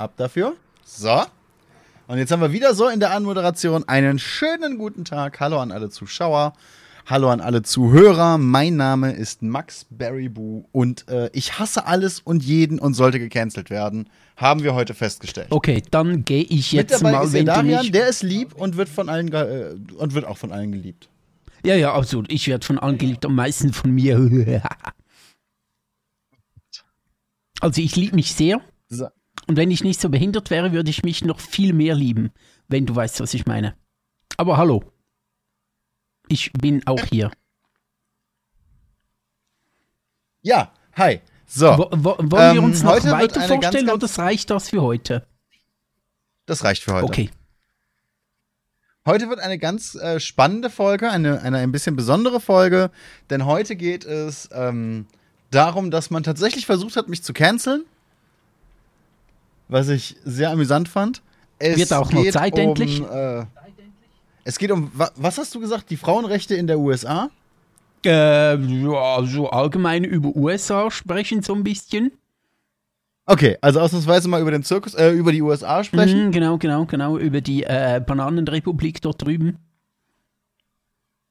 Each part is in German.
Ab dafür. So. Und jetzt haben wir wieder so in der Anmoderation einen schönen guten Tag. Hallo an alle Zuschauer. Hallo an alle Zuhörer. Mein Name ist Max Barryboo und äh, ich hasse alles und jeden und sollte gecancelt werden. Haben wir heute festgestellt. Okay, dann gehe ich jetzt Mit dabei mal, ist wenn Damian, mich... der ist lieb und wird von allen äh, und wird auch von allen geliebt. Ja, ja, absolut. Ich werde von allen geliebt, am meisten von mir. Also ich liebe mich sehr So. Und wenn ich nicht so behindert wäre, würde ich mich noch viel mehr lieben, wenn du weißt, was ich meine. Aber hallo. Ich bin auch hier. Ja, hi. So, Wo, wo, wollen wir Ähm, uns noch heute wird weiter vorstellen ganz, oder reicht das für heute? das reicht für heute. Okay. Heute wird eine ganz äh, spannende Folge, eine, eine ein bisschen besondere Folge, denn heute geht es ähm, darum, dass man tatsächlich versucht hat, mich zu canceln. Was ich sehr amüsant fand. Es Wird auch noch geht Zeit um. Äh, es geht um, wa was hast du gesagt, die Frauenrechte in der USA? Äh, ja, so allgemein über USA sprechen so ein bisschen. Okay, also ausnahmsweise mal über den Zirkus, äh, über die USA sprechen. Mhm, genau, genau, genau. Über die äh, Bananenrepublik dort drüben.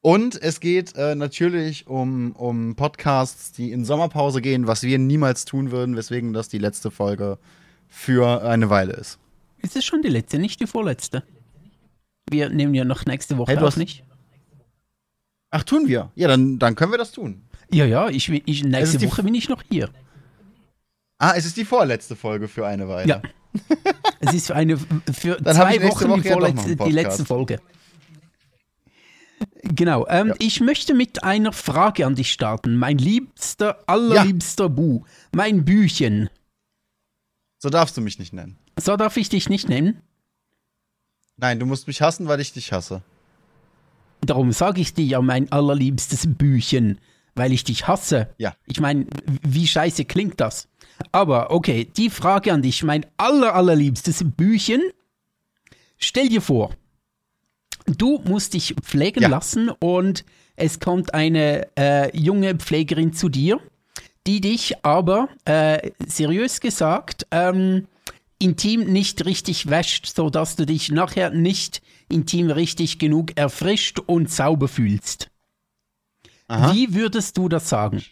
Und es geht äh, natürlich um, um Podcasts, die in Sommerpause gehen, was wir niemals tun würden, weswegen das die letzte Folge für eine Weile ist. Ist es schon die letzte, nicht die vorletzte? Wir nehmen ja noch nächste Woche Hey, du auf, hast- nicht? Ach, tun wir? Ja, dann, dann können wir das tun. Ja, ja, ich, ich, nächste die Woche bin ich noch hier. Ah, es ist die vorletzte Folge für eine Weile. Ja. Es ist für eine für Dann zwei Wochen die, Woche ja noch vorletzte, einen die letzte Folge. Genau. Ähm, Ja. Ich möchte mit einer Frage an dich starten. Mein liebster, allerliebster Bu. Mein Büchen. So darfst du mich nicht nennen. So darf ich dich nicht nennen. Nein, du musst mich hassen, weil ich dich hasse. Darum sage ich dir ja mein allerliebstes Büchen, weil ich dich hasse. Ja. Ich meine, wie scheiße klingt das? Aber okay, die Frage an dich, mein aller, allerliebstes Büchen. Stell dir vor, du musst dich pflegen Ja. lassen und es kommt eine äh, junge Pflegerin zu dir, die dich aber, äh, seriös gesagt, ähm, intim nicht richtig wäscht, sodass du dich nachher nicht intim richtig genug erfrischt und sauber fühlst. Aha. Wie würdest du das sagen?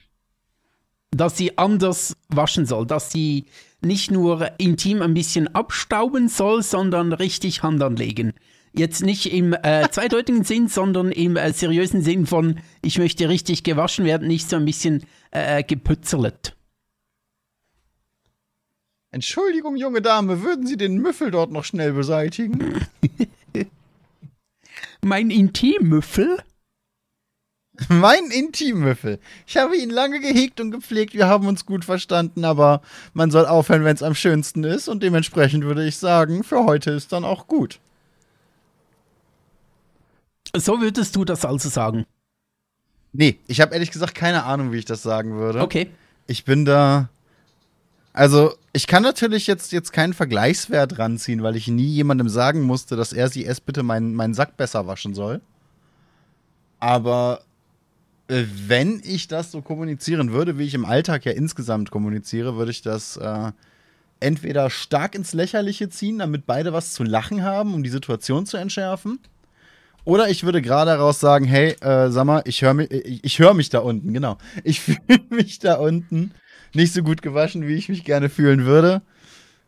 Dass sie anders waschen soll, dass sie nicht nur intim ein bisschen abstauben soll, sondern richtig Hand anlegen. Jetzt nicht im äh, zweideutigen Sinn, sondern im äh, seriösen Sinn von, ich möchte richtig gewaschen werden, nicht so ein bisschen äh, gepützelt. Entschuldigung, junge Dame, würden Sie den Müffel dort noch schnell beseitigen? Mein Intimmüffel? mein Intimmüffel. Ich habe ihn lange gehegt und gepflegt, wir haben uns gut verstanden, aber man soll aufhören, wenn es am schönsten ist und dementsprechend würde ich sagen, für heute ist dann auch gut. So würdest du das also sagen. Nee, ich habe ehrlich gesagt keine Ahnung, wie ich das sagen würde. Okay. Ich bin da. Also, ich kann natürlich jetzt, jetzt keinen Vergleichswert ranziehen, weil ich nie jemandem sagen musste, dass er sie erst bitte meinen, meinen Sack besser waschen soll. Aber äh, wenn ich das so kommunizieren würde, wie ich im Alltag ja insgesamt kommuniziere, würde ich das äh, entweder stark ins Lächerliche ziehen, damit beide was zu lachen haben, um die Situation zu entschärfen. Oder ich würde gerade daraus sagen, hey, äh, sag mal, ich höre mich, ich, ich hör mich da unten, genau. Ich fühle mich da unten nicht so gut gewaschen, wie ich mich gerne fühlen würde.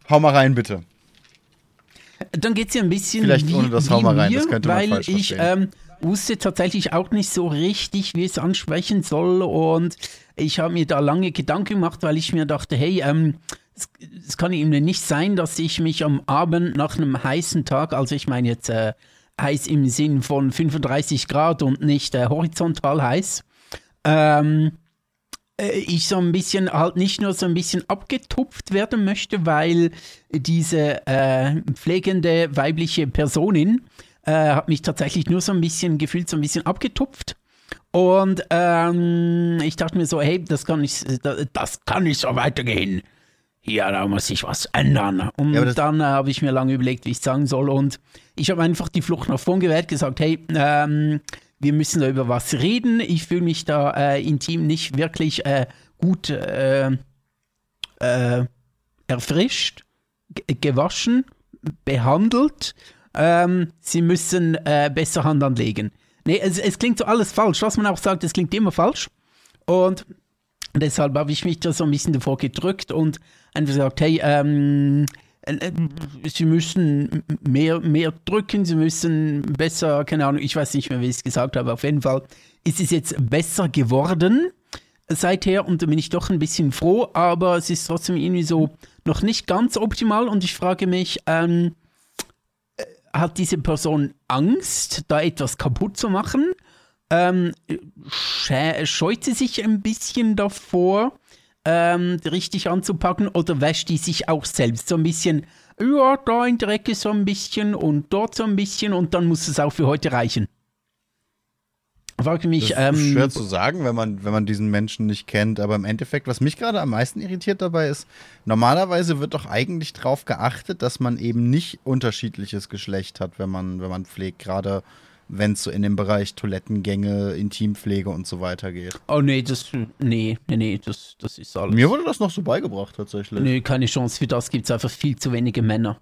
Hau mal rein, bitte. Dann geht es ja ein bisschen Vielleicht wie, ohne das Hau mal rein, mir, das könnte man weil falsch ich verstehen. ähm, wusste tatsächlich auch nicht so richtig, wie es ansprechen soll und ich habe mir da lange Gedanken gemacht, weil ich mir dachte, hey, ähm, es, es kann eben nicht sein, dass ich mich am Abend nach einem heißen Tag, also ich meine jetzt äh, heiß im Sinn von 35 Grad und nicht äh, horizontal heiß, ähm, äh, ich so ein bisschen halt nicht nur so ein bisschen abgetupft werden möchte, weil diese äh, pflegende weibliche Personin äh, hat mich tatsächlich nur so ein bisschen gefühlt so ein bisschen abgetupft. Und ähm, ich dachte mir so, hey, das kann nicht, das kann nicht so weitergehen. Ja, da muss sich was ändern. Und Ja, dann äh, habe ich mir lange überlegt, wie ich es sagen soll. Und ich habe einfach die Flucht nach vorn gewählt, gesagt, hey, ähm, wir müssen da über was reden. Ich fühle mich da äh, intim nicht wirklich äh, gut äh, äh, erfrischt. gewaschen, behandelt. Ähm, sie müssen äh, besser Hand anlegen. Nee, es, es klingt so alles falsch. Was man auch sagt, es klingt immer falsch. Und deshalb habe ich mich da so ein bisschen davor gedrückt und einfach gesagt, hey, ähm, äh, äh, sie müssen mehr, mehr drücken, sie müssen besser, keine Ahnung, ich weiß nicht mehr, wie ich es gesagt habe, auf jeden Fall ist es jetzt besser geworden seither und da bin ich doch ein bisschen froh, aber es ist trotzdem irgendwie so noch nicht ganz optimal und ich frage mich, ähm, äh, hat diese Person Angst, da etwas kaputt zu machen? Ähm, sche- scheut sie sich ein bisschen davor, ähm, richtig anzupacken oder wäscht die sich auch selbst so ein bisschen, ja, da in der Ecke so ein bisschen und dort so ein bisschen und dann muss es auch für heute reichen? Frage mich, Das ist ähm, schwer zu sagen, wenn man, wenn man diesen Menschen nicht kennt. Aber im Endeffekt, was mich gerade am meisten irritiert dabei ist, normalerweise wird doch eigentlich darauf geachtet, dass man eben nicht unterschiedliches Geschlecht hat, wenn man, wenn man pflegt. Gerade wenn es so in den Bereich Toilettengänge, Intimpflege und so weiter geht. Oh nee, das. Nee, nee, nee, das, das ist alles. Mir wurde das noch so beigebracht, tatsächlich. nee, keine Chance. Für das gibt es einfach viel zu wenige Männer.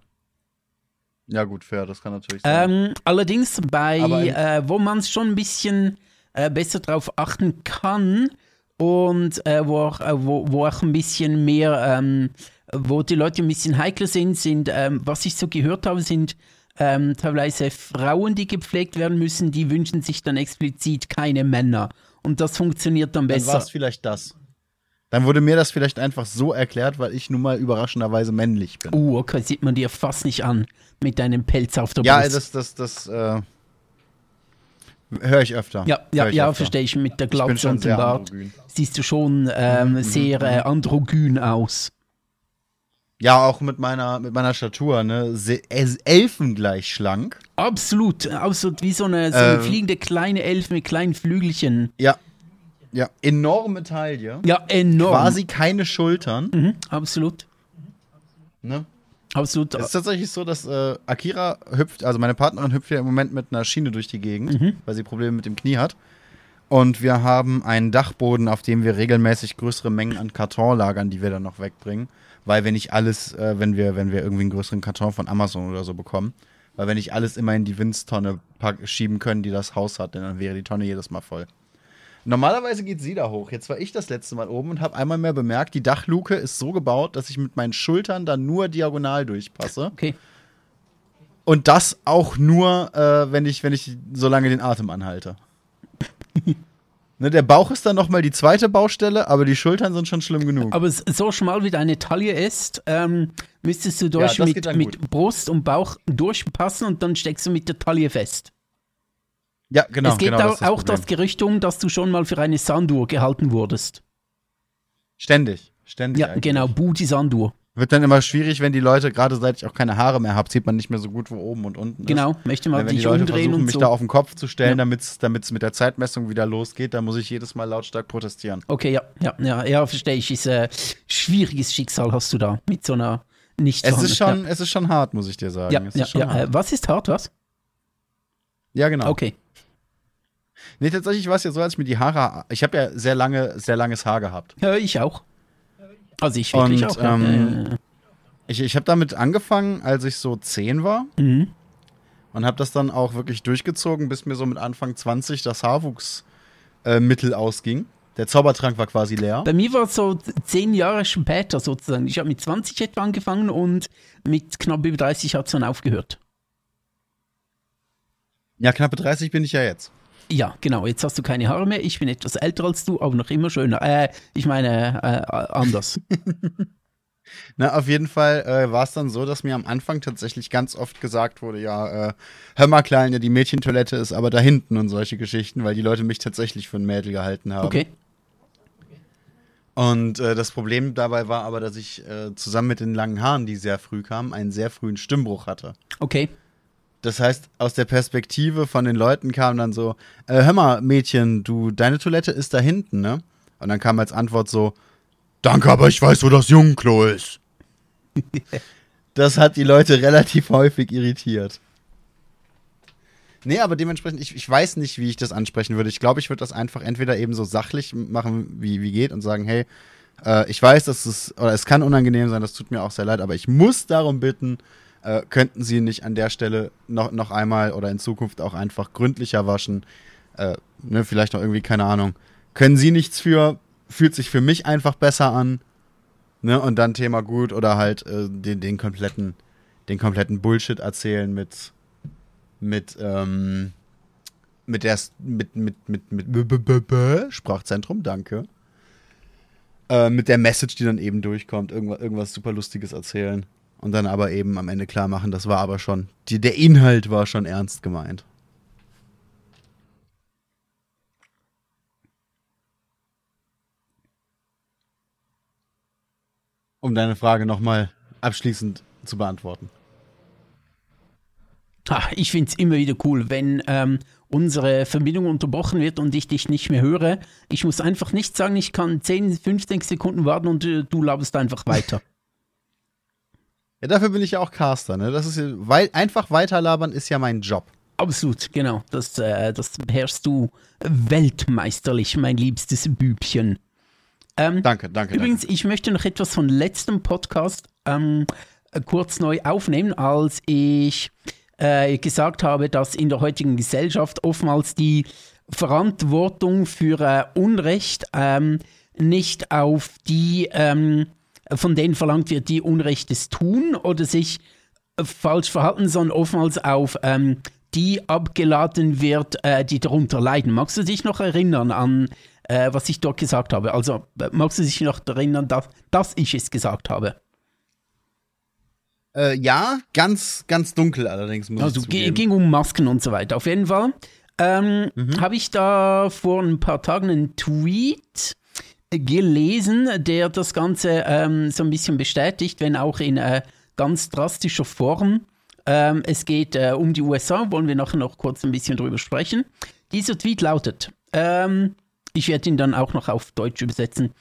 Ja, gut, fair, das kann natürlich sein. Ähm, allerdings bei, äh, wo man es schon ein bisschen äh, besser drauf achten kann und äh, wo, auch, äh, wo, wo auch ein bisschen mehr, ähm, wo die Leute ein bisschen heikler sind, sind, ähm, was ich so gehört habe, sind ähm, teilweise Frauen, die gepflegt werden müssen, die wünschen sich dann explizit keine Männer. Und das funktioniert dann Dann war besser. es vielleicht das. Dann wurde mir das vielleicht einfach so erklärt, weil ich nun mal überraschenderweise männlich bin. Uh, okay, sieht man dir fast nicht an mit deinem Pelz auf der ja, Brust. das, das, das, äh, höre ich öfter. ja, ja, ja, verstehe ich. Mit der Glatze und dem Bart androgyn. siehst du schon ähm, sehr äh, androgyn aus. Ja, auch mit meiner, mit meiner Statur, ne? Se es- elfengleich schlank. Absolut, absolut wie so eine, so eine Ähm. fliegende kleine Elf mit kleinen Flügelchen. Ja. Ja, enorme Taille. Ja, enorm. Quasi keine Schultern. Mhm, absolut, Ne? absolut. Es ist tatsächlich so, dass äh, Akira hüpft, also meine Partnerin hüpft ja im Moment mit einer Schiene durch die Gegend, Mhm. weil sie Probleme mit dem Knie hat. Und wir haben einen Dachboden, auf dem wir regelmäßig größere Mengen an Karton lagern, die wir dann noch wegbringen. Weil wir nicht alles, äh, wenn wir, wenn wir irgendwie einen größeren Karton von Amazon oder so bekommen, weil wir nicht alles immer in die Windstonne schieben können, die das Haus hat, denn dann wäre die Tonne jedes Mal voll. Normalerweise geht sie da hoch. Jetzt war ich das letzte Mal oben und habe einmal mehr bemerkt, die Dachluke ist so gebaut, dass ich mit meinen Schultern da nur diagonal durchpasse. Okay, Und das auch nur, äh, wenn ich, wenn ich so lange den Atem anhalte. ne, der Bauch ist dann nochmal die zweite Baustelle, aber die Schultern sind schon schlimm genug. aber so schmal wie deine Taille ist, ähm, müsstest du durch geht mit, mit Brust und Bauch durchpassen und dann steckst du mit der Taille fest. ja, genau. es geht genau, auch, das auch das. Gerücht um, dass du schon mal für eine Sanduhr gehalten wurdest. Ständig. Ständig. Ja, eigentlich. genau, Booty Sanduhr. Wird dann immer schwierig, wenn die Leute, gerade seit ich auch keine Haare mehr habe, sieht man nicht mehr so gut, wo oben und unten ist. Genau, möchte mal Wenn die dich Leute umdrehen versuchen, mich so. da auf den Kopf zu stellen, Ja. damit es mit der Zeitmessung wieder losgeht, dann muss ich jedes Mal lautstark protestieren. Okay, ja, ja, ja, ja, verstehe ich. Ist äh, schwieriges Schicksal hast du da mit so einer nicht Es ist, schon, es ist schon hart, muss ich dir sagen. Ja, es ja, ist ja, hart. was ist hart, was? ja genau. Okay. Nee, tatsächlich war es ja so, als ich mir die Haare. Ich habe ja sehr lange, sehr langes Haar gehabt. Ja, ich auch. Also ich wirklich Und, auch. ähm, Ja. Ich, ich habe damit angefangen, als ich so 10 war Mhm. und habe das dann auch wirklich durchgezogen, bis mir so mit Anfang 20 das Haarwuchsmittel äh, ausging. Der Zaubertrank war quasi leer. Bei mir war es so zehn Jahre später sozusagen. Ich habe mit 20 etwa angefangen und mit knapp über 30 hat es dann aufgehört. Ja, knappe 30 bin ich ja jetzt. Ja, genau. Jetzt hast du keine Haare mehr. Ich bin etwas älter als du, aber noch immer schöner. Äh, ich meine, äh, anders. Na, auf jeden Fall äh, war es dann so, dass mir am Anfang tatsächlich ganz oft gesagt wurde, ja, äh, hör mal, Kleine, die Mädchentoilette ist aber da hinten und solche Geschichten, weil die Leute mich tatsächlich für ein Mädel gehalten haben. Okay. Und äh, das Problem dabei war aber, dass ich äh, zusammen mit den langen Haaren, die sehr früh kamen, einen sehr frühen Stimmbruch hatte. Okay. Das heißt, aus der Perspektive von den Leuten kam dann so, äh, hör mal, Mädchen, du, deine Toilette ist da hinten, ne? Und dann kam als Antwort so, danke, aber ich weiß, wo das Jungklo ist. das hat die Leute relativ häufig irritiert. Nee, aber dementsprechend, ich, ich weiß nicht, wie ich das ansprechen würde. Ich glaube, ich würde das einfach entweder eben so sachlich machen, wie, wie geht und sagen, hey, Äh, ich weiß, dass es, oder es kann unangenehm sein, das tut mir auch sehr leid, aber ich muss darum bitten, äh, könnten Sie nicht an der Stelle noch, noch einmal oder in Zukunft auch einfach gründlicher waschen? Äh, ne, vielleicht noch irgendwie, keine Ahnung. Können Sie nichts für, fühlt sich für mich einfach besser an. Ne, und dann Thema gut oder halt äh, den, den kompletten, den kompletten Bullshit erzählen mit, mit, ähm, mit der, mit, mit, mit, mit, mit Sprachzentrum, danke. Äh, mit der Message, die dann eben durchkommt, irgendwas, irgendwas super Lustiges erzählen. Und dann aber eben am Ende klar machen, das war aber schon, die, der Inhalt war schon ernst gemeint. Um deine Frage nochmal abschließend zu beantworten. Ach, ich finde es immer wieder cool, wenn ähm, unsere Verbindung unterbrochen wird und ich dich nicht mehr höre. Ich muss einfach nicht sagen, ich kann 10, 15 Sekunden warten und äh, du laberst einfach weiter. Ja, dafür bin ich ja auch Caster, ne? Das ist weil einfach weiterlabern ist ja mein Job. Absolut, genau. Das, äh, das beherrschst du weltmeisterlich, mein liebstes Bübchen. Ähm, danke, danke. Übrigens, danke. ich möchte noch etwas von letztem Podcast ähm, kurz neu aufnehmen, als ich äh, gesagt habe, dass in der heutigen Gesellschaft oftmals die Verantwortung für äh, Unrecht ähm, nicht auf die, ähm, von denen verlangt wird, die Unrechtes tun oder sich äh, falsch verhalten, sondern oftmals auf ähm, die abgeladen wird, äh, die darunter leiden. Magst du dich noch erinnern an, äh, was ich dort gesagt habe? Also äh, magst du dich noch erinnern, dass, dass ich es gesagt habe? Äh, ja, ganz, ganz dunkel allerdings. Muss also ging um Masken und so weiter. Auf jeden Fall ähm, mhm. habe ich da vor ein paar Tagen einen Tweet gelesen, der das Ganze ähm, so ein bisschen bestätigt, wenn auch in äh, ganz drastischer Form. Ähm, es geht äh, um die USA, wollen wir nachher noch kurz ein bisschen drüber sprechen. Dieser Tweet lautet, ähm, ich werde ihn dann auch noch auf Deutsch übersetzen.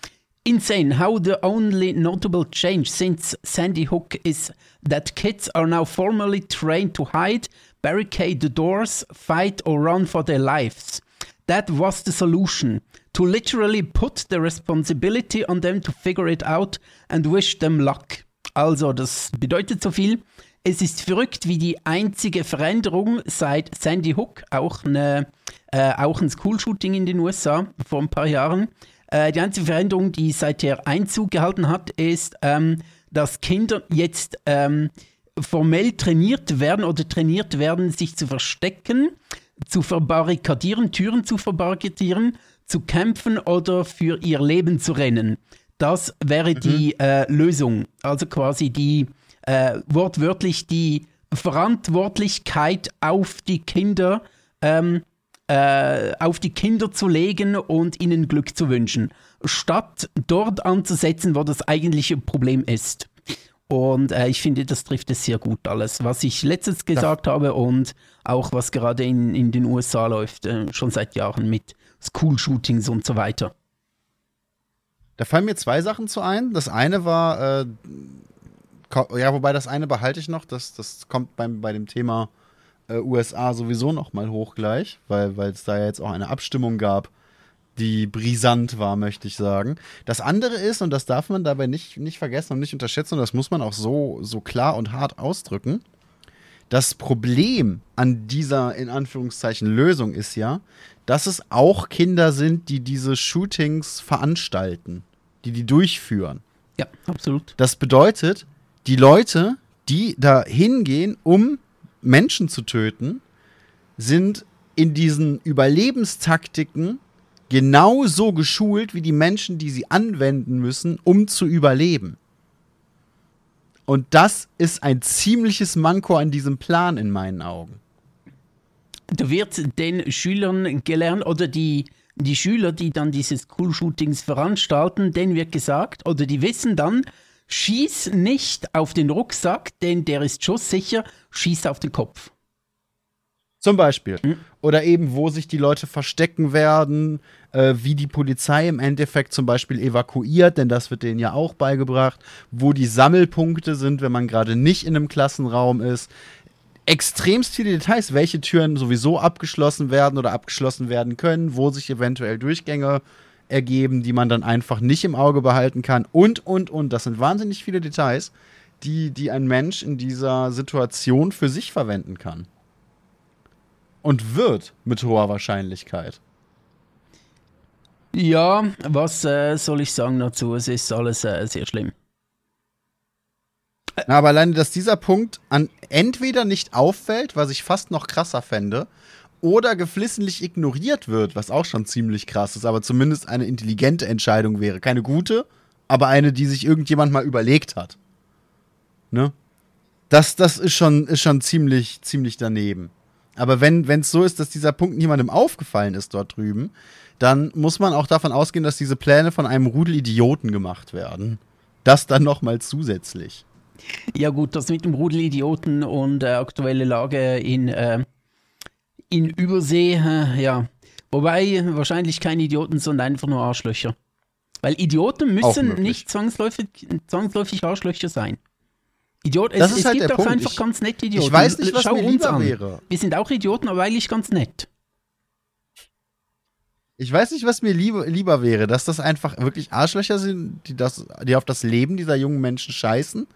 insane how the only notable change since Sandy Hook is that kids are now formally trained to hide, barricade the doors, fight, or run for their lives. That was the solution to literally put the responsibility on them to figure it out and wish them luck. Also, das bedeutet so viel. Es ist verrückt, wie die einzige Veränderung seit Sandy Hook, auch, eine, äh, auch ein School-Shooting in den USA vor ein paar Jahren, äh, die einzige Veränderung, die seither Einzug gehalten hat, ist, ähm, dass Kinder jetzt ähm, formell trainiert werden oder trainiert werden, sich zu verstecken, zu verbarrikadieren, Türen zu verbarrikadieren, zu kämpfen oder für ihr Leben zu rennen. Das wäre mhm. die äh, Lösung. Also quasi die, äh, wortwörtlich die Verantwortlichkeit auf die Kinder ähm, äh, auf die Kinder zu legen und ihnen Glück zu wünschen, statt dort anzusetzen, wo das eigentliche Problem ist. Und äh, ich finde, das trifft es sehr gut alles, was ich letztens gesagt ja. habe und auch was gerade in, in den USA läuft, äh, schon seit Jahren mit School-Shootings und so weiter. Da fallen mir zwei Sachen zu ein. Das eine war, äh, ja, wobei das eine behalte ich noch, das, das kommt beim, bei dem Thema äh, USA sowieso noch mal hoch gleich, weil es da ja jetzt auch eine Abstimmung gab, die brisant war, möchte ich sagen. Das andere ist, und das darf man dabei nicht, nicht vergessen und nicht unterschätzen, und das muss man auch so, so klar und hart ausdrücken, das Problem an dieser, in Anführungszeichen, Lösung ist ja, dass es auch Kinder sind, die diese Shootings veranstalten, die die durchführen. Ja, absolut. Das bedeutet, die Leute, die da hingehen, um Menschen zu töten, sind in diesen Überlebenstaktiken genauso geschult wie die Menschen, die sie anwenden müssen, um zu überleben. Und das ist ein ziemliches Manko an diesem Plan in meinen Augen. Da wird den Schülern gelernt oder die, die Schüler, die dann diese School-Shootings veranstalten, denen wird gesagt oder die wissen dann, schieß nicht auf den Rucksack, denn der ist schusssicher, schieß auf den Kopf. Zum Beispiel. Mhm. Oder eben, wo sich die Leute verstecken werden, äh, wie die Polizei im Endeffekt zum Beispiel evakuiert, denn das wird denen ja auch beigebracht, wo die Sammelpunkte sind, wenn man gerade nicht in einem Klassenraum ist. Extremst viele Details, welche Türen sowieso abgeschlossen werden oder abgeschlossen werden können, wo sich eventuell Durchgänge ergeben, die man dann einfach nicht im Auge behalten kann und, und, und. Das sind wahnsinnig viele Details, die, die ein Mensch in dieser Situation für sich verwenden kann. Und wird mit hoher Wahrscheinlichkeit. Ja, was äh, soll ich sagen dazu? Es ist alles äh, sehr schlimm. Na, aber alleine, dass dieser Punkt an entweder nicht auffällt, was ich fast noch krasser fände, oder geflissentlich ignoriert wird, was auch schon ziemlich krass ist, aber zumindest eine intelligente Entscheidung wäre. Keine gute, aber eine, die sich irgendjemand mal überlegt hat. Ne? Das, das ist schon, ist schon ziemlich, ziemlich daneben. Aber wenn es so ist, dass dieser Punkt niemandem aufgefallen ist dort drüben, dann muss man auch davon ausgehen, dass diese Pläne von einem Rudel Idioten gemacht werden. Das dann nochmal zusätzlich. Ja gut, das mit dem Rudel Idioten und äh, aktuelle Lage in, äh, in Übersee, äh, ja. Wobei wahrscheinlich keine Idioten, sondern einfach nur Arschlöcher. Weil Idioten müssen nicht zwangsläufig, zwangsläufig Arschlöcher sein. Idiot, das es, ist es halt gibt auch Punkt. einfach ich, ganz nette Idioten. Ich weiß nicht, was Schau mir uns lieber an. wäre. Wir sind auch Idioten, aber eigentlich ganz nett. Ich weiß nicht, was mir lieber, lieber wäre, dass das einfach wirklich Arschlöcher sind, die, das, die auf das Leben dieser jungen Menschen scheißen,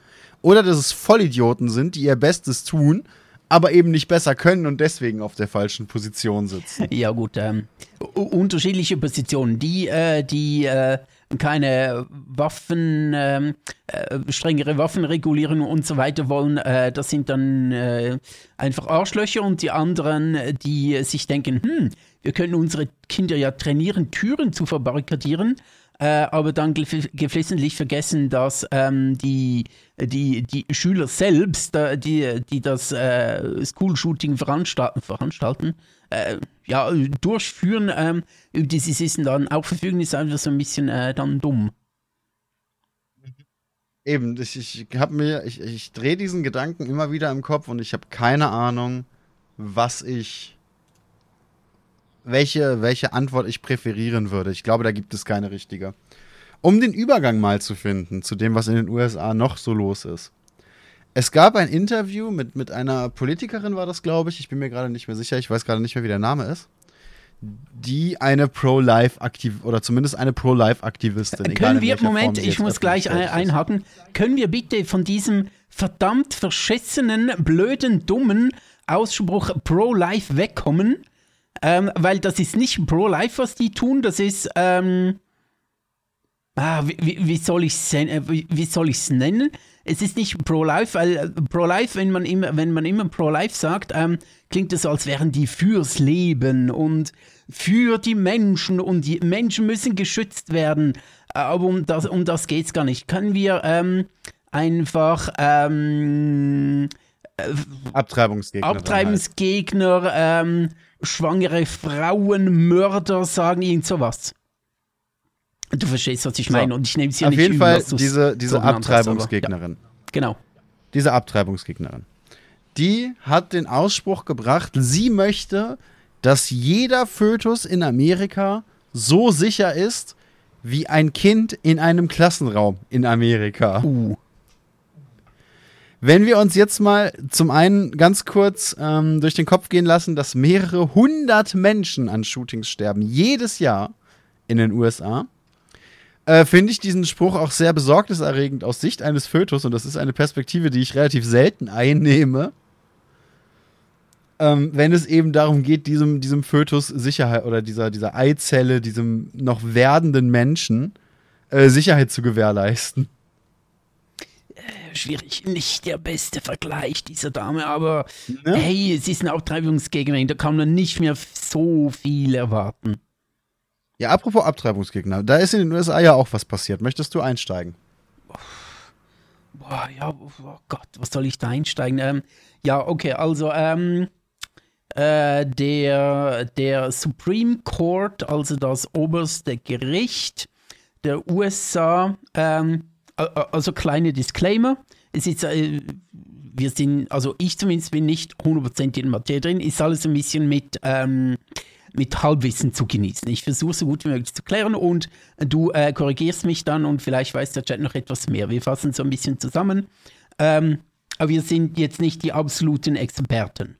oder dass es Vollidioten sind, die ihr Bestes tun, aber eben nicht besser können und deswegen auf der falschen Position sitzen. Ja, gut. Ähm, unterschiedliche Positionen. Die, äh, die äh, keine Waffen, ähm, äh, strengere Waffenregulierung und so weiter wollen, äh, das sind dann äh, einfach Arschlöcher und die anderen, die sich denken, hm, wir können unsere Kinder ja trainieren, Türen zu verbarrikadieren, äh, aber dann geflissentlich vergessen, dass ähm, die, die, die Schüler selbst, äh, die, die das äh, School-Shooting veranstalten, veranstalten äh, ja, durchführen, ähm, über die sie wissen dann auch verfügen, ist einfach so ein bisschen äh, dann dumm. Eben, ich, ich habe mir, ich, ich drehe diesen Gedanken immer wieder im Kopf und ich habe keine Ahnung, was ich welche, welche Antwort ich präferieren würde. Ich glaube, da gibt es keine richtige. Um den Übergang mal zu finden zu dem, was in den USA noch so los ist. Es gab ein Interview mit, mit einer Politikerin, war das, glaube ich. Ich bin mir gerade nicht mehr sicher. Ich weiß gerade nicht mehr, wie der Name ist. Die eine Pro-Life-Aktiv oder zumindest eine Pro-Life-Aktivistin. Können wir, Moment, ich muss gleich ein, einhaken. Können wir bitte von diesem verdammt verschissenen, blöden, dummen Ausspruch Pro-Life wegkommen? Ähm, weil das ist nicht Pro-Life, was die tun, das ist, ähm, ah, wie, wie, soll ich es äh, wie, wie soll ich's nennen? Es ist nicht Pro-Life, weil äh, Pro-Life, wenn man immer, wenn man immer Pro-Life sagt, ähm, klingt es so, als wären die fürs Leben und für die Menschen und die Menschen müssen geschützt werden. Aber um das, um das geht es gar nicht. Können wir ähm, einfach ähm, äh, Abtreibungsgegner. Abtreibungsgegner, halt. ähm, schwangere Frauen, Mörder sagen, irgend sowas. Du verstehst, was ich meine, so. und ich nehme ja Auf nicht jeden Fall diese, diese Abtreibungsgegnerin. Ja. Genau. Diese Abtreibungsgegnerin. Die hat den Ausspruch gebracht, sie möchte, dass jeder Fötus in Amerika so sicher ist, wie ein Kind in einem Klassenraum in Amerika. Uh. Wenn wir uns jetzt mal zum einen ganz kurz ähm, durch den Kopf gehen lassen, dass mehrere hundert Menschen an Shootings sterben, jedes Jahr in den USA, äh, finde ich diesen Spruch auch sehr besorgniserregend aus Sicht eines Fötus und das ist eine Perspektive, die ich relativ selten einnehme. Ähm, wenn es eben darum geht, diesem, diesem Fötus Sicherheit oder dieser, dieser Eizelle, diesem noch werdenden Menschen äh, Sicherheit zu gewährleisten schwierig, nicht der beste Vergleich dieser Dame, aber ja. hey, sie ist eine Abtreibungsgegnerin, da kann man nicht mehr so viel erwarten. Ja, apropos Abtreibungsgegner, da ist in den USA ja auch was passiert. Möchtest du einsteigen? Boah, ja, oh Gott, was soll ich da einsteigen? Ähm, ja, okay, also, ähm, äh, der, der Supreme Court, also das oberste Gericht der USA, ähm, also kleine Disclaimer. Es ist, äh, wir sind, also ich zumindest bin nicht 100% in der Materie drin, ist alles ein bisschen mit, ähm, mit Halbwissen zu genießen. Ich versuche so gut wie möglich zu klären und du äh, korrigierst mich dann und vielleicht weiß der Chat noch etwas mehr. Wir fassen so ein bisschen zusammen. Ähm, aber wir sind jetzt nicht die absoluten Experten.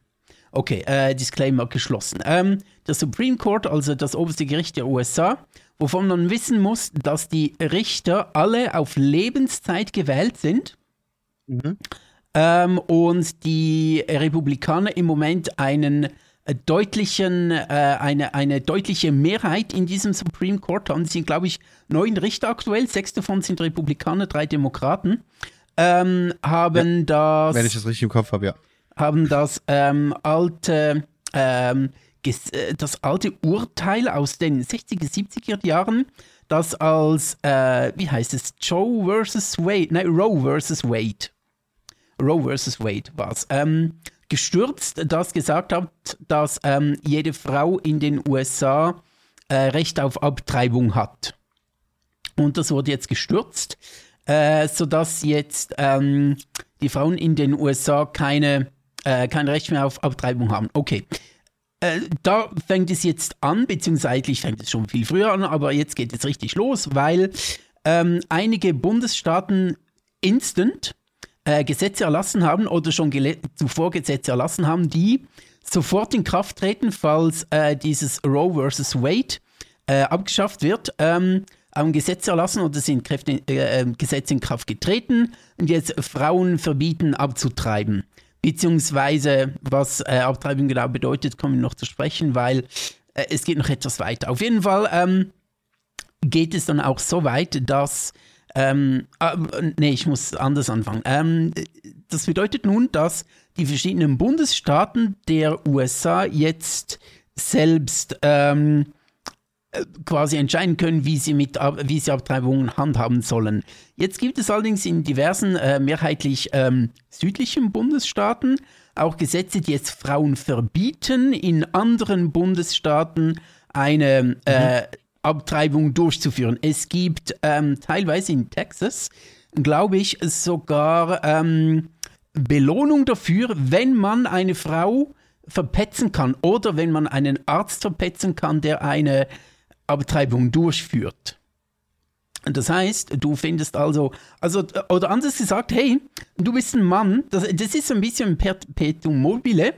Okay, äh, Disclaimer geschlossen. Ähm, der Supreme Court, also das oberste Gericht der USA, wovon man wissen muss, dass die Richter alle auf Lebenszeit gewählt sind. Mhm. Ähm, und die Republikaner im Moment einen äh, deutlichen, äh, eine, eine deutliche Mehrheit in diesem Supreme Court haben. Es sind, glaube ich, neun Richter aktuell, sechs davon sind Republikaner, drei Demokraten. Ähm, haben ja, das. Wenn ich das richtig im Kopf habe, ja haben das ähm, alte, ähm, äh, das alte Urteil aus den 60er, 70er Jahren, das als, äh, wie heißt es, Joe versus Wade, nein, Roe versus Wade, Roe versus Wade war es, ähm, gestürzt, das gesagt hat, dass ähm, jede Frau in den USA äh, Recht auf Abtreibung hat. Und das wurde jetzt gestürzt, äh, sodass jetzt ähm, die Frauen in den USA keine äh, kein Recht mehr auf Abtreibung haben. Okay. Äh, da fängt es jetzt an, beziehungsweise eigentlich fängt es schon viel früher an, aber jetzt geht es richtig los, weil ähm, einige Bundesstaaten instant äh, Gesetze erlassen haben oder schon zuvor Gesetze erlassen haben, die sofort in Kraft treten, falls äh, dieses Roe vs. Wade äh, abgeschafft wird. Ähm, haben Gesetze erlassen oder sind Kräfte, äh, Gesetze in Kraft getreten und jetzt Frauen verbieten abzutreiben beziehungsweise was äh, Abtreibung genau bedeutet, kommen wir noch zu sprechen, weil äh, es geht noch etwas weiter. Auf jeden Fall ähm, geht es dann auch so weit, dass ähm, äh, nee, ich muss anders anfangen. Ähm, das bedeutet nun, dass die verschiedenen Bundesstaaten der USA jetzt selbst ähm, äh, quasi entscheiden können, wie sie, mit, wie sie Abtreibungen handhaben sollen. Jetzt gibt es allerdings in diversen, äh, mehrheitlich ähm, südlichen Bundesstaaten auch Gesetze, die jetzt Frauen verbieten, in anderen Bundesstaaten eine äh, mhm. Abtreibung durchzuführen. Es gibt ähm, teilweise in Texas, glaube ich, sogar ähm, Belohnung dafür, wenn man eine Frau verpetzen kann oder wenn man einen Arzt verpetzen kann, der eine Abtreibung durchführt. Das heißt, du findest also, also, oder anders gesagt, hey, du bist ein Mann, das, das ist ein bisschen Perpetuum mobile.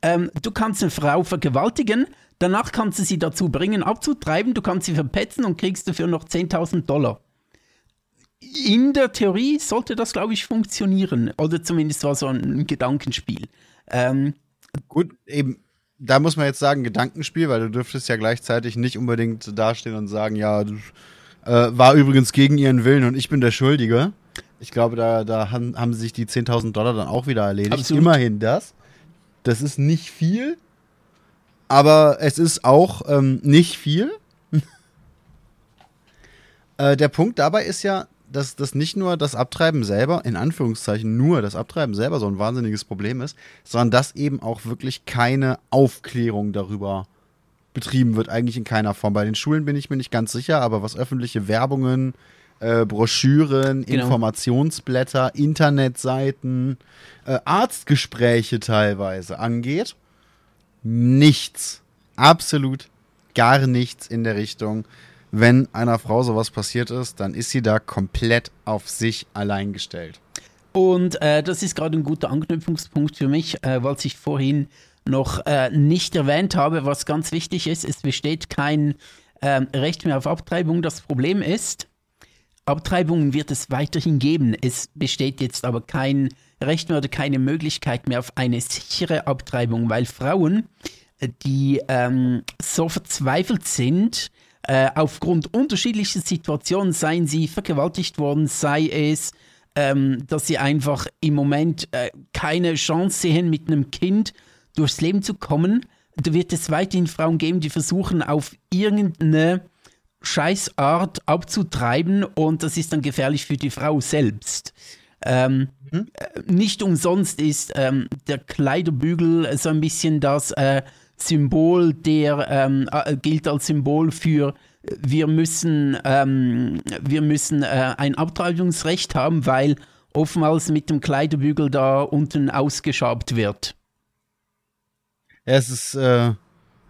Ähm, du kannst eine Frau vergewaltigen, danach kannst du sie dazu bringen, abzutreiben, du kannst sie verpetzen und kriegst dafür noch 10.000 Dollar. In der Theorie sollte das, glaube ich, funktionieren. Oder zumindest war so ein Gedankenspiel. Ähm, Gut, eben, da muss man jetzt sagen, Gedankenspiel, weil du dürftest ja gleichzeitig nicht unbedingt dastehen und sagen, ja, du, äh, war übrigens gegen ihren Willen und ich bin der Schuldige. Ich glaube, da, da haben, haben sich die 10.000 Dollar dann auch wieder erledigt. Absolut. Immerhin das. Das ist nicht viel, aber es ist auch ähm, nicht viel. äh, der Punkt dabei ist ja, dass das nicht nur das Abtreiben selber, in Anführungszeichen nur das Abtreiben selber so ein wahnsinniges Problem ist, sondern dass eben auch wirklich keine Aufklärung darüber betrieben wird, eigentlich in keiner Form. Bei den Schulen bin ich mir nicht ganz sicher, aber was öffentliche Werbungen, äh, Broschüren, genau. Informationsblätter, Internetseiten, äh, Arztgespräche teilweise angeht, nichts, absolut gar nichts in der Richtung wenn einer Frau sowas passiert ist, dann ist sie da komplett auf sich allein gestellt. Und äh, das ist gerade ein guter Anknüpfungspunkt für mich, äh, weil ich vorhin noch äh, nicht erwähnt habe, was ganz wichtig ist. Es besteht kein ähm, Recht mehr auf Abtreibung. Das Problem ist, Abtreibungen wird es weiterhin geben. Es besteht jetzt aber kein Recht mehr oder keine Möglichkeit mehr auf eine sichere Abtreibung, weil Frauen, äh, die ähm, so verzweifelt sind, äh, aufgrund unterschiedlicher Situationen, seien sie vergewaltigt worden, sei es, ähm, dass sie einfach im Moment äh, keine Chance sehen, mit einem Kind durchs Leben zu kommen. Da wird es weiterhin Frauen geben, die versuchen, auf irgendeine Scheißart abzutreiben und das ist dann gefährlich für die Frau selbst. Ähm, mhm. Äh, nicht umsonst ist ähm, der Kleiderbügel so ein bisschen das äh, Symbol, der ähm, äh, gilt als Symbol für wir müssen, ähm, wir müssen äh, ein Abtreibungsrecht haben, weil oftmals mit dem Kleiderbügel da unten ausgeschabt wird. Ja, es ist, äh,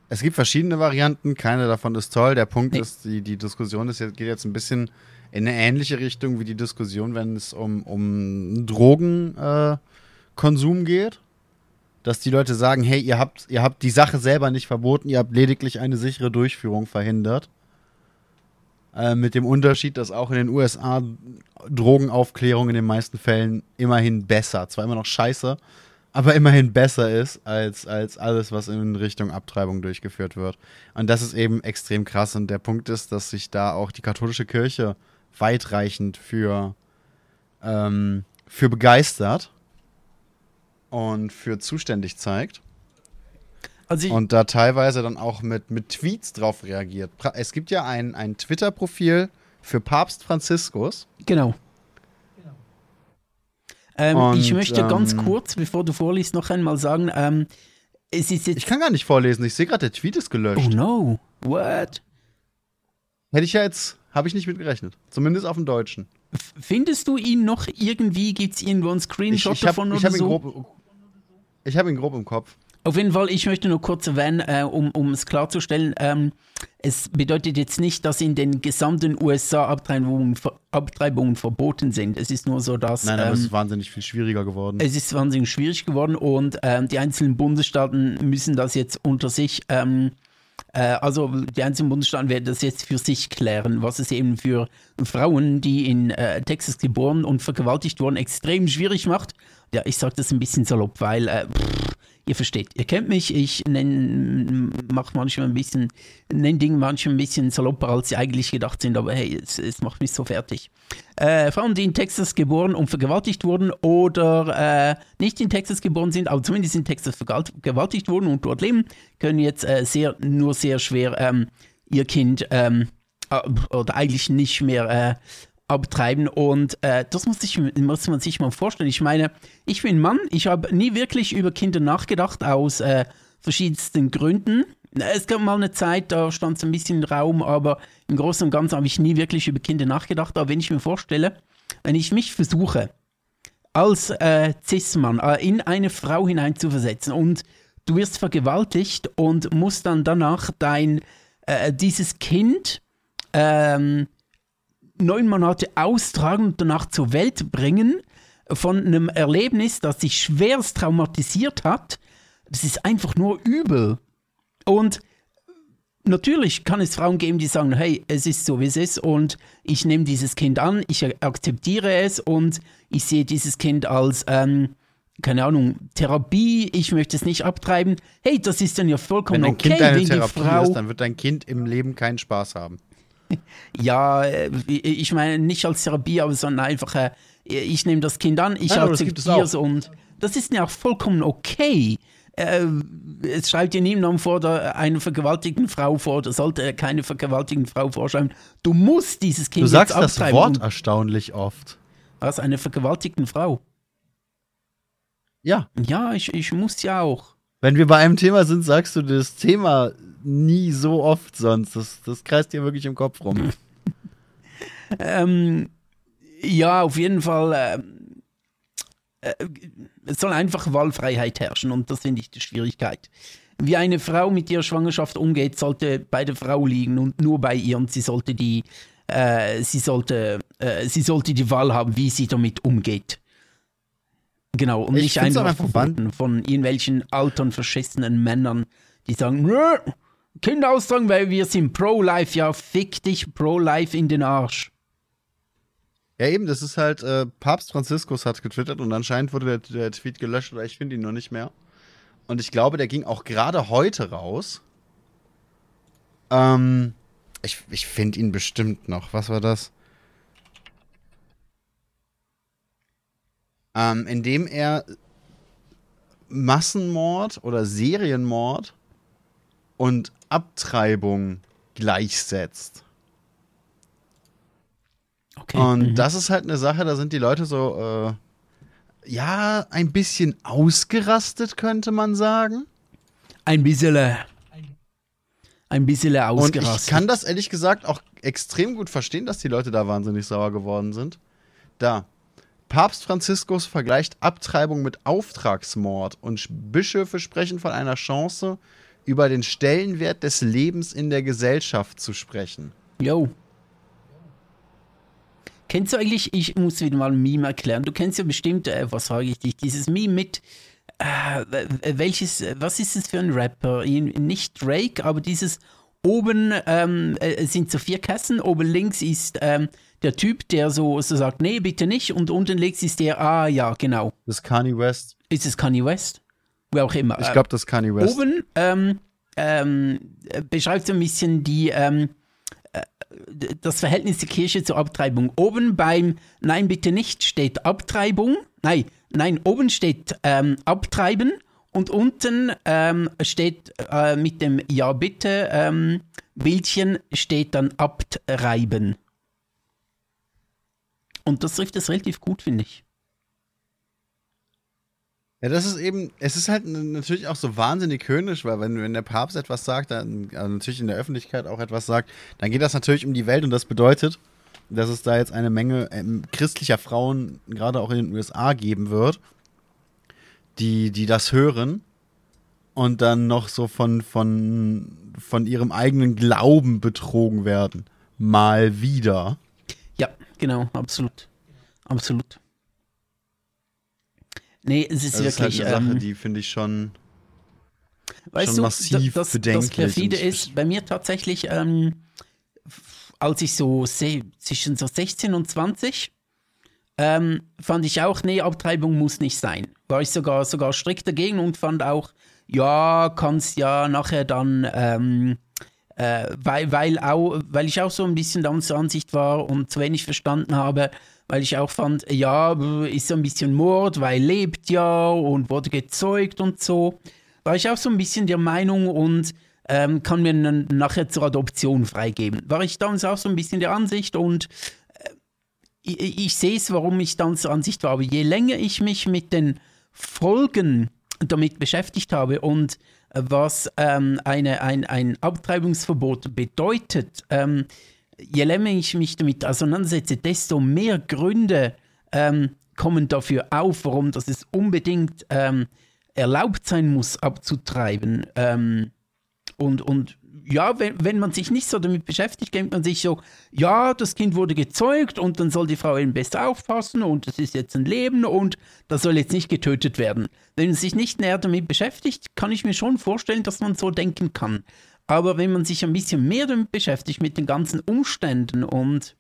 es gibt verschiedene Varianten, keine davon ist toll. Der Punkt nee. ist, die, die Diskussion ist, geht jetzt ein bisschen in eine ähnliche Richtung wie die Diskussion, wenn es um, um Drogenkonsum äh, geht dass die Leute sagen, hey, ihr habt, ihr habt die Sache selber nicht verboten, ihr habt lediglich eine sichere Durchführung verhindert. Äh, mit dem Unterschied, dass auch in den USA Drogenaufklärung in den meisten Fällen immerhin besser, zwar immer noch scheiße, aber immerhin besser ist als, als alles, was in Richtung Abtreibung durchgeführt wird. Und das ist eben extrem krass. Und der Punkt ist, dass sich da auch die katholische Kirche weitreichend für, ähm, für begeistert und für zuständig zeigt. Also und da teilweise dann auch mit, mit Tweets drauf reagiert. Es gibt ja ein, ein Twitter-Profil für Papst Franziskus. Genau. Ähm, und, ich möchte ähm, ganz kurz, bevor du vorliest, noch einmal sagen, ähm, es ist jetzt. Ich kann gar nicht vorlesen, ich sehe gerade, der Tweet ist gelöscht. Oh no, what? Hätte ich ja jetzt, habe ich nicht mit gerechnet. Zumindest auf dem Deutschen. Findest du ihn noch irgendwie? Gibt es irgendwo einen Screenshot ich, ich hab, davon ich oder so? Grob, ich habe ihn grob im Kopf. Auf jeden Fall, ich möchte nur kurz erwähnen, äh, um, um es klarzustellen, ähm, es bedeutet jetzt nicht, dass in den gesamten USA Abtreibungen, Abtreibungen verboten sind. Es ist nur so, dass. Nein, aber ähm, es ist wahnsinnig viel schwieriger geworden. Es ist wahnsinnig schwierig geworden und ähm, die einzelnen Bundesstaaten müssen das jetzt unter sich. Ähm, äh, also die einzelnen Bundesstaaten werden das jetzt für sich klären, was es eben für Frauen, die in äh, Texas geboren und vergewaltigt wurden, extrem schwierig macht. Ja, ich sage das ein bisschen salopp, weil äh, pff, ihr versteht, ihr kennt mich, ich mache manchmal ein bisschen, nenne Dinge manchmal ein bisschen salopper, als sie eigentlich gedacht sind, aber hey, es, es macht mich so fertig. Äh, Frauen, die in Texas geboren und vergewaltigt wurden oder äh, nicht in Texas geboren sind, aber zumindest in Texas vergewaltigt wurden und dort leben, können jetzt äh, sehr, nur sehr schwer ähm, ihr Kind ähm, äh, oder eigentlich nicht mehr abtreiben. Und äh, das muss, ich, muss man sich mal vorstellen. Ich meine, ich bin Mann, ich habe nie wirklich über Kinder nachgedacht, aus äh, verschiedensten Gründen. Es gab mal eine Zeit, da stand es ein bisschen im Raum, aber im Großen und Ganzen habe ich nie wirklich über Kinder nachgedacht. Aber wenn ich mir vorstelle, wenn ich mich versuche, als äh, Cis-Mann äh, in eine Frau hineinzuversetzen und du wirst vergewaltigt und musst dann danach dein, äh, dieses Kind ähm, neun Monate austragen und danach zur Welt bringen von einem Erlebnis, das sich schwerst traumatisiert hat, das ist einfach nur übel. Und natürlich kann es Frauen geben, die sagen, hey, es ist so, wie es ist und ich nehme dieses Kind an, ich akzeptiere es und ich sehe dieses Kind als, ähm, keine Ahnung, Therapie, ich möchte es nicht abtreiben. Hey, das ist dann ja vollkommen wenn okay, kind wenn Therapie die Frau... Ist, dann wird dein Kind im Leben keinen Spaß haben. ja, äh, ich meine nicht als Therapie, aber sondern einfach, äh, ich nehme das Kind an, ich ja, akzeptiere es und das ist ja auch vollkommen okay. Äh, es schreibt dir niemand vor, einer vergewaltigten Frau vor, oder sollte keine vergewaltigten Frau vorschreiben. Du musst dieses Kind Du sagst das Wort erstaunlich oft. Was, eine vergewaltigten Frau? Ja. Ja, ich, ich muss ja auch. Wenn wir bei einem Thema sind, sagst du das Thema nie so oft sonst. Das, das kreist dir wirklich im Kopf rum. ähm, ja, auf jeden Fall. Äh, äh, es soll einfach Wahlfreiheit herrschen und das finde ich die Schwierigkeit. Wie eine Frau mit ihrer Schwangerschaft umgeht, sollte bei der Frau liegen und nur bei ihr und sie sollte die, äh, sie sollte, äh, sie sollte die Wahl haben, wie sie damit umgeht. Genau, und ich nicht einfach von, von irgendwelchen alten, verschissenen Männern, die sagen, Nö, Kinder austragen, weil wir sind pro-life. Ja, fick dich pro-life in den Arsch. Ja, eben, das ist halt, äh, Papst Franziskus hat getwittert und anscheinend wurde der, der Tweet gelöscht oder ich finde ihn noch nicht mehr. Und ich glaube, der ging auch gerade heute raus. Ähm, ich, ich finde ihn bestimmt noch. Was war das? Ähm, indem er Massenmord oder Serienmord und Abtreibung gleichsetzt. Okay. Und mhm. das ist halt eine Sache, da sind die Leute so, äh, ja, ein bisschen ausgerastet, könnte man sagen. Ein bisschen. Ein bisschen ausgerastet. Und ich kann das ehrlich gesagt auch extrem gut verstehen, dass die Leute da wahnsinnig sauer geworden sind. Da. Papst Franziskus vergleicht Abtreibung mit Auftragsmord und Bischöfe sprechen von einer Chance, über den Stellenwert des Lebens in der Gesellschaft zu sprechen. Jo. Kennst du eigentlich, ich muss wieder mal ein Meme erklären, du kennst ja bestimmt, äh, was frage ich dich, dieses Meme mit, äh, welches, was ist es für ein Rapper? Nicht Drake, aber dieses oben ähm, äh, sind so vier Kassen, oben links ist ähm, der Typ, der so, so sagt, nee, bitte nicht, und unten links ist der, ah ja, genau. Das ist Kanye West. Ist es Kanye West? Wer auch immer. Ich glaube, das ist Kanye West. Oben ähm, ähm, beschreibt so ein bisschen die, ähm, äh, das Verhältnis der Kirche zur Abtreibung. Oben beim Nein, bitte nicht steht Abtreibung. Nein, nein, oben steht ähm, Abtreiben und unten ähm, steht äh, mit dem Ja, bitte ähm, Bildchen steht dann Abtreiben. Und das trifft es relativ gut, finde ich. Ja, das ist eben, es ist halt natürlich auch so wahnsinnig höhnisch, weil wenn, wenn der Papst etwas sagt, dann also natürlich in der Öffentlichkeit auch etwas sagt, dann geht das natürlich um die Welt und das bedeutet, dass es da jetzt eine Menge ähm, christlicher Frauen, gerade auch in den USA, geben wird, die, die das hören und dann noch so von, von, von ihrem eigenen Glauben betrogen werden. Mal wieder. Ja, genau, absolut. Absolut. Nee, es ist das wirklich. ist halt eine Sache, ähm, die finde ich schon, weißt schon du, massiv das, bedenklich. Das perfide ist bei mir tatsächlich, ähm, als ich so zwischen so 16 und 20, ähm, fand ich auch, nee, Abtreibung muss nicht sein. War ich sogar, sogar strikt dagegen und fand auch, ja, kannst ja nachher dann, ähm, äh, weil, weil, auch, weil ich auch so ein bisschen dann zur Ansicht war und zu wenig verstanden habe, weil ich auch fand, ja, ist so ein bisschen Mord, weil lebt ja und wurde gezeugt und so. War ich auch so ein bisschen der Meinung und ähm, kann mir nachher zur Adoption freigeben. War ich damals auch so ein bisschen der Ansicht und ich, ich sehe es, warum ich dann zur Ansicht war. Aber je länger ich mich mit den Folgen damit beschäftigt habe und äh, was ähm, eine, ein, ein Abtreibungsverbot bedeutet, ähm, je länger ich mich damit auseinandersetze, desto mehr Gründe ähm, kommen dafür auf, warum das es unbedingt ähm, erlaubt sein muss, abzutreiben. Ähm, und, und ja, wenn, wenn man sich nicht so damit beschäftigt, denkt man sich so, ja, das Kind wurde gezeugt und dann soll die Frau eben besser aufpassen und es ist jetzt ein Leben und das soll jetzt nicht getötet werden. Wenn man sich nicht näher damit beschäftigt, kann ich mir schon vorstellen, dass man so denken kann. Aber wenn man sich ein bisschen mehr damit beschäftigt, mit den ganzen Umständen und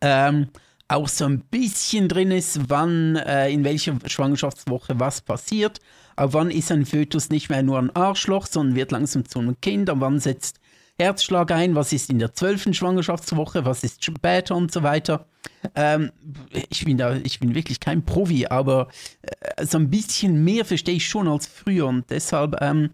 ähm, auch so ein bisschen drin ist, wann, äh, in welcher Schwangerschaftswoche was passiert, ab wann ist ein Fötus nicht mehr nur ein Arschloch, sondern wird langsam zu einem Kind, ab wann setzt Herzschlag ein, was ist in der zwölften Schwangerschaftswoche, was ist später und so weiter. Ähm, ich, bin da, ich bin wirklich kein Profi, aber äh, so ein bisschen mehr verstehe ich schon als früher und deshalb ähm,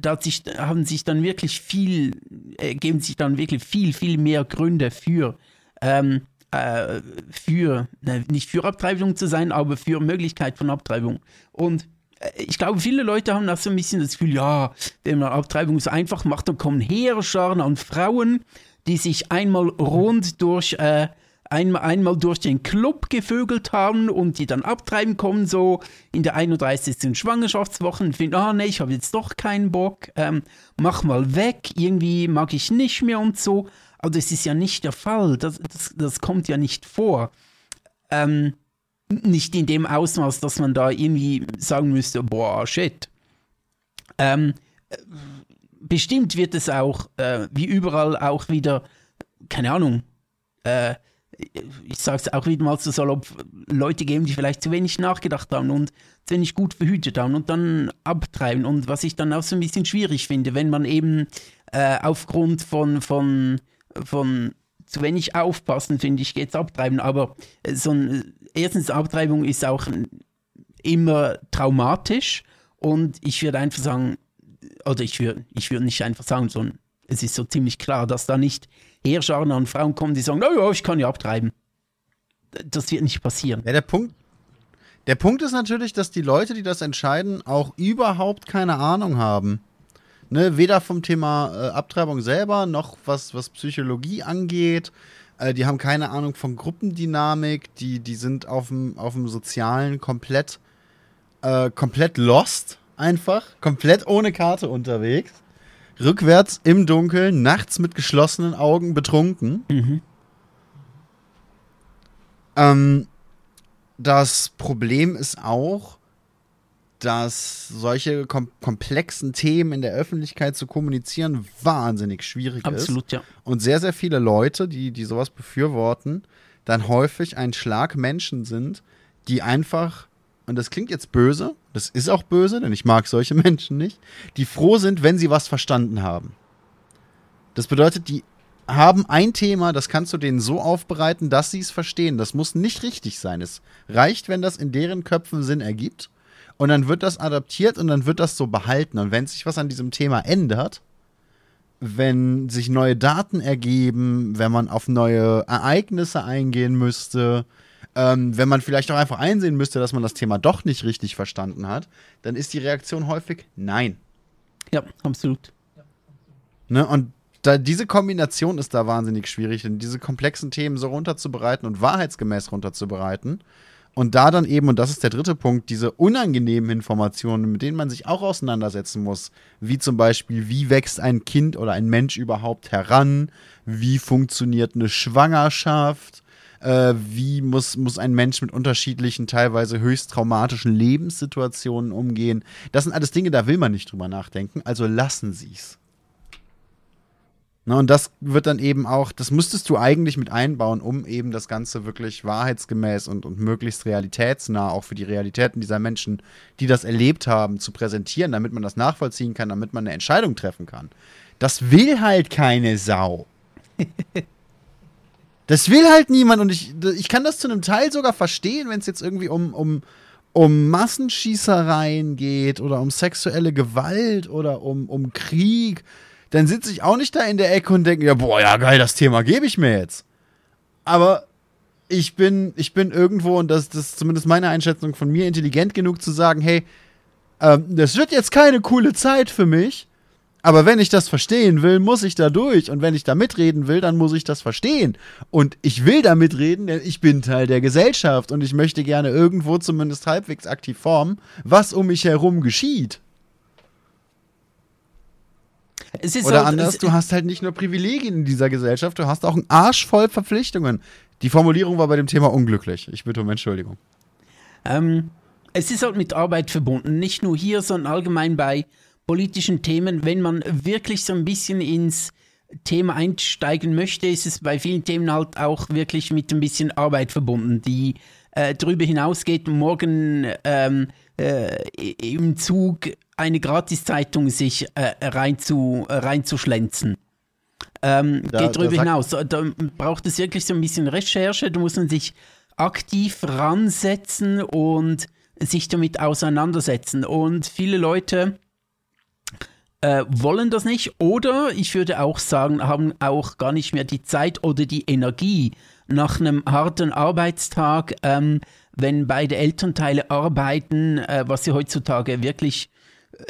da sich, haben sich dann wirklich viel, äh, geben sich dann wirklich viel, viel mehr Gründe für, ähm, äh, für, ne, nicht für Abtreibung zu sein, aber für Möglichkeit von Abtreibung. Und äh, ich glaube, viele Leute haben da so ein bisschen das Gefühl, ja, wenn man Abtreibung so einfach macht, dann kommen Heerscharen an Frauen, die sich einmal rund durch äh, einmal, einmal durch den Club gevögelt haben und die dann abtreiben kommen, so in der 31. Schwangerschaftswoche und finden, ah nee, ich habe jetzt doch keinen Bock, ähm, mach mal weg, irgendwie mag ich nicht mehr und so. Aber das ist ja nicht der Fall, das, das, das kommt ja nicht vor. Ähm, nicht in dem Ausmaß, dass man da irgendwie sagen müsste, boah, shit. Ähm, bestimmt wird es auch, äh, wie überall auch wieder, keine Ahnung, äh, ich sage es auch wieder mal so salopp, Leute geben, die vielleicht zu wenig nachgedacht haben und zu wenig gut verhütet haben und dann abtreiben. Und was ich dann auch so ein bisschen schwierig finde, wenn man eben äh, aufgrund von, von, von zu wenig aufpassen, finde ich, geht es abtreiben. Aber so ein, erstens, Abtreibung ist auch immer traumatisch und ich würde einfach sagen, oder ich würde ich würd nicht einfach sagen, sondern es ist so ziemlich klar, dass da nicht Heerscharen an Frauen kommen, die sagen, oh ja, ich kann ja abtreiben. Das wird nicht passieren. Ja, der Punkt, der Punkt ist natürlich, dass die Leute, die das entscheiden, auch überhaupt keine Ahnung haben. Ne, weder vom Thema äh, Abtreibung selber, noch was, was Psychologie angeht. Äh, die haben keine Ahnung von Gruppendynamik. Die, die sind auf dem Sozialen komplett, äh, komplett lost, einfach. Komplett ohne Karte unterwegs rückwärts im Dunkeln, nachts mit geschlossenen Augen betrunken. Mhm. Ähm, das Problem ist auch, dass solche kom komplexen Themen in der Öffentlichkeit zu kommunizieren wahnsinnig schwierig Absolut, ist. ja. Und sehr, sehr viele Leute, die, die sowas befürworten, dann häufig ein Schlag Menschen sind, die einfach, und das klingt jetzt böse, das ist auch böse, denn ich mag solche Menschen nicht, die froh sind, wenn sie was verstanden haben. Das bedeutet, die haben ein Thema, das kannst du denen so aufbereiten, dass sie es verstehen. Das muss nicht richtig sein. Es reicht, wenn das in deren Köpfen Sinn ergibt. Und dann wird das adaptiert und dann wird das so behalten. Und wenn sich was an diesem Thema ändert, wenn sich neue Daten ergeben, wenn man auf neue Ereignisse eingehen müsste, ähm, wenn man vielleicht auch einfach einsehen müsste, dass man das Thema doch nicht richtig verstanden hat, dann ist die Reaktion häufig nein. Ja, absolut. Ne? Und da, diese Kombination ist da wahnsinnig schwierig, denn diese komplexen Themen so runterzubereiten und wahrheitsgemäß runterzubereiten. Und da dann eben, und das ist der dritte Punkt, diese unangenehmen Informationen, mit denen man sich auch auseinandersetzen muss, wie zum Beispiel, wie wächst ein Kind oder ein Mensch überhaupt heran, wie funktioniert eine Schwangerschaft, äh, wie muss, muss ein Mensch mit unterschiedlichen, teilweise höchst traumatischen Lebenssituationen umgehen. Das sind alles Dinge, da will man nicht drüber nachdenken, also lassen Sie es. Ne, und das wird dann eben auch, das müsstest du eigentlich mit einbauen, um eben das Ganze wirklich wahrheitsgemäß und, und möglichst realitätsnah auch für die Realitäten dieser Menschen, die das erlebt haben, zu präsentieren, damit man das nachvollziehen kann, damit man eine Entscheidung treffen kann. Das will halt keine Sau. das will halt niemand und ich, ich kann das zu einem Teil sogar verstehen, wenn es jetzt irgendwie um, um, um Massenschießereien geht oder um sexuelle Gewalt oder um, um Krieg dann sitze ich auch nicht da in der Ecke und denke, ja, boah, ja, geil, das Thema gebe ich mir jetzt. Aber ich bin, ich bin irgendwo, und das, das ist zumindest meine Einschätzung von mir, intelligent genug zu sagen, hey, ähm, das wird jetzt keine coole Zeit für mich, aber wenn ich das verstehen will, muss ich da durch. Und wenn ich da mitreden will, dann muss ich das verstehen. Und ich will da mitreden, denn ich bin Teil der Gesellschaft und ich möchte gerne irgendwo zumindest halbwegs aktiv formen, was um mich herum geschieht. Oder halt, anders, du hast halt nicht nur Privilegien in dieser Gesellschaft, du hast auch einen Arsch voll Verpflichtungen. Die Formulierung war bei dem Thema unglücklich. Ich bitte um Entschuldigung. Ähm, es ist halt mit Arbeit verbunden, nicht nur hier, sondern allgemein bei politischen Themen. Wenn man wirklich so ein bisschen ins Thema einsteigen möchte, ist es bei vielen Themen halt auch wirklich mit ein bisschen Arbeit verbunden, die äh, darüber hinausgeht, morgen ähm, äh, im Zug eine Gratiszeitung sich äh, reinzu, reinzuschlänzen. Ähm, da, geht darüber hinaus. Da braucht es wirklich so ein bisschen Recherche. Da muss man sich aktiv ransetzen und sich damit auseinandersetzen. Und viele Leute äh, wollen das nicht oder ich würde auch sagen, haben auch gar nicht mehr die Zeit oder die Energie nach einem harten Arbeitstag, ähm, wenn beide Elternteile arbeiten, äh, was sie heutzutage wirklich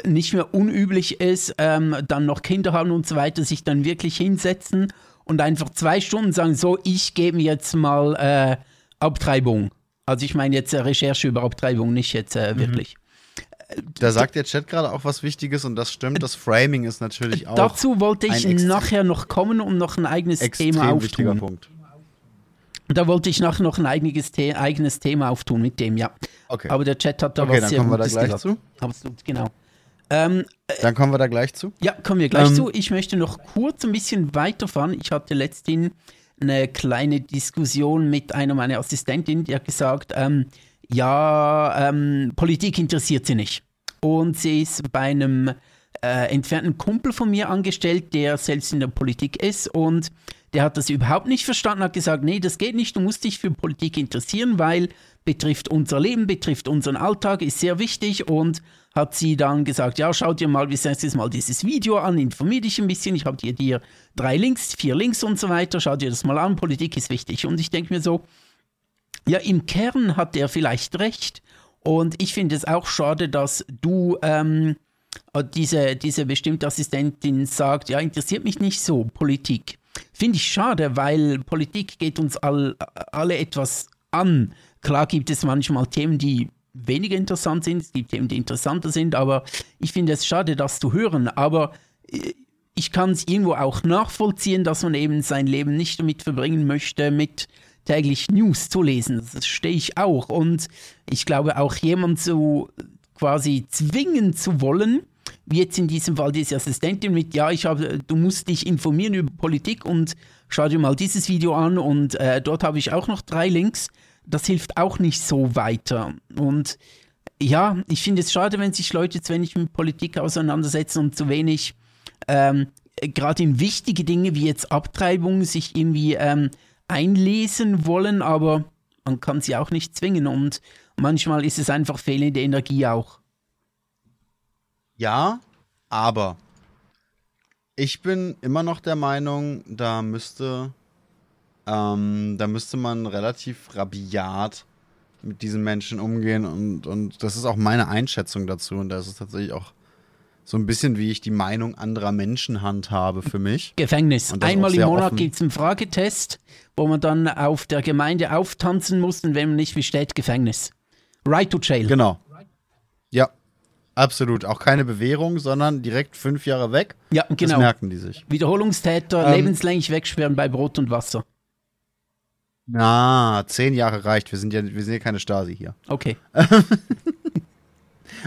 nicht mehr unüblich ist, ähm, dann noch Kinder haben und so weiter, sich dann wirklich hinsetzen und einfach zwei Stunden sagen, so, ich gebe mir jetzt mal äh, Abtreibung. Also ich meine jetzt äh, Recherche über Abtreibung, nicht jetzt äh, mhm. wirklich. Da sagt der Chat gerade auch was Wichtiges und das stimmt. Das Framing ist natürlich auch. Dazu wollte ich nachher noch kommen und noch ein eigenes Thema auftun. Wichtiger Punkt. Da wollte ich nachher noch ein eigenes, The eigenes Thema auftun mit dem, ja. Okay. Aber der Chat hat da okay, was sehr Gutes da gleich zu. Absolut, genau. Ähm, äh, Dann kommen wir da gleich zu. Ja, kommen wir gleich ähm, zu. Ich möchte noch kurz ein bisschen weiterfahren. Ich hatte letztens eine kleine Diskussion mit einer meiner Assistentinnen, die hat gesagt, ähm, ja, ähm, Politik interessiert sie nicht. Und sie ist bei einem äh, entfernten Kumpel von mir angestellt, der selbst in der Politik ist und der hat das überhaupt nicht verstanden, hat gesagt, nee, das geht nicht, du musst dich für Politik interessieren, weil betrifft unser Leben, betrifft unseren Alltag, ist sehr wichtig und hat sie dann gesagt, ja, schau dir mal, wie nächstes Mal dieses Video an, informier dich ein bisschen, ich habe dir, dir drei Links, vier Links und so weiter, schau dir das mal an, Politik ist wichtig. Und ich denke mir so, ja, im Kern hat er vielleicht recht und ich finde es auch schade, dass du ähm, diese, diese bestimmte Assistentin sagt, ja, interessiert mich nicht so Politik. Finde ich schade, weil Politik geht uns all, alle etwas an. Klar gibt es manchmal Themen, die weniger interessant sind, es gibt Themen, die interessanter sind, aber ich finde es schade, das zu hören. Aber äh, ich kann es irgendwo auch nachvollziehen, dass man eben sein Leben nicht damit verbringen möchte, mit täglich News zu lesen. Das stehe ich auch. Und ich glaube auch jemand so quasi zwingen zu wollen, wie jetzt in diesem Fall diese Assistentin mit, ja, ich habe, du musst dich informieren über Politik und schau dir mal dieses Video an und äh, dort habe ich auch noch drei Links. Das hilft auch nicht so weiter. Und ja, ich finde es schade, wenn sich Leute zu wenig mit Politik auseinandersetzen und zu wenig ähm, gerade in wichtige Dinge wie jetzt Abtreibung sich irgendwie ähm, einlesen wollen, aber man kann sie auch nicht zwingen und manchmal ist es einfach fehlende Energie auch. Ja, aber ich bin immer noch der Meinung, da müsste, ähm, da müsste man relativ rabiat mit diesen Menschen umgehen und, und das ist auch meine Einschätzung dazu und das ist tatsächlich auch so ein bisschen, wie ich die Meinung anderer Menschen handhabe für mich. Gefängnis. Einmal im Monat gibt es einen Fragetest, wo man dann auf der Gemeinde auftanzen muss und wenn man nicht besteht, Gefängnis. Right to jail. Genau. Absolut. Auch keine Bewährung, sondern direkt fünf Jahre weg. Ja, genau. Das merken die sich. Wiederholungstäter ähm, lebenslänglich wegsperren bei Brot und Wasser. Na, zehn Jahre reicht. Wir sind ja, wir sind ja keine Stasi hier. Okay.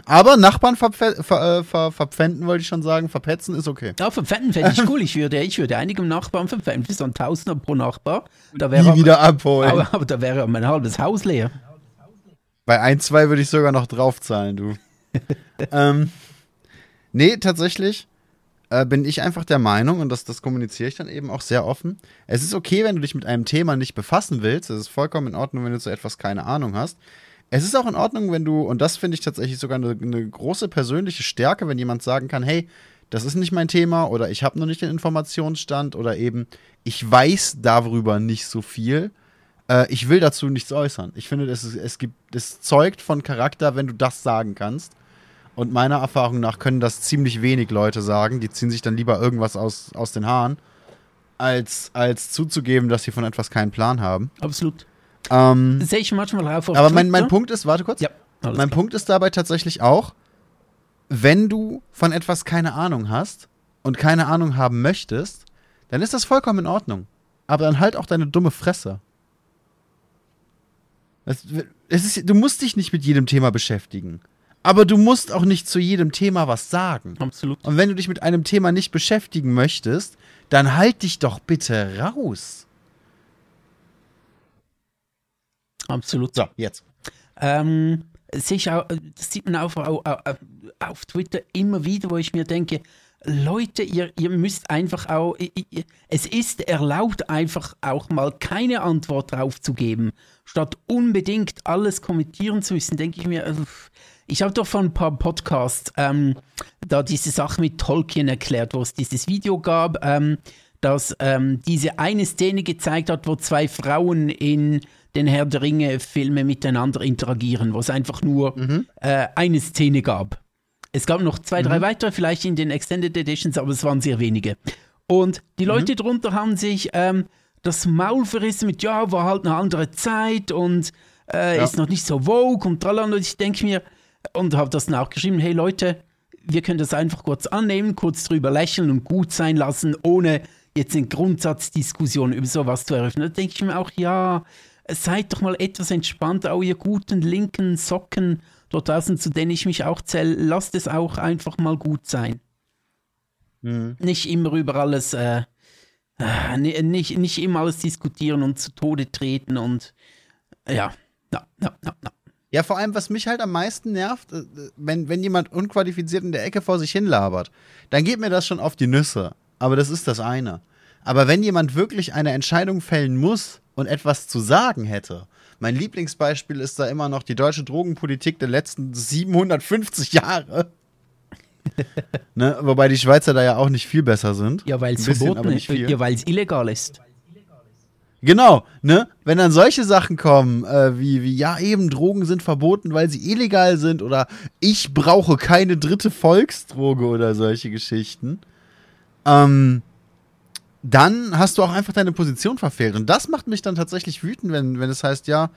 Aber Nachbarn verpf ver äh, ver verpfänden, wollte ich schon sagen. Verpetzen ist okay. Ja, verpfänden fände ich cool. Ich würde, ich würde einigen Nachbarn verpfänden. Für so ein Tausender pro Nachbar. Da wäre Nie wieder abholen. Aber, aber, da wäre mein halbes Haus leer. Bei ein, zwei würde ich sogar noch draufzahlen, du. ähm, nee, tatsächlich äh, bin ich einfach der Meinung, und das, das kommuniziere ich dann eben auch sehr offen. Es ist okay, wenn du dich mit einem Thema nicht befassen willst. Es ist vollkommen in Ordnung, wenn du zu etwas keine Ahnung hast. Es ist auch in Ordnung, wenn du, und das finde ich tatsächlich sogar eine, eine, große persönliche Stärke, wenn jemand sagen kann, hey, das ist nicht mein Thema oder ich habe noch nicht den Informationsstand oder eben ich weiß darüber nicht so viel. Äh, ich will dazu nichts äußern. Ich finde, es, es, gibt, es zeugt von Charakter, wenn du das sagen kannst. Und meiner Erfahrung nach können das ziemlich wenig Leute sagen. Die ziehen sich dann lieber irgendwas aus, aus den Haaren, als, als zuzugeben, dass sie von etwas keinen Plan haben. Absolut. Ähm, Sehe ich manchmal auf. aber mein, mein Punkt ist, warte kurz. Ja, mein klar. Punkt ist dabei tatsächlich auch, wenn du von etwas keine Ahnung hast und keine Ahnung haben möchtest, dann ist das vollkommen in Ordnung. Aber dann halt auch deine dumme Fresse. Es, es ist, du musst dich nicht mit jedem Thema beschäftigen. Aber du musst auch nicht zu jedem Thema was sagen. Absolut. Und wenn du dich mit einem Thema nicht beschäftigen möchtest, dann halt dich doch bitte raus. Absolut. So, jetzt. Ähm, sicher, das sieht man auf, auf, auf Twitter immer wieder, wo ich mir denke, Leute, ihr, ihr müsst einfach auch, ihr, es ist erlaubt, einfach auch mal keine Antwort drauf zu geben. Statt unbedingt alles kommentieren zu müssen, denke ich mir, äh, ich habe doch vor ein paar Podcasts ähm, da diese Sache mit Tolkien erklärt, wo es dieses Video gab, ähm, das ähm, diese eine Szene gezeigt hat, wo zwei Frauen in den Herr der Ringe-Filme miteinander interagieren, wo es einfach nur mhm. äh, eine Szene gab. Es gab noch zwei, drei mhm. weitere, vielleicht in den Extended Editions, aber es waren sehr wenige. Und die mhm. Leute mhm. drunter haben sich ähm, das Maul verrissen mit, ja, war halt eine andere Zeit und äh, ja. ist noch nicht so vogue und tralala. Und ich denke mir, und habe das dann auch geschrieben, hey Leute, wir können das einfach kurz annehmen, kurz drüber lächeln und gut sein lassen, ohne jetzt eine Grundsatzdiskussion über sowas zu eröffnen. Da denke ich mir auch, ja, seid doch mal etwas entspannter, auch ihr guten linken Socken dort draußen, zu denen ich mich auch zähle, lasst es auch einfach mal gut sein. Mhm. Nicht immer über alles, äh, äh, nicht, nicht immer alles diskutieren und zu Tode treten und ja, na, na, na, na. Ja, vor allem, was mich halt am meisten nervt, äh, wenn, wenn jemand unqualifiziert in der Ecke vor sich hin labert, dann geht mir das schon auf die Nüsse. Aber das ist das eine. Aber wenn jemand wirklich eine Entscheidung fällen muss und etwas zu sagen hätte, mein Lieblingsbeispiel ist da immer noch die deutsche Drogenpolitik der letzten 750 Jahre. ne? Wobei die Schweizer da ja auch nicht viel besser sind. Ja, weil es verboten ist. Ja, weil es illegal ist. Genau, ne? Wenn dann solche Sachen kommen, äh, wie, wie, ja, eben Drogen sind verboten, weil sie illegal sind oder ich brauche keine dritte Volksdroge oder solche Geschichten, ähm, dann hast du auch einfach deine Position verfehlt. Und das macht mich dann tatsächlich wütend, wenn, wenn es heißt, ja,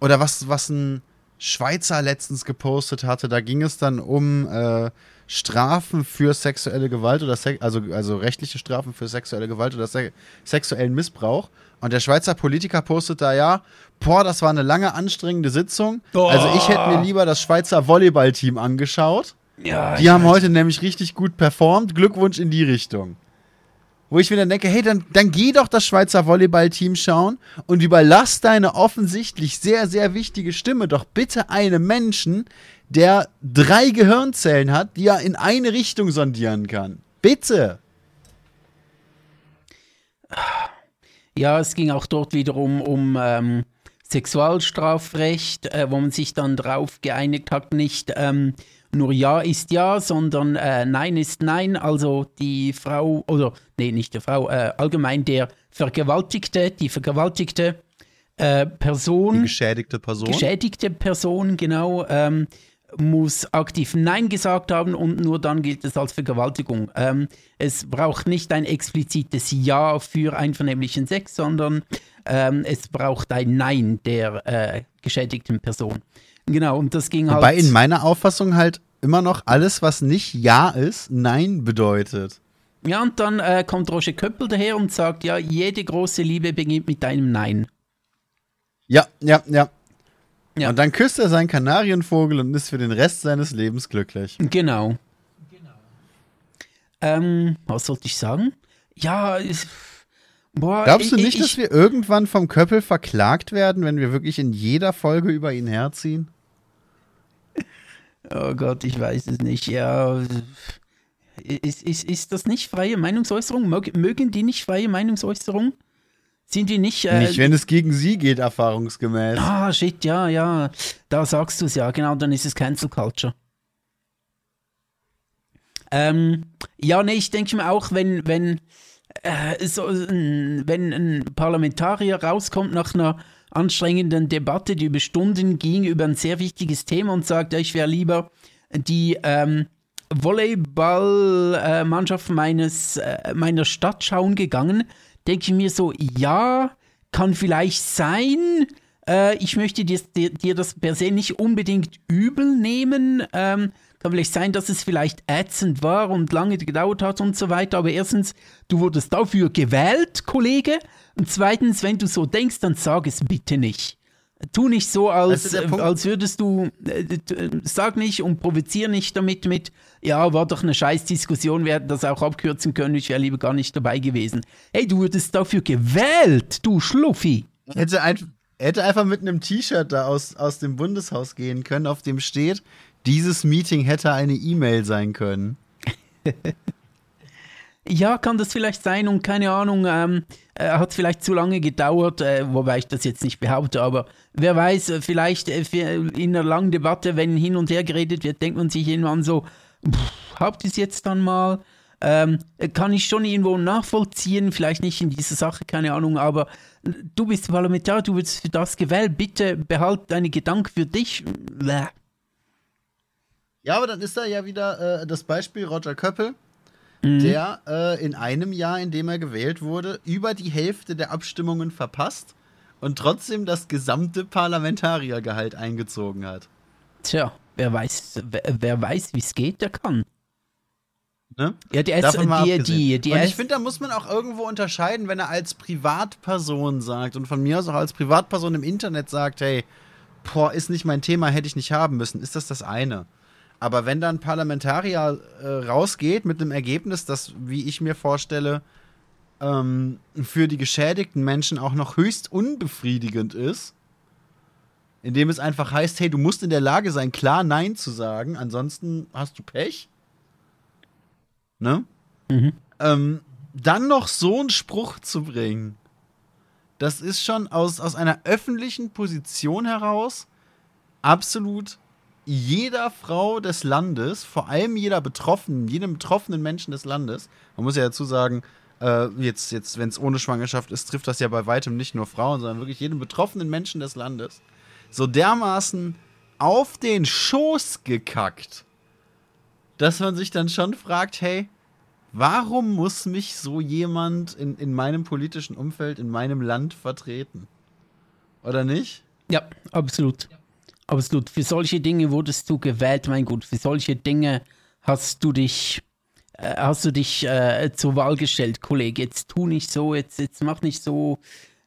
oder was, was ein Schweizer letztens gepostet hatte, da ging es dann um äh, Strafen für sexuelle Gewalt oder se also, also rechtliche Strafen für sexuelle Gewalt oder se sexuellen Missbrauch. Und der Schweizer Politiker postet da ja, boah, das war eine lange anstrengende Sitzung. Oh. Also ich hätte mir lieber das Schweizer Volleyballteam angeschaut. Ja, Die haben heute nämlich richtig gut performt. Glückwunsch in die Richtung. Wo ich mir dann denke, hey, dann, dann geh doch das Schweizer Volleyballteam schauen und überlass deine offensichtlich sehr, sehr wichtige Stimme doch bitte einem Menschen, der drei Gehirnzellen hat, die er in eine Richtung sondieren kann. Bitte. Ja, es ging auch dort wiederum um ähm, Sexualstrafrecht, äh, wo man sich dann darauf geeinigt hat, nicht ähm, nur Ja ist Ja, sondern äh, Nein ist Nein. Also die Frau, oder nee, nicht die Frau, äh, allgemein der Vergewaltigte, die vergewaltigte äh, Person. Die geschädigte Person. geschädigte Person, genau, ähm, muss aktiv Nein gesagt haben und nur dann gilt es als Vergewaltigung. Ähm, es braucht nicht ein explizites Ja für einvernehmlichen Sex, sondern ähm, es braucht ein Nein der äh, geschädigten Person. Genau, und das ging halt. Wobei in meiner Auffassung halt immer noch alles, was nicht Ja ist, Nein bedeutet. ja, und dann äh, kommt Roger Köppel daher und sagt: Ja, jede große Liebe beginnt mit einem Nein. Ja, ja, ja. Ja. Und dann küsst er seinen Kanarienvogel und ist für den Rest seines Lebens glücklich. Genau. Ähm, was sollte ich sagen? Ja, ich, boah, Glaubst du ich- nicht, ich, dass wir irgendwann vom Köppel verklagt werden, wenn wir wirklich in jeder Folge über ihn herziehen? Oh Gott, ich weiß es nicht. Ja, ist, ist, ist das nicht freie Meinungsäußerung? Mög, mögen die nicht freie Meinungsäußerung? Sind die nicht. Äh, Nicht, wenn es gegen sie geht, erfahrungsgemäß. ah, shit, ja, ja. Da sagst du es ja, genau, dann ist es Cancel Culture. Ähm, ja, nee, ich denke mir auch, wenn, wenn, äh, so, ein- wenn ein Parlamentarier rauskommt nach einer anstrengenden Debatte, die über Stunden ging, über ein sehr wichtiges Thema und sagt, ich wäre lieber die ähm, Volleyballmannschaft meines äh, meiner Stadt schauen gegangen, denke ich mir so, ja, kann vielleicht sein. Äh, ich möchte dir, dir, dir das per se nicht unbedingt übel nehmen. Ähm, kann vielleicht sein, dass es vielleicht ätzend war und lange gedauert hat und so weiter. Aber erstens, du wurdest dafür gewählt, Kollege. Und zweitens, wenn du so denkst, dann sag es bitte nicht. Tu nicht so, als, Punkt- als würdest du, äh, äh, sag nicht und provozier nicht damit mit, ja, war doch eine scheiß Diskussion, wir hätten das auch abkürzen können, ich wäre lieber gar nicht dabei gewesen. Hey, du wurdest dafür gewählt, du Schluffi. Hätte, ein, hätte einfach mit einem T-Shirt da aus, aus dem Bundeshaus gehen können, auf dem steht, dieses Meeting hätte eine E-Mail sein können. Ja, kann das vielleicht sein und keine Ahnung, ähm, äh, hat vielleicht zu lange gedauert, äh, wobei ich das jetzt nicht behaupte, aber wer weiß, äh, vielleicht äh, in einer langen Debatte, wenn hin und her geredet wird, denkt man sich irgendwann so, pff, habt ihr es jetzt dann mal? Ähm, äh, kann ich schon irgendwo nachvollziehen, vielleicht nicht in dieser Sache, keine Ahnung, aber äh, du bist Parlamentarier, du wirst für das gewählt, bitte behalt deine Gedanken für dich. Bäh. Ja, aber dann ist da ja wieder das Beispiel Roger Köppel, der äh, in einem Jahr, in dem er gewählt wurde, über die Hälfte der Abstimmungen verpasst und trotzdem das gesamte Parlamentariergehalt eingezogen hat. Tja, wer weiß, wer, wer weiß, wie es geht, der kann. Ne? Ja, die, Davon mal die, die, die und ich finde, da muss man auch irgendwo unterscheiden, wenn er als Privatperson sagt und von mir aus auch als Privatperson im Internet sagt, hey, boah, ist nicht mein Thema, hätte ich nicht haben müssen, ist das das eine. Aber wenn dann Parlamentarier äh, rausgeht mit einem Ergebnis, das, wie ich mir vorstelle, ähm, für die geschädigten Menschen auch noch höchst unbefriedigend ist, indem es einfach heißt, hey, du musst in der Lage sein, klar Nein zu sagen, ansonsten hast du Pech. Ne? Mhm. ähm, dann noch so einen Spruch zu bringen, das ist schon aus, aus einer öffentlichen Position heraus absolut jeder Frau des Landes, vor allem jeder Betroffenen, jedem betroffenen Menschen des Landes, man muss ja dazu sagen, äh, jetzt, jetzt wenn es ohne Schwangerschaft ist, trifft das ja bei weitem nicht nur Frauen, sondern wirklich jedem betroffenen Menschen des Landes, so dermaßen auf den Schoß gekackt, dass man sich dann schon fragt, hey, warum muss mich so jemand in, in meinem politischen Umfeld, in meinem Land vertreten? Oder nicht? Ja, absolut. Absolut. Für solche Dinge wurdest du gewählt, mein Gott. Für solche Dinge hast du dich, äh, hast du dich äh, zur Wahl gestellt, Kollege. Jetzt tu nicht so, jetzt, jetzt mach nicht so.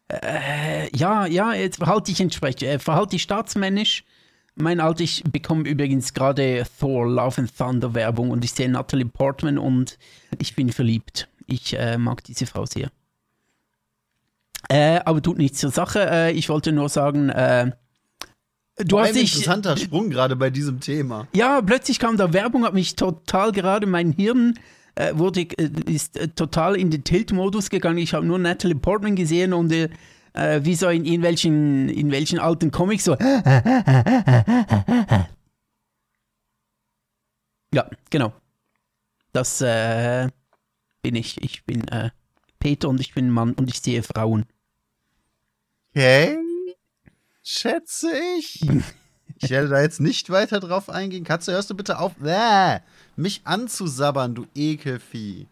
Äh, ja, ja, jetzt verhalte dich entsprechend, äh, verhalte dich staatsmännisch. Mein Alter, ich bekomme übrigens gerade Thor Love and Thunder Werbung und ich sehe Natalie Portman und ich bin verliebt. Ich äh, mag diese Frau sehr. Äh, aber tut nichts zur Sache. Äh, ich wollte nur sagen, äh, du hast dich. interessanter Sprung gerade bei diesem Thema. Ja, plötzlich kam da Werbung, hat mich total gerade, mein Hirn äh, wurde, äh, ist äh, total in den Tilt-Modus gegangen. Ich habe nur Natalie Portman gesehen und äh, äh, wie so in, in, welchen, in welchen alten Comics so. Ja, genau. Das äh, bin ich. Ich bin Peter und ich bin Mann und ich sehe Frauen. Okay. Schätze ich. Ich werde da jetzt nicht weiter drauf eingehen. Katze, hörst du bitte auf, äh, mich anzusabbern, du Ekelvieh.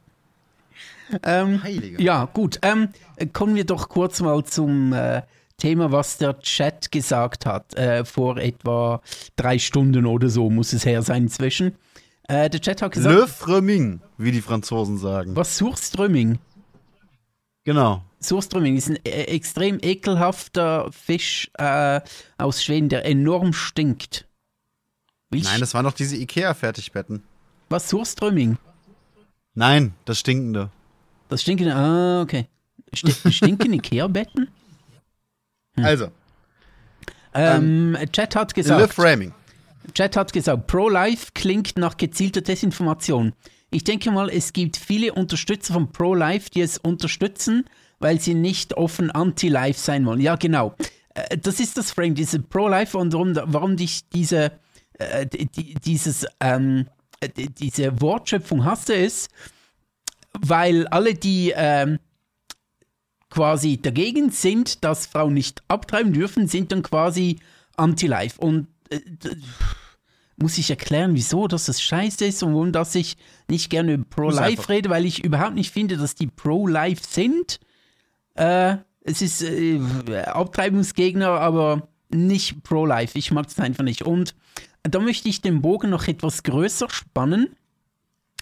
Ähm, Heilige. Ja, gut. Ähm, kommen wir doch kurz mal zum äh, Thema, was der Chat gesagt hat. Äh, vor etwa drei Stunden oder so muss es her sein inzwischen. Äh, der Chat hat gesagt, Le Freming, wie die Franzosen sagen. was Surströmming? Genau. Surströmming ist ein äh, extrem ekelhafter Fisch äh, aus Schweden, der enorm stinkt. Ich- Nein, das waren doch diese Ikea-Fertigbetten. was Surströmming? Nein, das Stinkende. Das stinkende, ah, okay. Sti stinken Ikea-Betten? Hm. Also, Ähm, Chat hat Le gesagt, Framing. Chat hat gesagt, Pro-Life klingt nach gezielter Desinformation. Ich denke mal, es gibt viele Unterstützer von Pro-Life, die es unterstützen, weil sie nicht offen anti-Life sein wollen. Ja, genau. Äh, Das ist das Frame, diese Pro-Life und warum, warum dich diese, äh, die, die- dieses, ähm, äh, die- diese Wortschöpfung hasse, ist, weil alle, die ähm, quasi dagegen sind, dass Frauen nicht abtreiben dürfen, sind dann quasi anti-Life. Und äh, muss ich erklären, wieso dass das scheiße ist und warum dass ich nicht gerne über Pro-Life rede, weil ich überhaupt nicht finde, dass die Pro-Life sind. Äh, es ist äh, Abtreibungsgegner, aber nicht Pro-Life. Ich mag es einfach nicht. Und da möchte ich den Bogen noch etwas größer spannen,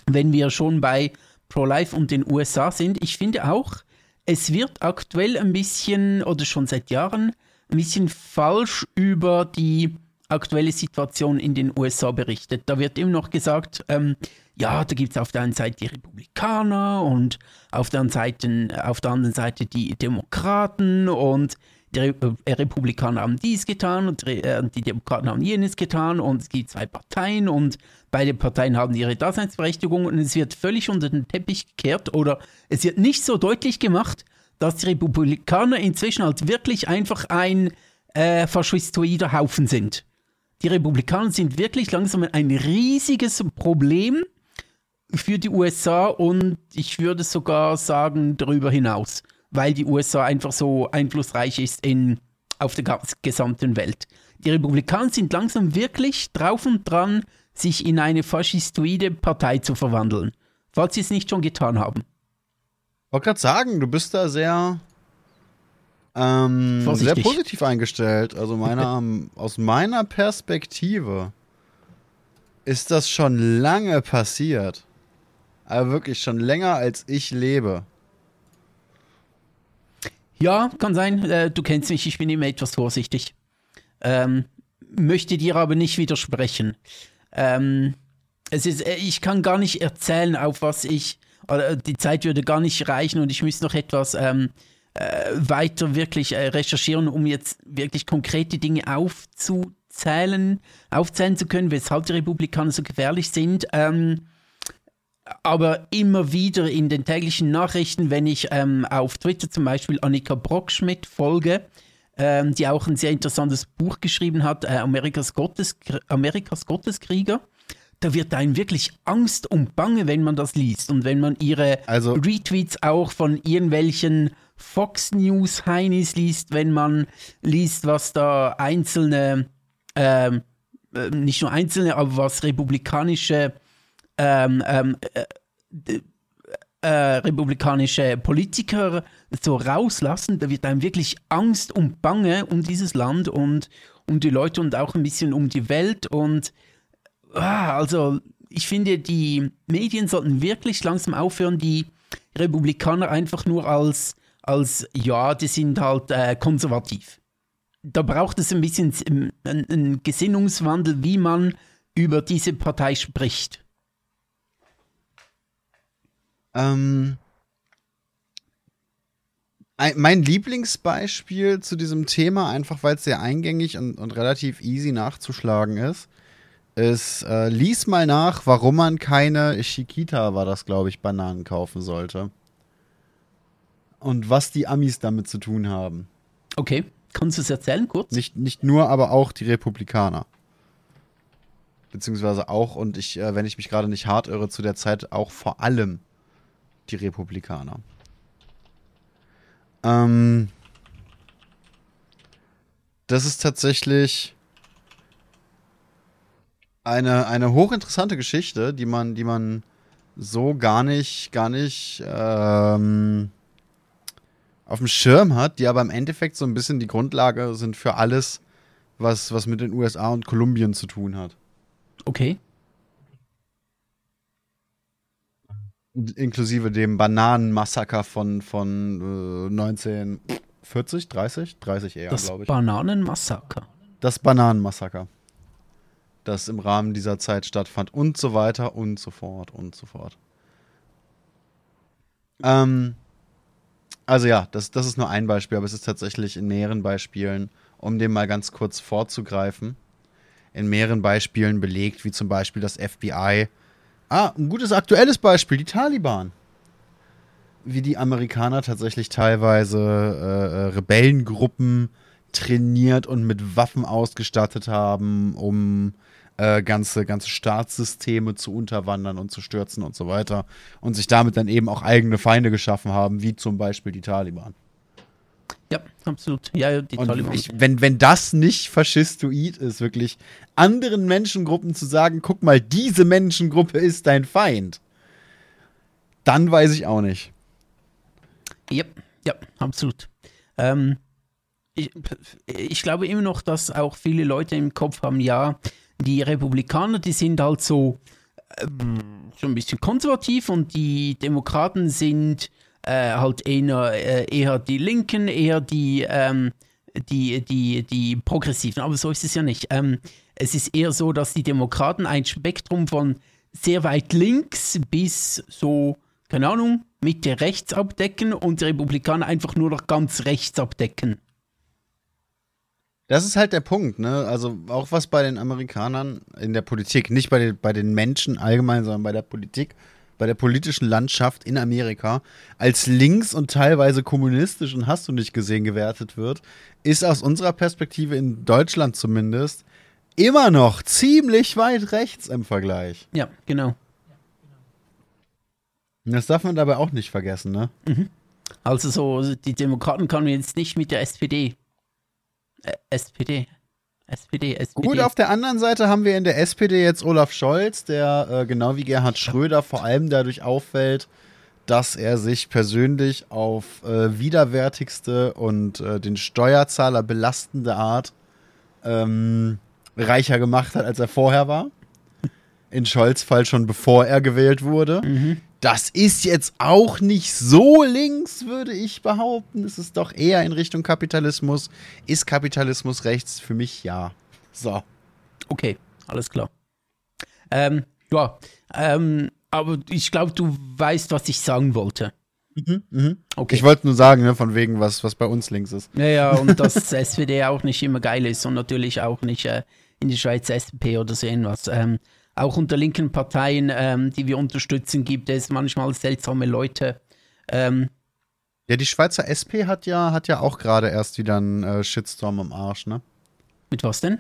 wenn wir schon bei Pro-Life und den USA sind. Ich finde auch, es wird aktuell ein bisschen oder schon seit Jahren ein bisschen falsch über die aktuelle Situation in den USA berichtet. Da wird immer noch gesagt, ähm, ja, da gibt es auf der einen Seite die Republikaner und auf der, anderen Seite, auf der anderen Seite die Demokraten und die Re äh, Republikaner haben dies getan und die, äh, die Demokraten haben jenes getan und es gibt zwei Parteien und beide Parteien haben ihre Daseinsberechtigung und es wird völlig unter den Teppich gekehrt oder es wird nicht so deutlich gemacht, dass die Republikaner inzwischen halt wirklich einfach ein äh, faschistoider Haufen sind. Die Republikaner sind wirklich langsam ein riesiges Problem für die USA und ich würde sogar sagen darüber hinaus, weil die USA einfach so einflussreich ist in, auf der gesamten Welt. Die Republikaner sind langsam wirklich drauf und dran, sich in eine faschistoide Partei zu verwandeln, falls sie es nicht schon getan haben. wollte gerade sagen, du bist da sehr, ähm, sehr positiv eingestellt. Also meiner, aus meiner Perspektive ist das schon lange passiert. Aber wirklich schon länger als ich lebe. Ja, kann sein. Äh, du kennst mich, ich bin immer etwas vorsichtig. Ähm, möchte dir aber nicht widersprechen. Ähm, es ist, äh, ich kann gar nicht erzählen, auf was ich, oder äh, die Zeit würde gar nicht reichen und ich müsste noch etwas ähm, äh, weiter wirklich äh, recherchieren, um jetzt wirklich konkrete Dinge aufzuzählen, aufzählen zu können, weshalb die Republikaner so gefährlich sind. Ähm, aber immer wieder in den täglichen Nachrichten, wenn ich ähm, auf Twitter zum Beispiel Annika Brockschmidt folge, ähm, die auch ein sehr interessantes Buch geschrieben hat, äh, Amerikas, Gottes, Amerikas Gotteskrieger, da wird einem wirklich Angst und Bange, wenn man das liest und wenn man ihre Also- Retweets auch von irgendwelchen Fox News Heinis liest, wenn man liest, was da einzelne, ähm, äh, nicht nur einzelne, aber was republikanische ähm, ähm, äh, äh, republikanische Politiker so rauslassen, da wird einem wirklich Angst und Bange um dieses Land und um die Leute und auch ein bisschen um die Welt und ah, also ich finde, die Medien sollten wirklich langsam aufhören, die Republikaner einfach nur als, als ja, die sind halt äh, konservativ. Da braucht es ein bisschen einen, Gesinnungswandel, wie man über diese Partei spricht. Ähm, mein Lieblingsbeispiel zu diesem Thema, einfach weil es sehr eingängig und, und, relativ easy nachzuschlagen ist, ist, äh, lies mal nach, warum man keine Chiquita, war das, glaube ich, Bananen kaufen sollte. Und was die Amis damit zu tun haben. Okay, kannst du es erzählen kurz? Nicht, nicht nur, aber auch die Republikaner. Beziehungsweise auch, und ich, äh, wenn ich mich gerade nicht hart irre, zu der Zeit auch vor allem die Republikaner. Ähm, das ist tatsächlich eine, eine hochinteressante Geschichte, die man, die man so gar nicht, gar nicht ähm, auf dem Schirm hat, die aber im Endeffekt so ein bisschen die Grundlage sind für alles, was, was mit den USA und Kolumbien zu tun hat. Okay. Inklusive dem Bananenmassaker von, von äh, 1940, 30? 30 eher, glaube ich. Das Bananenmassaker. Das Bananenmassaker. Das im Rahmen dieser Zeit stattfand und so weiter und so fort und so fort. Ähm, also ja, das, das ist nur ein Beispiel, aber es ist tatsächlich in mehreren Beispielen, um dem mal ganz kurz vorzugreifen, in mehreren Beispielen belegt, wie zum Beispiel das FBI Ah, ein gutes aktuelles Beispiel, die Taliban. Wie die Amerikaner tatsächlich teilweise äh, äh, Rebellengruppen trainiert und mit Waffen ausgestattet haben, um äh, ganze, ganze Staatssysteme zu unterwandern und zu stürzen und so weiter. Und sich damit dann eben auch eigene Feinde geschaffen haben, wie zum Beispiel die Taliban. Ja, absolut. Ja, die und Taliban. Ich, wenn, wenn das nicht faschistoid ist, wirklich anderen Menschengruppen zu sagen, guck mal, diese Menschengruppe ist dein Feind, dann weiß ich auch nicht. Ja, ja, absolut. Ähm, ich, ich glaube immer noch, dass auch viele Leute im Kopf haben, ja, die Republikaner, die sind halt so, ähm, so ein bisschen konservativ und die Demokraten sind äh, halt eher, äh, eher die Linken, eher die, ähm, die, die, die Progressiven. Aber so ist es ja nicht. Ähm, es ist eher so, dass die Demokraten ein Spektrum von sehr weit links bis so, keine Ahnung, Mitte rechts abdecken und die Republikaner einfach nur noch ganz rechts abdecken. Das ist halt der Punkt, ne? Also auch was bei den Amerikanern in der Politik, nicht bei den, bei den Menschen allgemein, sondern bei der Politik bei der politischen Landschaft in Amerika als links und teilweise kommunistisch und hast du nicht gesehen gewertet wird, ist aus unserer Perspektive in Deutschland zumindest immer noch ziemlich weit rechts im Vergleich. Ja, genau. Das darf man dabei auch nicht vergessen, ne? Mhm. Also so, die Demokraten kann man jetzt nicht mit der SPD. SPD. SPD, SPD. Gut, auf der anderen Seite haben wir in der SPD jetzt Olaf Scholz, der äh, genau wie Gerhard Schröder vor allem dadurch auffällt, dass er sich persönlich auf äh, widerwärtigste und äh, den Steuerzahler belastende Art ähm, reicher gemacht hat, als er vorher war. In Scholz Fall schon bevor er gewählt wurde. Mhm. Das ist jetzt auch nicht so links, würde ich behaupten. Es ist doch eher in Richtung Kapitalismus. Ist Kapitalismus rechts? Für mich ja. So. Okay, alles klar. Ähm, ja, ähm, aber ich glaube, du weißt, was ich sagen wollte. Mhm, mhm. Okay. Ich wollte nur sagen, ne, von wegen, was, was bei uns links ist. Ja, ja, und dass SWD auch nicht immer geil ist und natürlich auch nicht äh, in die Schweiz SP oder so irgendwas. Ähm, auch unter linken Parteien, ähm, die wir unterstützen, gibt es manchmal seltsame Leute. Ähm, ja, die Schweizer SP hat ja, hat ja auch gerade erst wieder einen äh, Shitstorm am Arsch, ne? Mit was denn?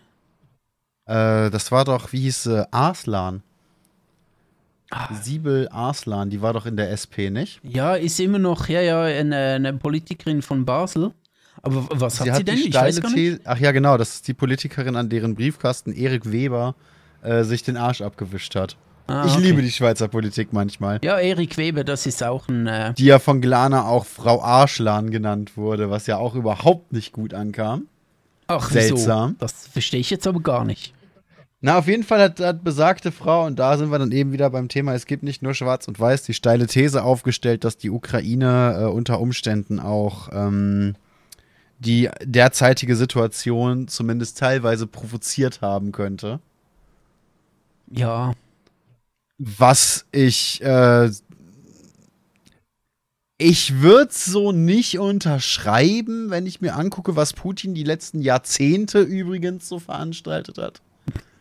Äh, das war doch, wie hieß äh, Arslan. Ah. Siebel Arslan, die war doch in der SP, nicht? Ja, ist immer noch, ja, ja, eine, eine Politikerin von Basel. Aber was sie hat, hat sie denn? Ich weiß gar nicht. Ach ja, genau, das ist die Politikerin, an deren Briefkasten Erik Weber äh, sich den Arsch abgewischt hat. Ah, ich okay. liebe die Schweizer Politik manchmal. Ja, Erik Weber, das ist auch ein. Äh die ja von Glana auch Frau Arschlan genannt wurde, was ja auch überhaupt nicht gut ankam. Ach, Seltsam. Wieso? Das verstehe ich jetzt aber gar nicht. Na, auf jeden Fall hat, hat besagte Frau, und da sind wir dann eben wieder beim Thema, es gibt nicht nur Schwarz und Weiß, die steile These aufgestellt, dass die Ukraine äh, unter Umständen auch ähm, die derzeitige Situation zumindest teilweise provoziert haben könnte. Ja. Was ich äh, ich würde so nicht unterschreiben, wenn ich mir angucke, was Putin die letzten Jahrzehnte übrigens so veranstaltet hat.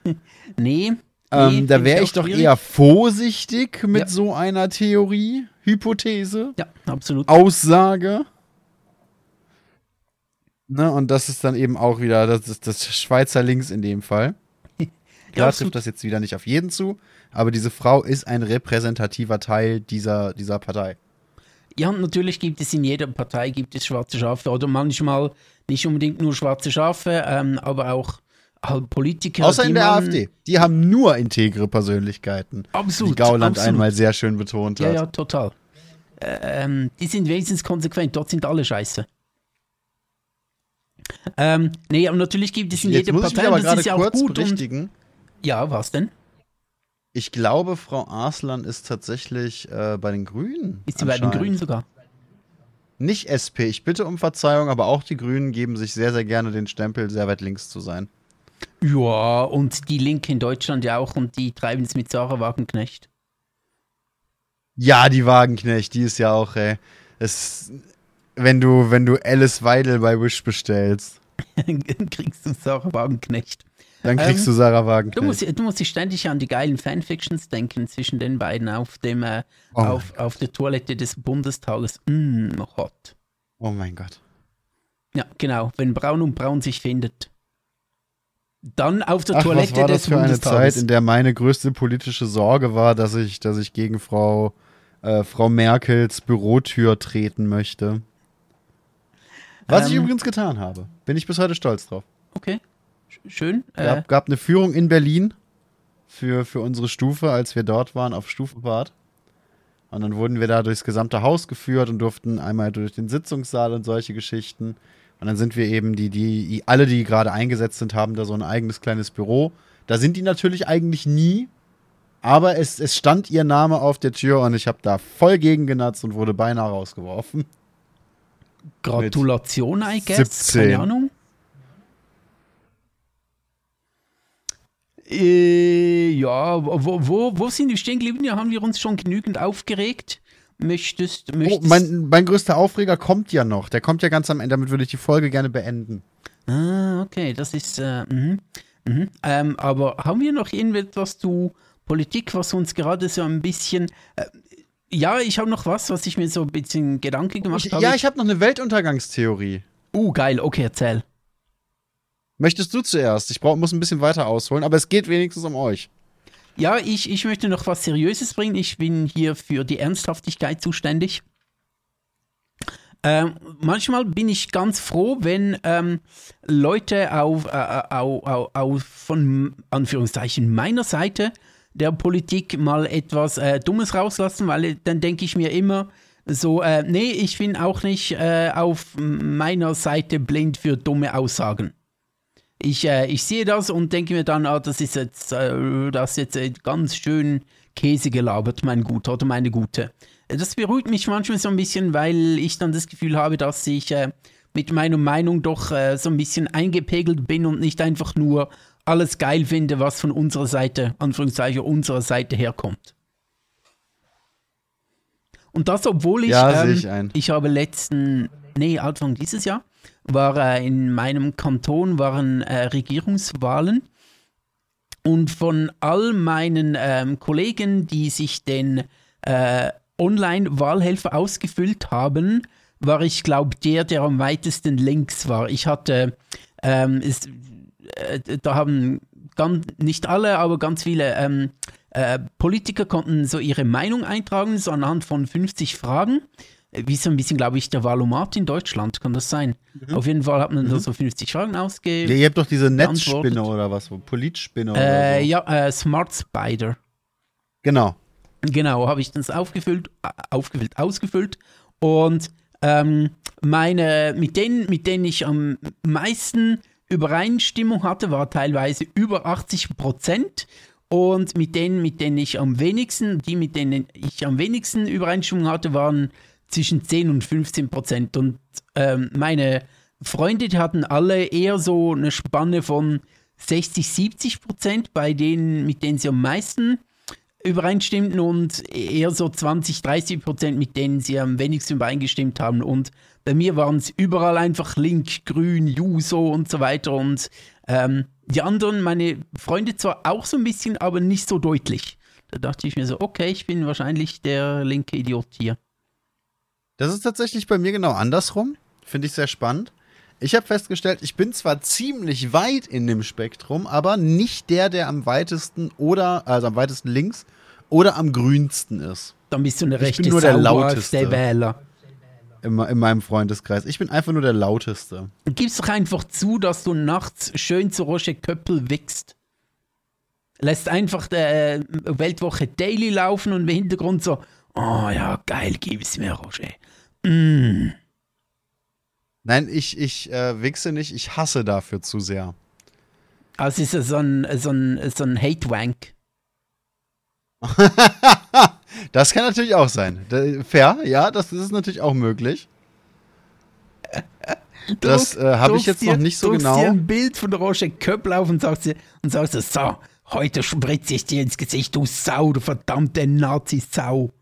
nee. Ähm, nee da wäre ich, auch doch schwierig. eher vorsichtig mit Ja. so einer Theorie, Hypothese, Ja, absolut. Aussage. Ne, und das ist dann eben auch wieder das, das Schweizer Links in dem Fall. Klar trifft das jetzt wieder nicht auf jeden zu, aber diese Frau ist ein repräsentativer Teil dieser, dieser Partei. Ja, und natürlich gibt es in jeder Partei gibt es schwarze Schafe oder manchmal nicht unbedingt nur schwarze Schafe, ähm, aber auch halt Politiker. Außer die in der AfD. Die haben nur integre Persönlichkeiten. Absolut. Wie Gauland absolut. einmal sehr schön betont Ja, hat. ja, total. Ähm, die sind wenigstens konsequent, dort sind alle scheiße. Ähm, nee, aber natürlich gibt es in Jetzt jeder muss ich mich Partei, aber und das ist ja auch gut. Und, ja, was denn? Ich glaube, Frau Arslan ist tatsächlich äh, bei den Grünen. Ist sie bei den. Grünen sogar? Nicht SP. Ich bitte um Verzeihung, aber auch die Grünen geben sich sehr, sehr gerne den Stempel, sehr weit links zu sein. Ja, und die Linke in Deutschland ja auch und die treiben es mit Sarah Wagenknecht. Ja, die Wagenknecht, die ist ja auch, ey. Es, wenn du, wenn du Alice Weidel bei Wish bestellst, Kriegst du Sarah Wagenknecht. Dann kriegst Ähm, du Sarah Du Wagenknecht. musst, du musst dich ständig an die geilen Fanfictions denken zwischen den beiden auf dem äh, Oh auf, auf der Toilette des Bundestages. Mm, hot. oh mein Gott. Ja, genau. Wenn Braun und Braun sich findet. Dann auf der Ach, Toilette was war des das für eine. Zeit, in der meine größte politische Sorge war, dass ich, dass ich gegen Frau, äh, Frau Merkels Bürotür treten möchte. Was ich Ähm. übrigens getan habe. Bin ich bis heute stolz drauf. okay. Sch- Schön. Äh, gab, gab eine Führung in Berlin für, für unsere Stufe, als wir dort waren, auf Stufenbad. Und dann wurden wir da durchs gesamte Haus geführt und durften einmal durch den Sitzungssaal und solche Geschichten. Und dann sind wir eben, die, die, alle, die gerade eingesetzt sind, haben da so ein eigenes kleines Büro. Da sind die natürlich eigentlich nie, aber es, es stand ihr Name auf der Tür und ich habe da voll gegen genatzt und wurde beinahe rausgeworfen. Gratulation, I guess. 17. Keine Ahnung. Äh, ja, wo, wo, wo sind wir stehen geblieben? Ja, haben wir uns schon genügend aufgeregt? Möchtest, Oh, möchtest mein, mein größter Aufreger kommt ja noch. Der kommt ja ganz am Ende. Damit würde ich die Folge gerne beenden. Ah, okay, das ist. Äh, mhm, mhm. Ähm, aber haben wir noch irgendetwas zu Politik, was uns gerade so ein bisschen. Äh, ja, ich habe noch was, was ich mir so ein bisschen Gedanken gemacht habe. ja, ich habe noch eine Weltuntergangstheorie. uh, geil, okay, erzähl. Möchtest du zuerst? Ich brauch, muss ein bisschen weiter ausholen, aber es geht wenigstens um euch. Ja, ich, ich möchte noch was Seriöses bringen. Ich bin hier für die Ernsthaftigkeit zuständig. Ähm, manchmal bin ich ganz froh, wenn ähm, Leute auf, äh, auf, auf, auf von Anführungszeichen meiner Seite der Politik mal etwas äh, Dummes rauslassen, weil dann denke ich mir immer so, äh, nee, ich bin auch nicht äh, auf meiner Seite blind für dumme Aussagen. Ich, äh, ich sehe das und denke mir dann, ah, das ist jetzt, äh, das ist jetzt äh, ganz schön Käse gelabert, mein Guter oder meine Gute. Das beruhigt mich manchmal so ein bisschen, weil ich dann das Gefühl habe, dass ich äh, mit meiner Meinung doch äh, so ein bisschen eingepegelt bin und nicht einfach nur alles geil finde, was von unserer Seite, Anführungszeichen, unserer Seite herkommt. Und das, obwohl ich, Ja, ähm, ich ich habe letzten, nee, Anfang dieses Jahr, war äh, in meinem Kanton waren äh, Regierungswahlen und von all meinen ähm, Kollegen, die sich den äh, Online-Wahlhelfer ausgefüllt haben, war ich glaube der, der am weitesten links war. Ich hatte, ähm, es, äh, da haben ganz, nicht alle, aber ganz viele ähm, äh, Politiker konnten so ihre Meinung eintragen, so anhand von 50 Fragen. Äh, Wie so ein bisschen, glaube ich, der Valomat in Deutschland, kann das sein? Auf jeden Fall hat man da so 50 Fragen Ja, ausgegeben. ihr habt doch diese. Netzspinne oder was, Politspinne Äh, oder so. ja, äh, Smart Spider. Genau. Genau, habe ich das aufgefüllt, äh, aufgefüllt, ausgefüllt und ähm, meine, mit denen, mit denen ich am meisten Übereinstimmung hatte, war teilweise über 80 Prozent. Und mit denen, mit denen ich am wenigsten, die, mit denen ich am wenigsten Übereinstimmung hatte, waren zwischen 10 und 15 Prozent. Und ähm, meine Freunde hatten alle eher so eine Spanne von 60, 70 Prozent, bei denen, mit denen sie am meisten übereinstimmten und eher so 20, 30 Prozent, mit denen sie am wenigsten übereingestimmt haben. Und bei mir waren es überall einfach Link, Grün, Juso und so weiter. Und ähm, die anderen, meine Freunde zwar auch so ein bisschen, aber nicht so deutlich. Da dachte ich mir so, okay, ich bin wahrscheinlich der linke Idiot hier. Das ist tatsächlich bei mir genau andersrum. Finde ich sehr spannend. Ich habe festgestellt, ich bin zwar ziemlich weit in dem Spektrum, aber nicht der, der am weitesten oder, also am weitesten links oder am grünsten ist. Dann bist du eine Ich rechte bin nur der Lauteste. Wähler. In, in meinem Freundeskreis. Ich bin einfach nur der Lauteste. Gib's doch einfach zu, dass du nachts schön zu Roger Köppel wichst. Lässt einfach der äh, Weltwoche Daily laufen und im Hintergrund so, oh ja, geil, gib es mir, Roger. Mm. Nein, ich, ich äh, wichse nicht, ich hasse dafür zu sehr. Also ist es so ein, so ein, so ein Hate-Wank. Das kann natürlich auch sein. Fair, ja, das ist natürlich auch möglich. Das äh, habe ich jetzt dir- noch nicht so genau. dir ein Bild von Roger Köppel auf und sagst, dir, und sagst dir, so, heute spritze ich dir ins Gesicht, du Sau, du verdammte Nazi-Sau.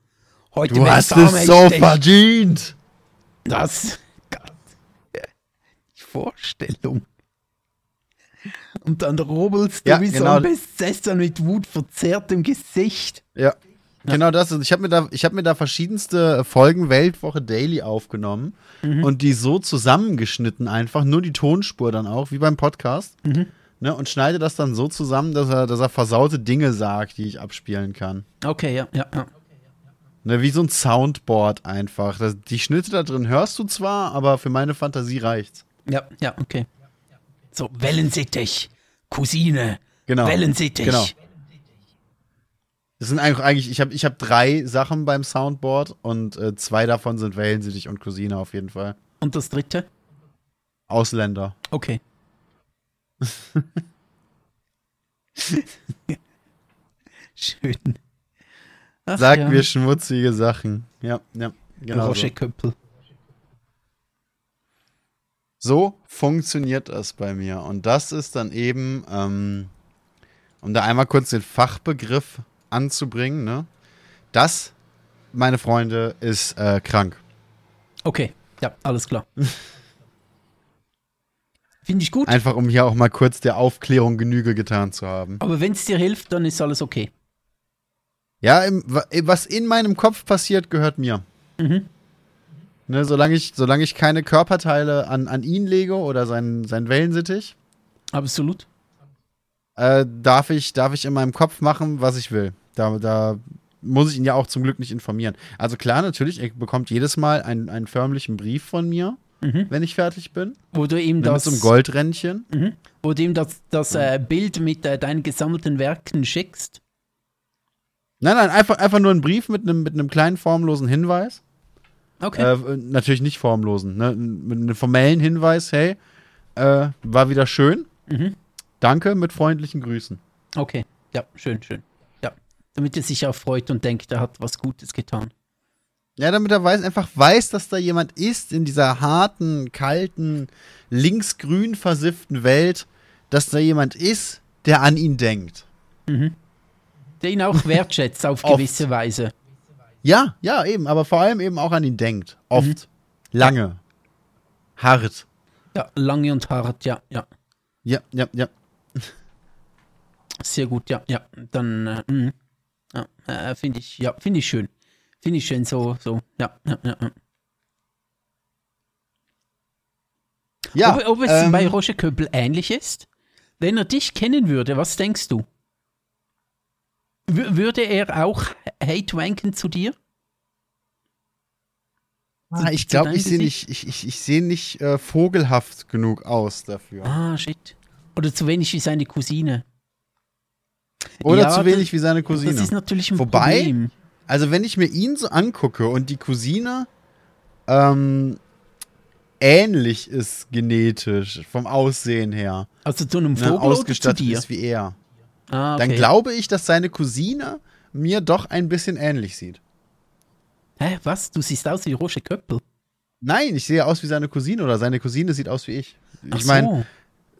Heute Du hast es so verdient. Das, Gott, die Vorstellung. Und dann rubbelst du Ja, wie so genau. ein Besessener mit wutverzerrtem Gesicht. Ja. Genau das. Ich habe mir, da, ich hab mir da verschiedenste Folgen Weltwoche Daily aufgenommen und die so zusammengeschnitten einfach, nur die Tonspur dann auch, wie beim Podcast. Ne, und schneide das dann so zusammen, dass er, dass er versaute Dinge sagt, die ich abspielen kann. Okay, ja, ja, ja. Ne, wie so ein Soundboard einfach. Das, die Schnitte da drin hörst du zwar, aber für meine Fantasie reicht's. Ja, ja, okay. So, Wellensittich, Cousine, Genau. Wellensittich. Genau. Das sind eigentlich, eigentlich ich habe ich hab drei Sachen beim Soundboard und äh, zwei davon sind Wellensittich und Cousine auf jeden Fall. Und das dritte? Ausländer. Okay. Schön. Ach, Sag ja. mir schmutzige Sachen. Ja, ja, genau. Roger So. Köppel. so funktioniert das bei mir. Und das ist dann eben, ähm, um da einmal kurz den Fachbegriff anzubringen, ne? Das, meine Freunde, ist äh, krank. Okay, ja, alles klar. Finde ich gut, Einfach um hier auch mal kurz der Aufklärung Genüge getan zu haben. aber wenn es dir hilft, dann ist alles okay. Ja, im, wa- was in meinem Kopf passiert, gehört mir. Mhm. Ne, solange, ich, solange ich keine Körperteile an, an ihn lege oder seinen, seinen Wellensittich, Absolut. äh, darf, ich, darf ich in meinem Kopf machen, was ich will. Da, da muss ich ihn ja auch zum Glück nicht informieren. Also klar, natürlich, er bekommt jedes Mal einen, einen förmlichen Brief von mir, Mhm. wenn ich fertig bin. Wo du ihm mit das, so einem Goldrändchen. Mhm. Wo du ihm das, das äh, Bild mit äh, deinen gesammelten Werken schickst. Nein, nein, einfach, einfach nur ein Brief mit einem, mit einem kleinen formlosen Hinweis. Okay. Äh, natürlich nicht formlosen, ne? Mit einem formellen Hinweis, hey, äh, war wieder schön. Mhm. Danke, mit freundlichen Grüßen. Okay. Ja, schön, schön. Ja. Damit er sich auch freut und denkt, er hat was Gutes getan. Ja, damit er weiß, einfach weiß, dass da jemand ist in dieser harten, kalten, linksgrün versifften Welt, dass da jemand ist, der an ihn denkt. Der ihn auch wertschätzt auf gewisse Weise. Ja, ja, eben, aber vor allem eben auch an ihn denkt. Oft. Lange. Hart. Ja, lange und hart, ja, ja. Ja, ja, ja. Sehr gut, ja, ja. Dann, äh, mhm. ja, äh, finde ich, ja, finde ich schön. Finde ich schön, so, so, ja, ja, ja. ja. Ja, ob, ob es ähm, bei Roger Köppel ähnlich ist? Wenn er dich kennen würde, was denkst du? W würde er auch Hate wanken zu dir? ah, ich glaube, ich sehe nicht, ich, ich, ich sehe nicht äh, vogelhaft genug aus dafür. Ah, shit. Oder zu wenig wie seine Cousine. Oder Ja, zu wenig wie seine Cousine. Das ist natürlich ein Wobei- Problem. Also wenn ich mir ihn so angucke und die Cousine, ähm, ähnlich ist genetisch, vom Aussehen her, Also zu einem ne, Vogel oder zu ausgestattet dir? ist wie er, Ah, okay. dann glaube ich, dass seine Cousine mir doch ein bisschen ähnlich sieht. Hä, was? Du siehst aus wie Roger Köppel. Nein, ich sehe aus wie seine Cousine oder seine Cousine sieht aus wie ich. Ach Ich meine, so.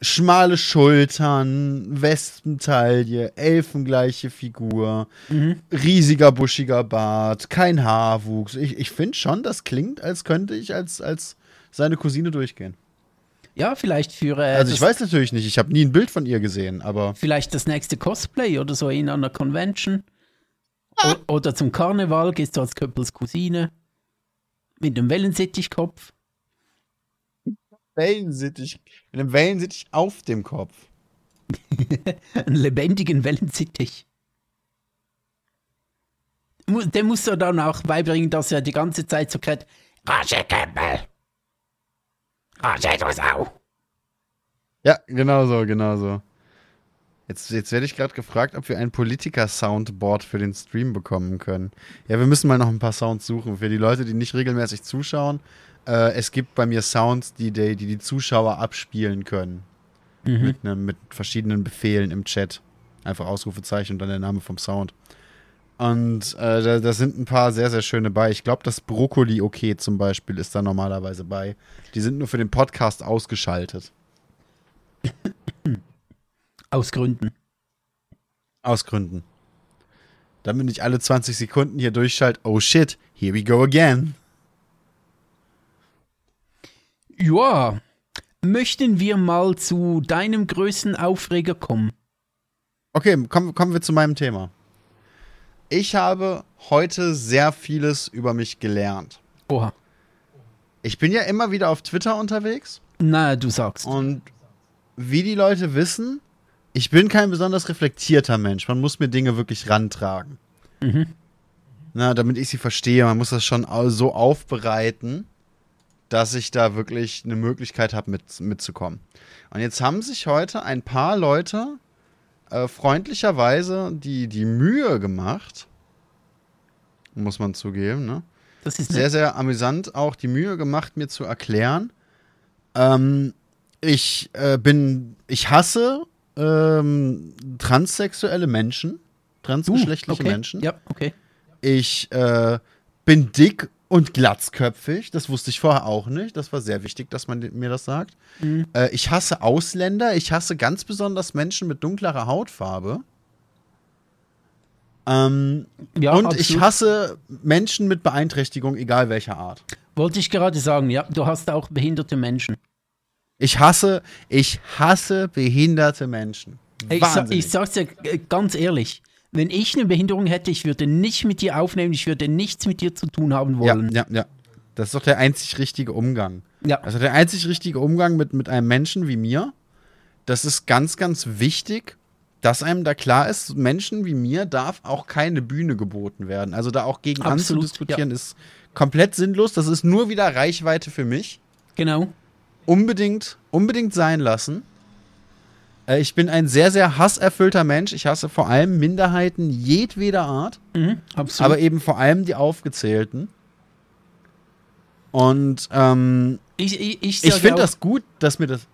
schmale Schultern, Westentaille, elfengleiche Figur, Mhm. riesiger buschiger Bart, kein Haarwuchs. Ich, ich finde schon, das klingt, als könnte ich als, als seine Cousine durchgehen. Ja, vielleicht für äh, Also ich weiß natürlich nicht, ich habe nie ein Bild von ihr gesehen, aber vielleicht das nächste Cosplay oder so in einer Convention. Ah. Oder zum Karneval gehst du als Köppels Cousine. Mit einem Wellensittichkopf. Wellensittich, mit einem Wellensittich auf dem Kopf. Einen lebendigen Wellensittich. Dem musst du dann auch beibringen, dass er die ganze Zeit so kräht. Roger Köppel. Du Sau. Ja, genau so, genau so. Jetzt, jetzt werde ich gerade gefragt, ob wir ein Politiker-Soundboard für den Stream bekommen können. Ja, wir müssen mal noch ein paar Sounds suchen. Für die Leute, die nicht regelmäßig zuschauen, äh, es gibt bei mir Sounds, die die, die, die Zuschauer abspielen können. Mit, ne, mit verschiedenen Befehlen im Chat. Einfach Ausrufezeichen und dann der Name vom Sound. Und äh, da, da sind ein paar sehr, sehr schöne bei. Ich glaube, das Brokkoli okay zum Beispiel ist da normalerweise bei. Die sind nur für den Podcast ausgeschaltet. Aus Gründen. Aus Gründen. Damit nicht alle 20 Sekunden hier durchschaltet, oh shit, here we go again. Ja, möchten wir mal zu deinem größten Aufreger kommen? Okay, kommen, kommen wir zu meinem Thema. Ich habe heute sehr vieles über mich gelernt. Oha. Ich bin ja immer wieder auf Twitter unterwegs Na, du sagst. und wie die Leute wissen, ich bin kein besonders reflektierter Mensch. Man muss mir Dinge wirklich rantragen. Mhm. Na, damit ich sie verstehe, man muss das schon so aufbereiten, dass ich da wirklich eine Möglichkeit habe, mit, mitzukommen. Und jetzt haben sich heute ein paar Leute äh, freundlicherweise die, die Mühe gemacht, muss man zugeben, ne? Das ist sehr, sehr amüsant auch die Mühe gemacht, mir zu erklären. Ähm, ich äh, bin, ich hasse ähm, transsexuelle Menschen, transgeschlechtliche okay. Menschen. Ja, okay. Ich äh, bin dick und glatzköpfig. Das wusste ich vorher auch nicht. Das war sehr wichtig, dass man mir das sagt. Mhm. Äh, ich hasse Ausländer. Ich hasse ganz besonders Menschen mit dunklerer Hautfarbe. Ähm, Ja, und absolut. ich hasse Menschen mit Beeinträchtigung, egal welcher Art. Wollte ich gerade sagen, ja, du hast auch behinderte Menschen. Ich hasse, ich hasse behinderte Menschen. Ich, sa ich sag's dir äh, ganz ehrlich, wenn ich eine Behinderung hätte, ich würde nicht mit dir aufnehmen, ich würde nichts mit dir zu tun haben ja, wollen. ja, ja. Das ist doch der einzig richtige Umgang. Ja. Also der einzig richtige Umgang mit, mit einem Menschen wie mir, das ist ganz, ganz wichtig, dass einem da klar ist, Menschen wie mir darf auch keine Bühne geboten werden. Also da auch gegen Absolut, anzudiskutieren ist komplett sinnlos. Das ist nur wieder Reichweite für mich. Genau. Unbedingt, unbedingt sein lassen. Äh, ich bin ein sehr, sehr hasserfüllter Mensch. Ich hasse vor allem Minderheiten jedweder Art. Mhm, absolut. aber eben vor allem die aufgezählten. Und ähm, ich ich, ich, ich finde das gut, dass mir das.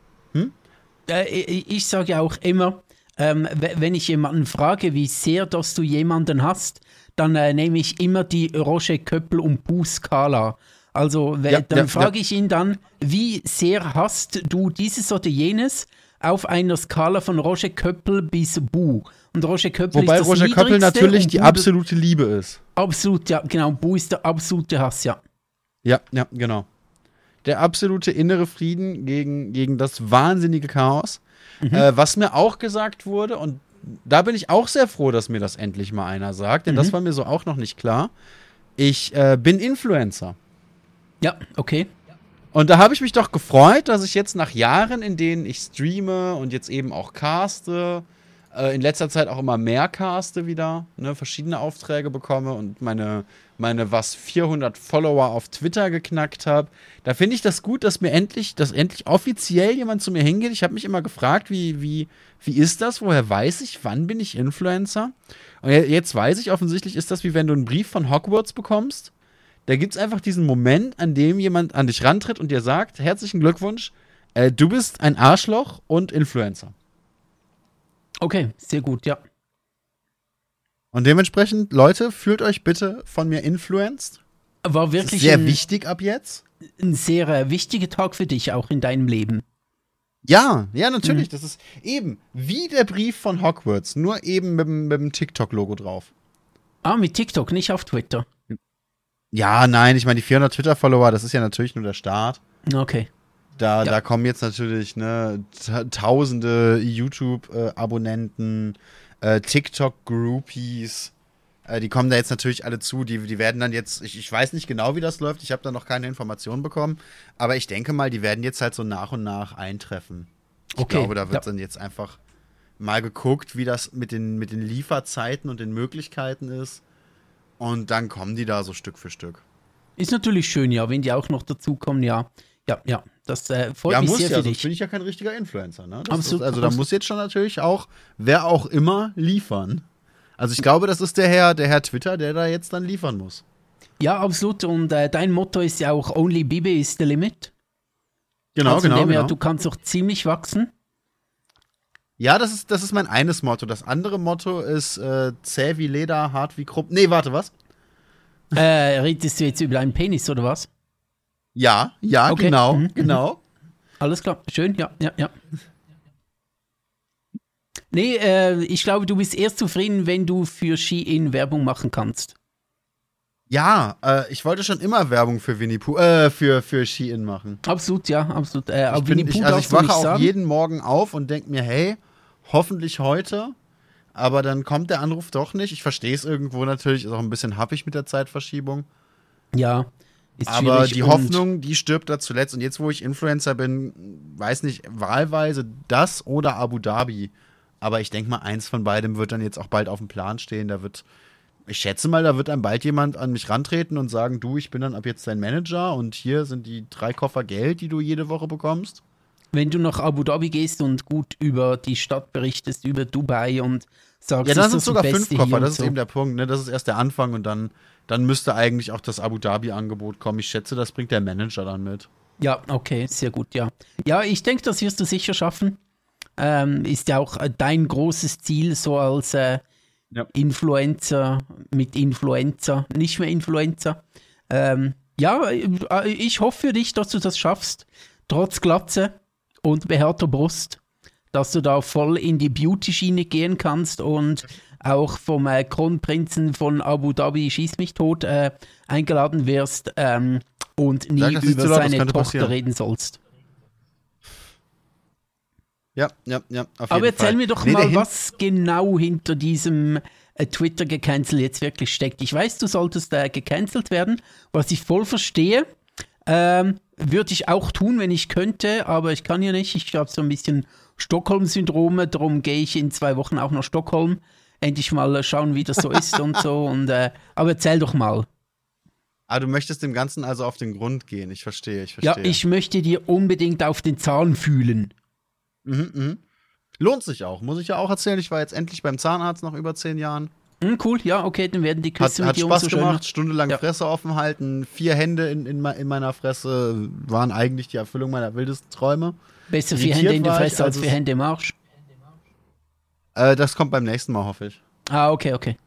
Äh, ich, ich sage auch immer, ähm, we- wenn ich jemanden frage, wie sehr dass du jemanden hast, dann äh, nehme ich immer die Roger Köppel und Bu Skala. Also Ja, dann ja, frage ich ihn dann, wie sehr hast du dieses oder jenes auf einer Skala von Roger Köppel bis Bu. Und Roger Köppel Wobei ist das Roger Köppel natürlich die absolute Liebe ist. Absolut, ja, genau. Bu ist der absolute Hass, ja. Ja, ja, genau. Der absolute innere Frieden gegen, gegen das wahnsinnige Chaos. Äh, was mir auch gesagt wurde, und da bin ich auch sehr froh, dass mir das endlich mal einer sagt, denn das war mir so auch noch nicht klar. Ich äh, bin Influencer. Ja, okay. Und da habe ich mich doch gefreut, dass ich jetzt nach Jahren, in denen ich streame und jetzt eben auch caste, äh, in letzter Zeit auch immer mehr caste wieder, ne, verschiedene Aufträge bekomme und meine, meine was 400 Follower auf Twitter geknackt habe. Da finde ich das gut, dass mir endlich, dass endlich offiziell jemand zu mir hingeht. Ich habe mich immer gefragt, wie, wie, wie ist das? Woher weiß ich? Wann bin ich Influencer? Und je- jetzt weiß ich, offensichtlich ist das wie wenn du einen Brief von Hogwarts bekommst Da gibt es einfach diesen Moment, an dem jemand an dich rantritt und dir sagt: Herzlichen Glückwunsch, äh, du bist ein Arschloch und Influencer. Okay, sehr gut, ja. Und dementsprechend, Leute, fühlt euch bitte von mir influenced. War wirklich sehr ein, wichtig ab jetzt. ein sehr äh, wichtiger Tag für dich auch in deinem Leben. Ja, ja, natürlich. Mhm. Das ist eben wie der Brief von Hogwarts, nur eben mit, dem- mit dem TikTok-Logo drauf. Ah, mit TikTok, nicht auf Twitter. Ja, nein, ich meine, die 400 Twitter-Follower, das ist ja natürlich nur der Start. Okay. Da, Ja. da kommen jetzt natürlich ne, ta- tausende YouTube-Abonnenten, äh, TikTok-Groupies. Äh, die kommen da jetzt natürlich alle zu. Die, die werden dann jetzt, ich, ich weiß nicht genau, wie das läuft. Ich habe da noch keine Informationen bekommen. Aber ich denke mal, die werden jetzt halt so nach und nach eintreffen. Ich Okay, glaube, da wird ja. dann jetzt einfach mal geguckt, wie das mit den, mit den Lieferzeiten und den Möglichkeiten ist. Und dann kommen die da so Stück für Stück. Ist natürlich schön, ja, wenn die auch noch dazukommen, ja. Ja, ja, das äh, freut ja, mich muss sehr ja, für dich. bin ich ja kein richtiger Influencer. Ne? Das Absolut, ist, also da absolut. muss jetzt schon natürlich auch, wer auch immer, liefern. Also ich glaube, das ist der Herr, der Herr Twitter, der da jetzt dann liefern muss. Ja, absolut. Und äh, dein Motto ist ja auch Only Bibi is the limit. Genau, also genau, genau. du kannst doch ziemlich wachsen. Ja, das ist, das ist mein eines Motto. Das andere Motto ist äh, zäh wie Leder, hart wie Krupp. Nee, warte, was? Äh, redest du jetzt über deinen Penis oder was? Ja, ja, Okay. genau, Mhm, genau. Alles klar, schön, ja, ja, ja. Nee, äh, ich glaube, du bist erst zufrieden, wenn du für Shein Werbung machen kannst. Ja, äh, ich wollte schon immer Werbung für Winnie Pooh, äh, für, für Shein machen. Absolut, ja, absolut. Äh, Ich, bin, ich, also ich wache auch jeden Morgen auf und denke mir, hey, hoffentlich heute. Aber dann kommt der Anruf doch nicht. Ich verstehe es irgendwo natürlich, ist auch ein bisschen happig mit der Zeitverschiebung. Ja, ist Aber die Hoffnung, die stirbt da zuletzt. Und jetzt, wo ich Influencer bin, weiß nicht, wahlweise das oder Abu Dhabi. Aber ich denke mal, eins von beidem wird dann jetzt auch bald auf dem Plan stehen. Da wird, ich schätze mal, da wird dann bald jemand an mich rantreten und sagen, du, ich bin dann ab jetzt dein Manager und hier sind die drei Koffer Geld, die du jede Woche bekommst. Wenn du nach Abu Dhabi gehst und gut über die Stadt berichtest, über Dubai und sagst, Ja, das ist sind sogar fünf Koffer, das ist so. eben der Punkt, ne? Das ist erst der Anfang und dann, dann müsste eigentlich auch das Abu Dhabi-Angebot kommen. Ich schätze, das bringt der Manager dann mit. Ja, okay, sehr gut, ja. Ja, ich denke, das wirst du sicher schaffen. Ähm, ist ja auch äh, dein großes Ziel, so als äh, Ja. Influencer mit Influencer, nicht mehr Influencer. Ähm, ja, äh, ich hoffe für dich, dass du das schaffst, trotz Glatze und behaarter Brust, dass du da voll in die Beauty-Schiene gehen kannst und auch vom äh, Kronprinzen von Abu Dhabi Schieß mich tot äh, eingeladen wirst ähm, und nie Sag über laut, seine Tochter passieren. reden sollst. Ja, ja, ja, Aber erzähl Fall. mir doch Nee, mal, was genau hinter diesem äh, Twitter-Gecancel jetzt wirklich steckt. Ich weiß, du solltest äh, gecancelt werden, was ich voll verstehe. Ähm, Würde ich auch tun, wenn ich könnte, aber ich kann ja nicht. Ich habe so ein bisschen Stockholm-Syndrome, darum gehe ich in zwei Wochen auch nach Stockholm. Endlich mal äh, schauen, wie das so ist und so. Und, äh, aber erzähl doch mal. Ah, du möchtest dem Ganzen also auf den Grund gehen. Ich verstehe, ich Ja, verstehe. ich möchte dir unbedingt auf den Zahn fühlen. Mhm, mhm. Lohnt sich auch, muss ich ja auch erzählen. Ich war jetzt endlich beim Zahnarzt nach über zehn Jahren. Hm, cool, ja, okay, dann werden die Hat, Küsse hat mit dir Spaß schöner. gemacht, stundenlang Ja. Fresse offen halten, vier Hände in, in, in meiner Fresse waren eigentlich die Erfüllung meiner wildesten Träume. Besser vier Hände in der war ich, Fresse als als vier Hände im Arsch. Äh, das kommt beim nächsten Mal, hoffe ich. Ah, okay, okay.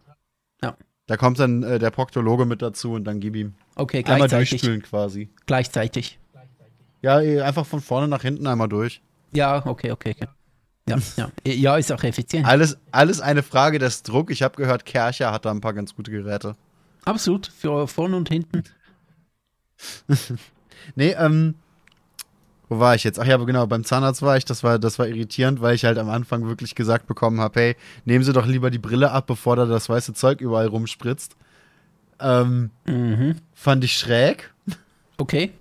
Da kommt dann äh, der Proktologe mit dazu und dann gib ihm. Okay, Einmal gleichzeitig. durchspülen quasi. Gleichzeitig. Ja, eh, einfach von vorne nach hinten einmal durch. Ja, okay, okay, okay. Ja, ja. Ja, ist auch effizient. Alles, alles eine Frage des Druck. Ich habe gehört, Kercher hat da ein paar ganz gute Geräte. Absolut. Für vorne und hinten. Nee, ähm, wo war ich jetzt? Ach ja, aber genau, beim Zahnarzt war ich, das war, das war irritierend, weil ich halt am Anfang wirklich gesagt bekommen habe, hey, nehmen Sie doch lieber die Brille ab, bevor da das weiße Zeug überall rumspritzt. Ähm, Mhm. fand ich schräg. Okay.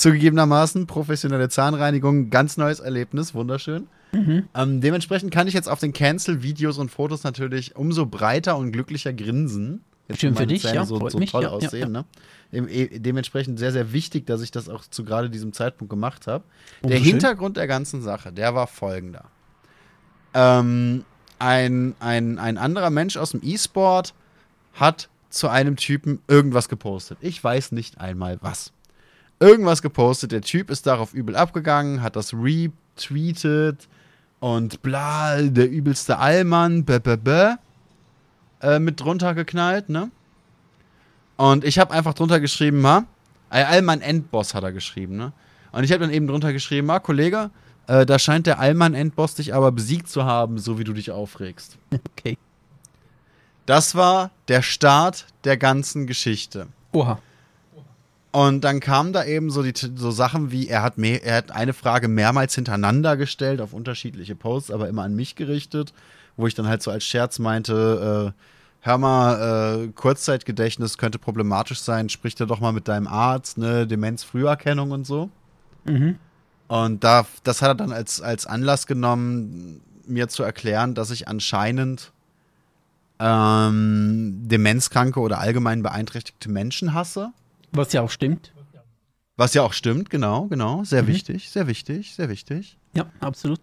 Zugegebenermaßen, professionelle Zahnreinigung, ganz neues Erlebnis, wunderschön. Mhm. Ähm, dementsprechend kann ich jetzt auf den Cancel-Videos und Fotos natürlich umso breiter und glücklicher grinsen. Jetzt, Schön für dich, Zähne ja, so, so mich, toll ja, ja, aussehen. Ne? Eh- Dementsprechend sehr, sehr wichtig, dass ich das auch zu gerade diesem Zeitpunkt gemacht habe. Der schön. Hintergrund der ganzen Sache, der war folgender. Ähm, ein, ein, ein anderer Mensch aus dem E-Sport hat zu einem Typen irgendwas gepostet. Ich weiß nicht einmal was. Irgendwas gepostet. Der Typ ist darauf übel abgegangen, hat das retweetet und bla, der übelste Allmann, bäh, bäh, bäh, äh, mit drunter geknallt, ne? Und ich habe einfach drunter geschrieben, ha? Allmann Endboss hat er geschrieben, ne? Und ich habe dann eben drunter geschrieben, ha, Kollege, äh, da scheint der Allmann Endboss dich aber besiegt zu haben, so wie du dich aufregst. Okay. Das war der Start der ganzen Geschichte. Oha. Und dann kamen da eben so, die, so Sachen wie, er hat, mehr, er hat eine Frage mehrmals hintereinander gestellt auf unterschiedliche Posts, aber immer an mich gerichtet, wo ich dann halt so als Scherz meinte, äh, hör mal, äh, Kurzzeitgedächtnis könnte problematisch sein, sprich da doch mal mit deinem Arzt, ne, Demenzfrüherkennung und so. Mhm. Und da, das hat er dann als, als Anlass genommen, mir zu erklären, dass ich anscheinend ähm, demenzkranke oder allgemein beeinträchtigte Menschen hasse. Was ja auch stimmt. Was ja auch stimmt, genau, genau. Sehr Mhm. wichtig, sehr wichtig, sehr wichtig. Ja, absolut.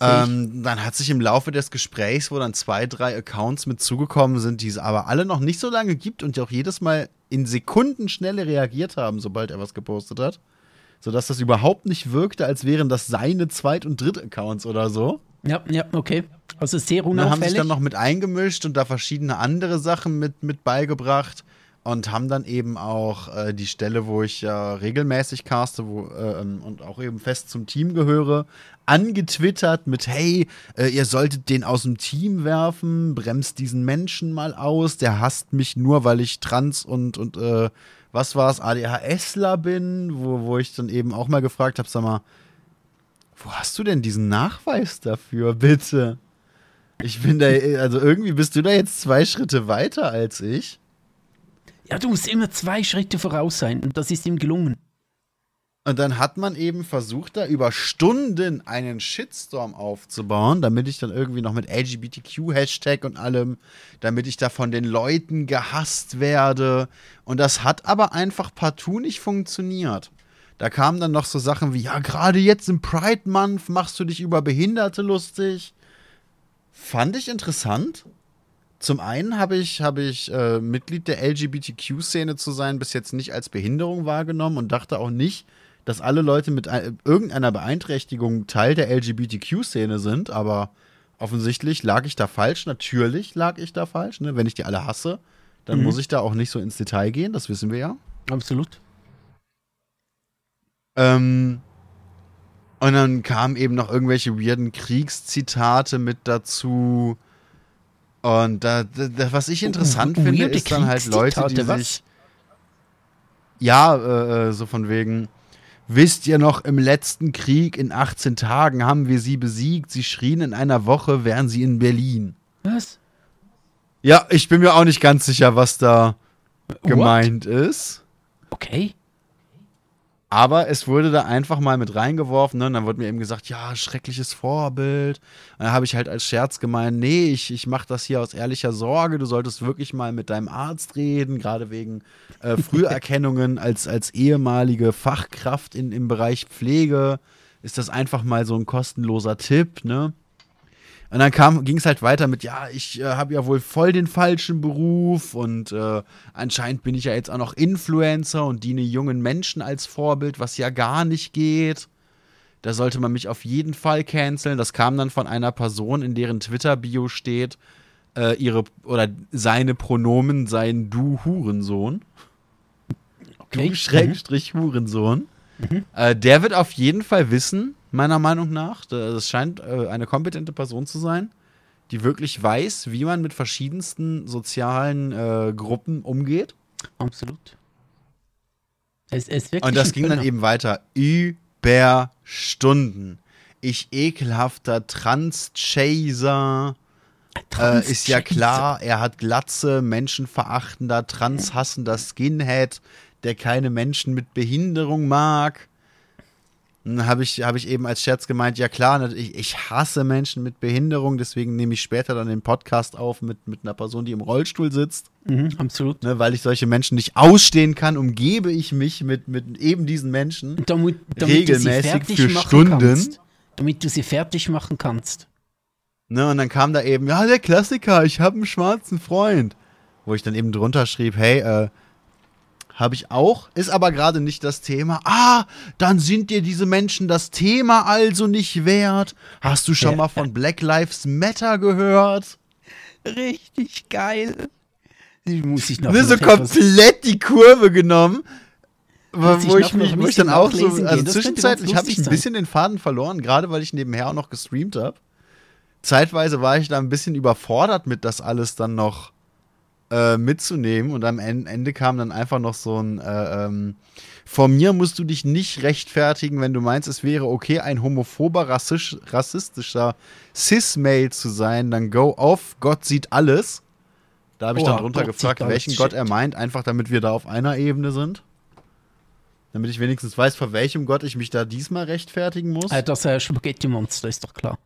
Ähm, dann hat sich im Laufe des Gesprächs, wo dann zwei, drei Accounts mit zugekommen sind, die es aber alle noch nicht so lange gibt und die auch jedes Mal in Sekundenschnelle reagiert haben, sobald er was gepostet hat. Sodass das überhaupt nicht wirkte, als wären das seine Zweit- und Dritt-Accounts oder so. Ja, ja, okay. Also sehr Und dann haben sich unauffällig. dann noch mit eingemischt und da verschiedene andere Sachen mit, mit beigebracht und haben dann eben auch äh, die Stelle, wo ich ja regelmäßig caste wo, äh, und auch eben fest zum Team gehöre, angetwittert mit, hey, äh, ihr solltet den aus dem Team werfen, bremst diesen Menschen mal aus, der hasst mich nur, weil ich trans und, und äh, was war's, ADHSler bin, wo, wo ich dann eben auch mal gefragt habe, sag mal, wo hast du denn diesen Nachweis dafür, bitte? Ich bin da, also irgendwie bist du da jetzt zwei Schritte weiter als ich. Ja, du musst immer zwei Schritte voraus sein und das ist ihm gelungen. Und dann hat man eben versucht, da über Stunden einen Shitstorm aufzubauen, damit ich dann irgendwie noch mit LGBTQ-Hashtag und allem, damit ich da von den Leuten gehasst werde. Und das hat aber einfach partout nicht funktioniert. Da kamen dann noch so Sachen wie, ja, gerade jetzt im Pride Month machst du dich über Behinderte lustig. Fand ich interessant. Zum einen habe ich, habe ich äh, Mitglied der LGBTQ-Szene zu sein, bis jetzt nicht als Behinderung wahrgenommen und dachte auch nicht, dass alle Leute mit ein, irgendeiner Beeinträchtigung Teil der LGBTQ-Szene sind, aber offensichtlich lag ich da falsch. Natürlich lag ich da falsch. Ne? Wenn ich die alle hasse, dann Mhm. muss ich da auch nicht so ins Detail gehen, das wissen wir ja. Absolut. Ähm, und dann kamen eben noch irgendwelche weirden Kriegszitate mit dazu. Und da, da, was ich interessant W- finde, weirde ist dann halt Leute, die Kriegszitate, sich. Ja, äh, äh, so von wegen. Wisst ihr noch, im letzten Krieg in 18 Tagen haben wir sie besiegt. Sie schrien in einer Woche, wären sie in Berlin. Was? Ja, ich bin mir auch nicht ganz sicher, was da gemeint ist. Okay. Aber es wurde da einfach mal mit reingeworfen. Ne? Und dann wurde mir eben gesagt, ja, schreckliches Vorbild. Und dann habe ich halt als Scherz gemeint, nee, ich, ich mache das hier aus ehrlicher Sorge. Du solltest wirklich mal mit deinem Arzt reden, gerade wegen äh, Früherkennungen als, als ehemalige Fachkraft in, im Bereich Pflege. Ist das einfach mal so ein kostenloser Tipp, ne? Und dann ging es halt weiter mit, ja, ich äh, habe ja wohl voll den falschen Beruf und äh, anscheinend bin ich ja jetzt auch noch Influencer und diene jungen Menschen als Vorbild, was ja gar nicht geht. Da sollte man mich auf jeden Fall canceln. Das kam dann von einer Person, in deren Twitter-Bio steht, äh, ihre oder seine Pronomen seien du Hurensohn. Okay. Du Schrägstrich Hurensohn. Äh, der wird auf jeden Fall wissen, meiner Meinung nach. Das scheint äh, eine kompetente Person zu sein, die wirklich weiß, wie man mit verschiedensten sozialen äh, Gruppen umgeht. Absolut. Es, es Und das ging dann eben weiter. Über Stunden. Ich ekelhafter Trans-Chaser. Äh, ist ja klar, er hat Glatze, menschenverachtender, transhassender Skinhead, der keine Menschen mit Behinderung mag. Dann habe ich, hab ich eben als Scherz gemeint, ja klar, ich, ich hasse Menschen mit Behinderung, deswegen nehme ich später dann den Podcast auf mit, mit einer Person, die im Rollstuhl sitzt. Mhm, absolut. Ne, weil ich solche Menschen nicht ausstehen kann, umgebe ich mich mit, mit eben diesen Menschen. Damit, damit du sie Regelmäßig fertig für Stunden. Kannst, damit du sie fertig machen kannst. Ne, und dann kam da eben, ja, der Klassiker, ich habe einen schwarzen Freund. wo ich dann eben drunter schrieb, hey, äh, habe ich auch, ist aber gerade nicht das Thema. Ah, dann sind dir diese Menschen das Thema also nicht wert. Hast du schon mal von Black Lives Matter gehört? Richtig geil. Die muss ich noch Ne, so komplett die Kurve genommen. Muss ich Wo noch- ich, mich, wo ich dann auch so, also zwischenzeitlich habe ich ein bisschen den Faden verloren, gerade weil ich nebenher auch noch gestreamt habe. Zeitweise war ich da ein bisschen überfordert mit, das alles dann noch äh, mitzunehmen und am En- Ende kam dann einfach noch so ein, äh, ähm, vor mir musst du dich nicht rechtfertigen, wenn du meinst, es wäre okay, ein homophober, rassisch, rassistischer Cis-Male zu sein, dann go off, Gott sieht alles. Da habe ich Oh, dann drunter Gott gefragt, welchen Gott er meint, einfach damit wir da auf einer Ebene sind. Damit ich wenigstens weiß, vor welchem Gott ich mich da diesmal rechtfertigen muss. Äh, das äh, Spaghetti-Monster ist doch klar.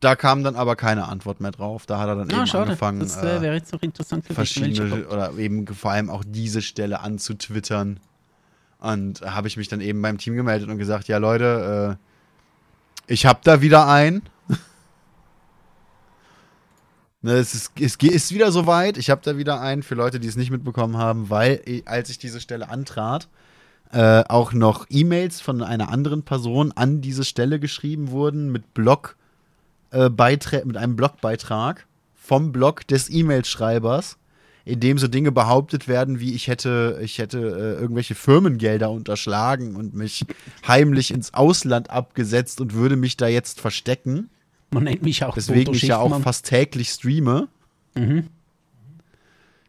Da kam dann aber keine Antwort mehr drauf. Da hat er dann Ah, eben schade. angefangen, das äh, äh, wäre jetzt noch interessant welcher verschiedene oder eben vor allem auch diese Stelle anzutwittern. Und habe ich mich dann eben beim Team gemeldet und gesagt, ja Leute, äh, ich habe da wieder einen. ne, es, ist, es ist wieder soweit. Ich habe da wieder einen für Leute, die es nicht mitbekommen haben, weil eh, als ich diese Stelle antrat, äh, auch noch E-Mails von einer anderen Person an diese Stelle geschrieben wurden mit Blog äh, Beiträ- mit einem Blogbeitrag vom Blog des E-Mail-Schreibers, in dem so Dinge behauptet werden, wie ich hätte, ich hätte äh, irgendwelche Firmengelder unterschlagen und mich heimlich ins Ausland abgesetzt und würde mich da jetzt verstecken, Man nennt mich auch weswegen Bodo ich ja auch fast täglich streame.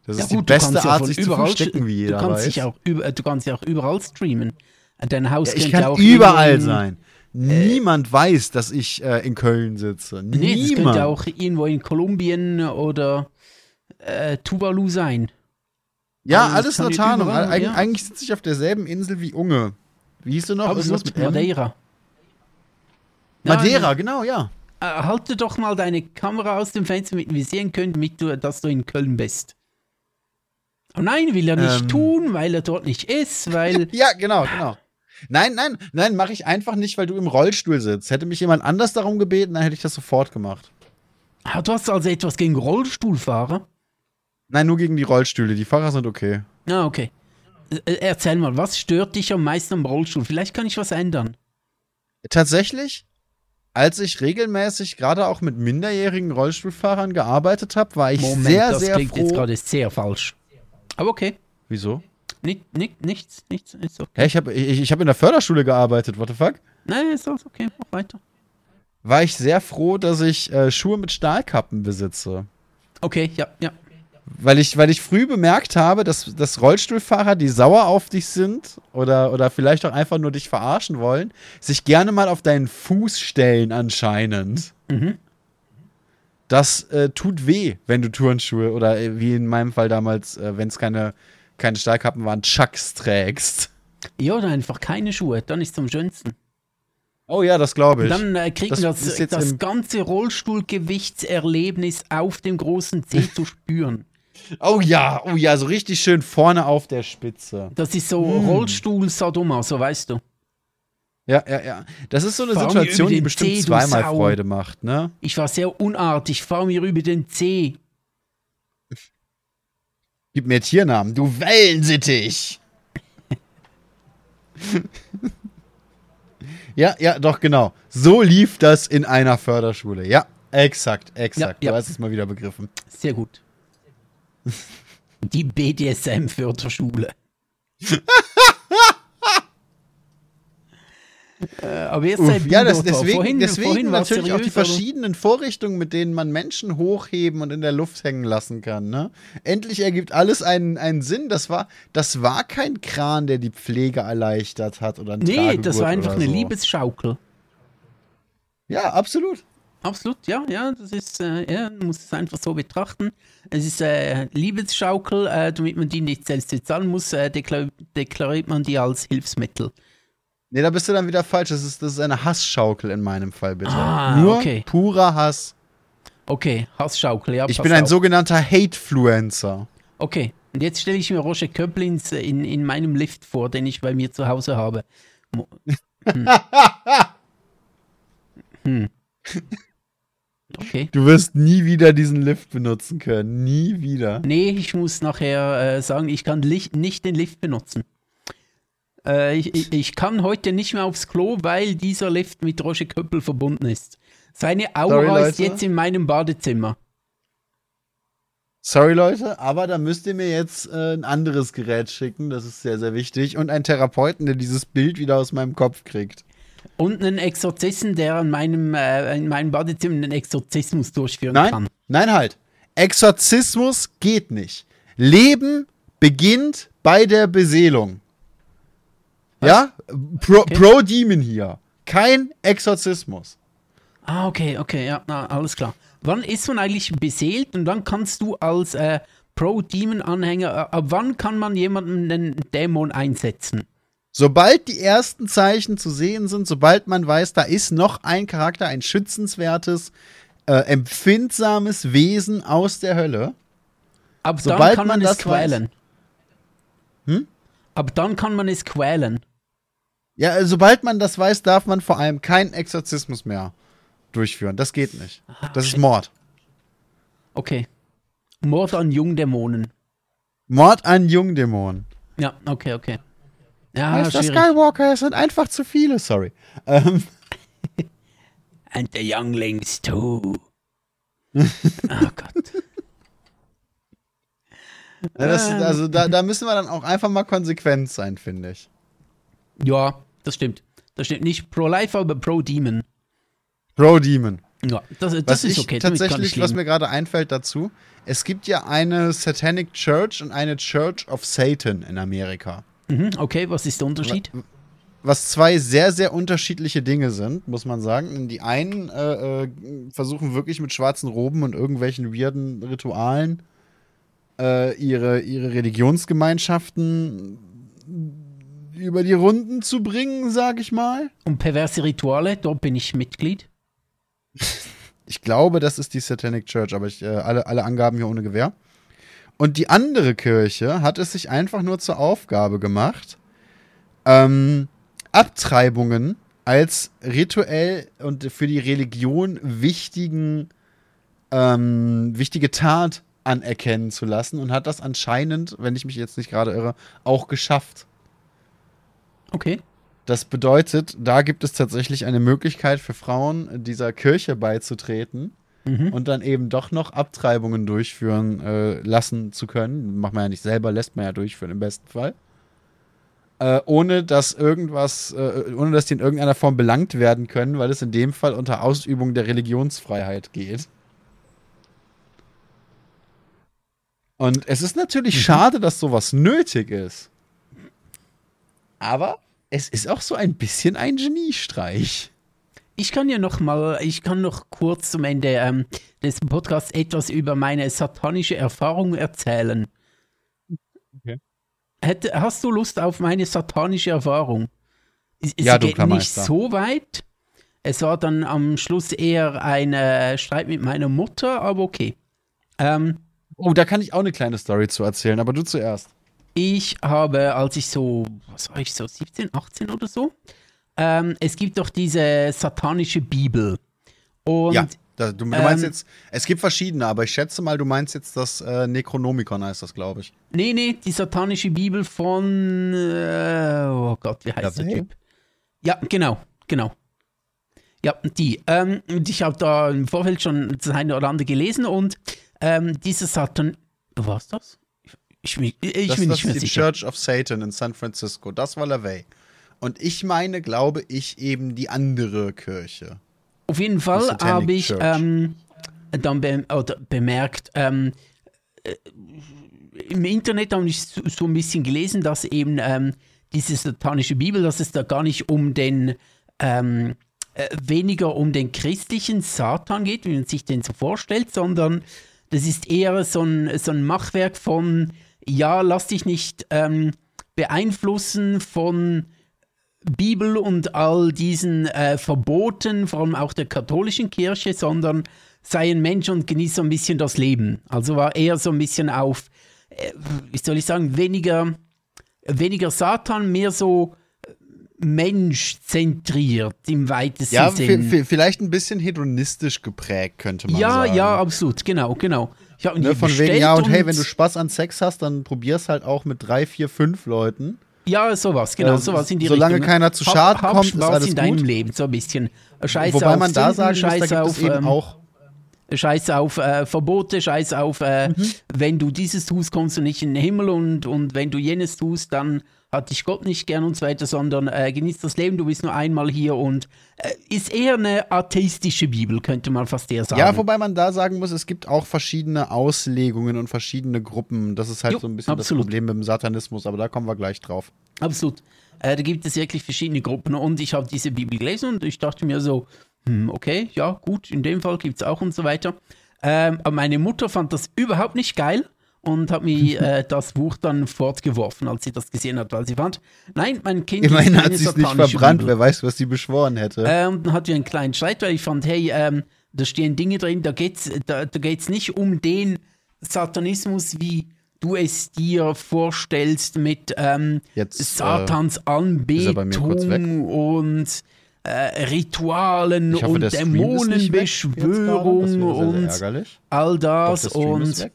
Das Ja ist die gut, du beste ja Art, von sich zu verstecken, wie jeder du kannst weiß. dich auch du kannst ja auch überall streamen. Dein Haus Ja, ich kann ja auch überall sein. Niemand weiß, dass ich äh, in Köln sitze. Nee, das Niemand. könnte auch irgendwo in Kolumbien oder äh, Tuvalu sein. Ja, Also, alles ich Tarnung. Eig ja. Eigentlich sitze ich auf derselben Insel wie Unge. Wie hieß du noch? Irgendwas Absolut, mit? Madeira. Madeira, genau, ja. Äh, halte doch mal deine Kamera aus dem Fenster, damit wir sehen können, damit du, dass du in Köln bist. Oh nein, will er nicht Ähm. tun, weil er dort nicht ist, weil. Ja, genau, genau. Nein, nein, nein, mache ich einfach nicht, weil du im Rollstuhl sitzt. Hätte mich jemand anders darum gebeten, dann hätte ich das sofort gemacht. Ah, du hast also etwas gegen Rollstuhlfahrer? Nein, nur gegen die Rollstühle. Die Fahrer sind okay. Ah, okay. Äh, erzähl mal, was stört dich am meisten am Rollstuhl? Vielleicht kann ich was ändern. Tatsächlich, als ich regelmäßig gerade auch mit minderjährigen Rollstuhlfahrern gearbeitet habe, war ich Moment, sehr, das sehr klingt jetzt froh. gerade sehr falsch. Aber okay. Wieso? Nicht, nicht, nichts, nichts, ist okay. Hä, ich habe ich, ich hab in der Förderschule gearbeitet, what the fuck? Nein, ist alles okay, mach weiter. War ich sehr froh, dass ich äh, Schuhe mit Stahlkappen besitze. Okay, ja, ja. Weil ich, weil ich früh bemerkt habe, dass, dass Rollstuhlfahrer, die sauer auf dich sind oder, oder vielleicht auch einfach nur dich verarschen wollen, sich gerne mal auf deinen Fuß stellen anscheinend. Mhm. Das äh, tut weh, wenn du Turnschuhe oder äh, wie in meinem Fall damals, äh, wenn es keine, keine Stahlkappen waren, Chucks trägst. Ja, oder einfach keine Schuhe, dann ist es am schönsten. Oh ja, das glaube ich. Dann äh, kriegt Das das, das ganze Rollstuhlgewichtserlebnis auf dem großen Zeh zu spüren. oh ja, oh ja, so richtig schön vorne auf der Spitze. Das ist so Hm. Rollstuhl-Sadoma, so weißt du. Ja, ja, ja. Das ist so eine Fahr Situation, die bestimmt du zweimal. Freude macht, ne? Ich war sehr unartig, fahr mir über den Zeh. Gib mir Tiernamen. Du Wellensittich. ja, ja, doch, genau. So lief das in einer Förderschule. Ja, exakt, exakt. Ja, ja. Du hast es mal wieder begriffen. Sehr gut. Die BDSM-Förderschule. äh, aber jetzt sei ja, das, deswegen, vorhin, deswegen vorhin natürlich auch die aber- verschiedenen Vorrichtungen, mit denen man Menschen hochheben und in der Luft hängen lassen kann. Ne? Endlich ergibt alles einen, einen Sinn. Das war, das war kein Kran, der die Pflege erleichtert hat oder ein Nee, das war einfach eine so. Liebesschaukel. Ja, absolut. Absolut, ja, ja, das ist, äh, ja, man muss es einfach so betrachten. Es ist äh, Liebesschaukel, äh, damit man die nicht selbst bezahlen muss, äh, deklar deklariert man die als Hilfsmittel. Nee, da bist du dann wieder falsch. Das ist, das ist eine Hassschaukel in meinem Fall, bitte. Ah, Nur okay. purer Hass. Okay, Hassschaukel, ja. Ich bin ein auf. sogenannter Hatefluencer. Okay, und jetzt stelle ich mir Roger Köplins in, in meinem Lift vor, den ich bei mir zu Hause habe. Hm. hm. Okay. Du wirst nie wieder diesen Lift benutzen können. Nie wieder. Nee, ich muss nachher äh, sagen, ich kann Licht, nicht den Lift benutzen. Äh, ich, ich, kann heute nicht mehr aufs Klo, weil dieser Lift mit Roger Köppel verbunden ist. Seine Aura Sorry, ist jetzt in meinem Badezimmer. Sorry, Leute, aber da müsst ihr mir jetzt äh, ein anderes Gerät schicken. Das ist sehr, sehr wichtig. Und einen Therapeuten, der dieses Bild wieder aus meinem Kopf kriegt. Und einen Exorzisten, der in meinem, äh, in meinem Badezimmer einen Exorzismus durchführen Nein, kann. nein, halt. Exorzismus geht nicht. Leben beginnt bei der Beseelung. Ja? Pro, Okay. Pro Demon hier. Kein Exorzismus. Ah, okay, okay, ja, na, alles klar. Wann ist man eigentlich beseelt und wann kannst du als äh, Pro-Demon-Anhänger, äh, ab wann kann man jemanden einen Dämon einsetzen? Sobald die ersten Zeichen zu sehen sind, sobald man weiß, da ist noch ein Charakter, ein schützenswertes, äh, empfindsames Wesen aus der Hölle. Ab Sobald dann kann man man, es das weiß. quälen. Hm? Ab dann kann man es quälen. Ja, äh, sobald man das weiß, darf man vor allem keinen Exorzismus mehr durchführen. Das geht nicht. Das ist. Mord. Okay. Mord an Jungdämonen. Mord an Jungdämonen. Ja, okay, okay. Ja, Meister schwierig. Skywalker, es sind einfach zu viele, sorry. Ähm, And the younglings too. oh Gott. ja, das, Ähm. also da, da müssen wir dann auch einfach mal konsequent sein, finde ich. Ja, das stimmt. Das stimmt. Nicht pro-life, aber pro-demon. Pro Demon. Ja, das, das Was ist ich okay. tatsächlich, ich was mir gerade einfällt dazu, es gibt ja eine Satanic Church und eine Church of Satan in Amerika. Mhm, okay, was ist der Unterschied? Was zwei sehr, sehr unterschiedliche Dinge sind, muss man sagen. Die einen äh, äh, versuchen wirklich mit schwarzen Roben und irgendwelchen weirden Ritualen äh, ihre, ihre Religionsgemeinschaften über die Runden zu bringen, sag ich mal. Und perverse Rituale, dort bin ich Mitglied. Ich glaube, das ist die Satanic Church, aber ich, äh, alle, alle Angaben hier ohne Gewehr. Und die andere Kirche hat es sich einfach nur zur Aufgabe gemacht, ähm, Abtreibungen als rituell und für die Religion wichtigen, ähm, wichtige Tat anerkennen zu lassen und hat das anscheinend, wenn ich mich jetzt nicht gerade irre, auch geschafft. Okay. Das bedeutet, da gibt es tatsächlich eine Möglichkeit für Frauen, dieser Kirche beizutreten Mhm. und dann eben doch noch Abtreibungen durchführen äh, lassen zu können. Macht man ja nicht selber, lässt man ja durchführen im besten Fall. Äh, ohne dass irgendwas, äh, ohne dass die in irgendeiner Form belangt werden können, weil es in dem Fall unter Ausübung der Religionsfreiheit geht. Und es ist natürlich schade, dass sowas nötig ist. Aber es ist auch so ein bisschen ein Geniestreich. Ich kann ja noch mal, ich kann noch kurz zum Ende ähm, des Podcasts etwas über meine satanische Erfahrung erzählen. Okay. Hätte, hast du Lust auf meine satanische Erfahrung? Es, es Ja, du geht nicht so weit. Es war dann am Schluss eher ein äh, Streit mit meiner Mutter, aber okay. Ähm, Oh, da kann ich auch eine kleine Story zu erzählen, aber du zuerst. Ich habe, als ich so, was war ich so, 17, 18 oder so, ähm, es gibt doch diese satanische Bibel. Und ja, da, du, du meinst ähm, jetzt, es gibt verschiedene, aber ich schätze mal, du meinst jetzt das äh, Necronomicon heißt das, glaube ich. nee, nee, die satanische Bibel von, äh, oh Gott, wie heißt der? Typ? Ja, genau, genau. Ja, die. Ähm, und ich habe da im Vorfeld schon das eine oder andere gelesen und ähm, diese Satan, was das? Ich, ich, ich das bin das nicht mehr ist die sicher. Church of Satan in San Francisco. Das war LaVey. Und ich meine, glaube ich, eben die andere Kirche. Auf jeden Fall habe ich Church. ähm, dann be bemerkt, ähm, äh, im Internet habe ich so, so ein bisschen gelesen, dass eben ähm, diese satanische Bibel, dass es da gar nicht um den, ähm, äh, weniger um den christlichen Satan geht, wie man sich den so vorstellt, sondern das ist eher so ein, so ein Machwerk von, ja, lass dich nicht ähm, beeinflussen von Bibel und all diesen äh, Verboten, vor allem auch der katholischen Kirche, sondern sei ein Mensch und genieße so ein bisschen das Leben. Also war eher so ein bisschen auf, äh, wie soll ich sagen, weniger, weniger Satan, mehr so, menschzentriert im weitesten Ja, Sinn. vi- vi- vielleicht ein bisschen hedonistisch geprägt, könnte man ja, sagen. ja, absolut, genau, genau. Ich habe Ne, von wegen, ja, und hey, wenn du Spaß an Sex hast, dann probier's halt auch mit drei, vier, fünf Leuten. Ja, sowas, genau, Äh, sowas in die solange Richtung. keiner zu Schaden hab kommt, ist Spaß alles in deinem gut. Leben, so ein bisschen. Scheiße Wobei auf man da sagen muss, da Scheiße gibt es auf, eben ähm, auch. Scheiß auf äh, Verbote, Scheiß auf, äh, Mhm. wenn du dieses tust, kommst du nicht in den Himmel und, und wenn du jenes tust, dann hat dich Gott nicht gern und so weiter, sondern äh, genieß das Leben, du bist nur einmal hier und äh, ist eher eine atheistische Bibel, könnte man fast eher sagen. Ja, wobei man da sagen muss, es gibt auch verschiedene Auslegungen und verschiedene Gruppen. Das ist halt Jo, so ein bisschen absolut. das Problem mit dem Satanismus, aber da kommen wir gleich drauf. Absolut. Äh, da gibt es wirklich verschiedene Gruppen und ich habe diese Bibel gelesen und ich dachte mir so, hm, okay, ja, gut, in dem Fall gibt es auch und so weiter. Ähm, aber meine Mutter fand das überhaupt nicht geil und hat mir äh, das Buch dann fortgeworfen, als sie das gesehen hat, weil sie fand, nein, mein Kind Immerhin ist hat sie es nicht verbrannt, Bibel. wer weiß, was sie beschworen hätte. Ähm, dann hatten wir einen kleinen Streit, weil ich fand, hey, ähm, da stehen Dinge drin, da geht's, da, da geht's nicht um den Satanismus, wie du es dir vorstellst, mit ähm, Jetzt, äh, Satans weg? Anbetung und äh, Ritualen hoffe, und Dämonenbeschwörung und all Doch, das ist und.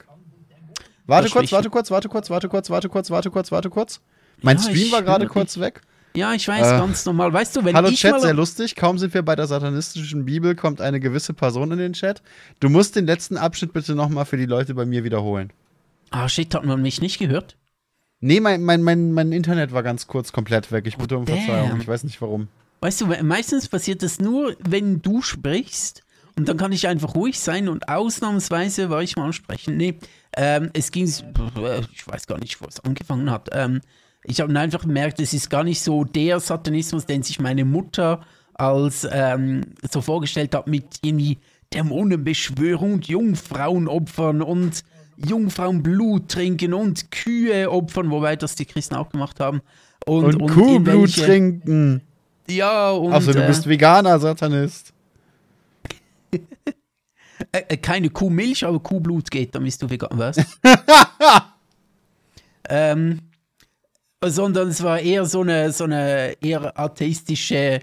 Warte kurz, warte kurz, warte kurz, warte kurz, warte kurz, warte kurz, warte kurz. Mein Ja, Stream war gerade kurz weg. ja, ich weiß, Äh, ganz normal. Weißt du, wenn Hallo ich Chat, mal sehr lustig. Kaum sind wir bei der satanistischen Bibel, kommt eine gewisse Person in den Chat. Du musst den letzten Abschnitt bitte nochmal für die Leute bei mir wiederholen. Ah, shit, hat man mich nicht gehört? Nee, mein, mein, mein, mein Internet war ganz kurz komplett weg. Ich bitte um Damn. Verzeihung. Ich weiß nicht warum. Weißt du, meistens passiert das nur, wenn du sprichst und dann kann ich einfach ruhig sein und ausnahmsweise war ich mal ansprechen. Nee, ähm, es ging, ich weiß gar nicht, wo es angefangen hat. Ähm, ich habe einfach gemerkt, es ist gar nicht so der Satanismus, den sich meine Mutter als ähm, so vorgestellt hat mit irgendwie Dämonenbeschwörung und Jungfrauenopfern und Jungfrauenblut trinken und Kühe opfern, wobei das die Christen auch gemacht haben. Und, Und, Kuhblut irgendwelche- trinken. Ja, und. Achso, du äh, bist Veganer, Satanist. Äh, äh, keine Kuhmilch, aber Kuhblut geht, dann bist du vegan. Was? ähm, sondern es war eher so eine, so eine eher atheistische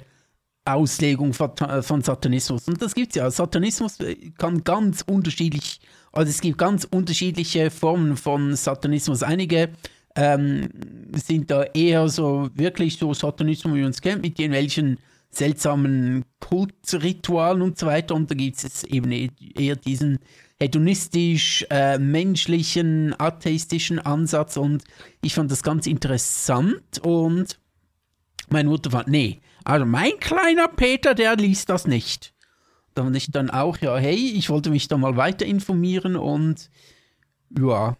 Auslegung von, von Satanismus. Und das gibt es ja. Satanismus äh, kann ganz unterschiedlich, also es gibt ganz unterschiedliche Formen von Satanismus. Einige ähm, sind da eher so wirklich so Satanismus, wie man es kennt, mit irgendwelchen seltsamen Kultritualen und so weiter. Und da gibt es eben e- eher diesen hedonistisch, äh, menschlichen, atheistischen Ansatz. Und ich fand das ganz interessant. Und meine Mutter fand, nee, also mein kleiner Peter, der liest das nicht. Da fand ich dann auch, ja, hey, ich wollte mich da mal weiter informieren und ja,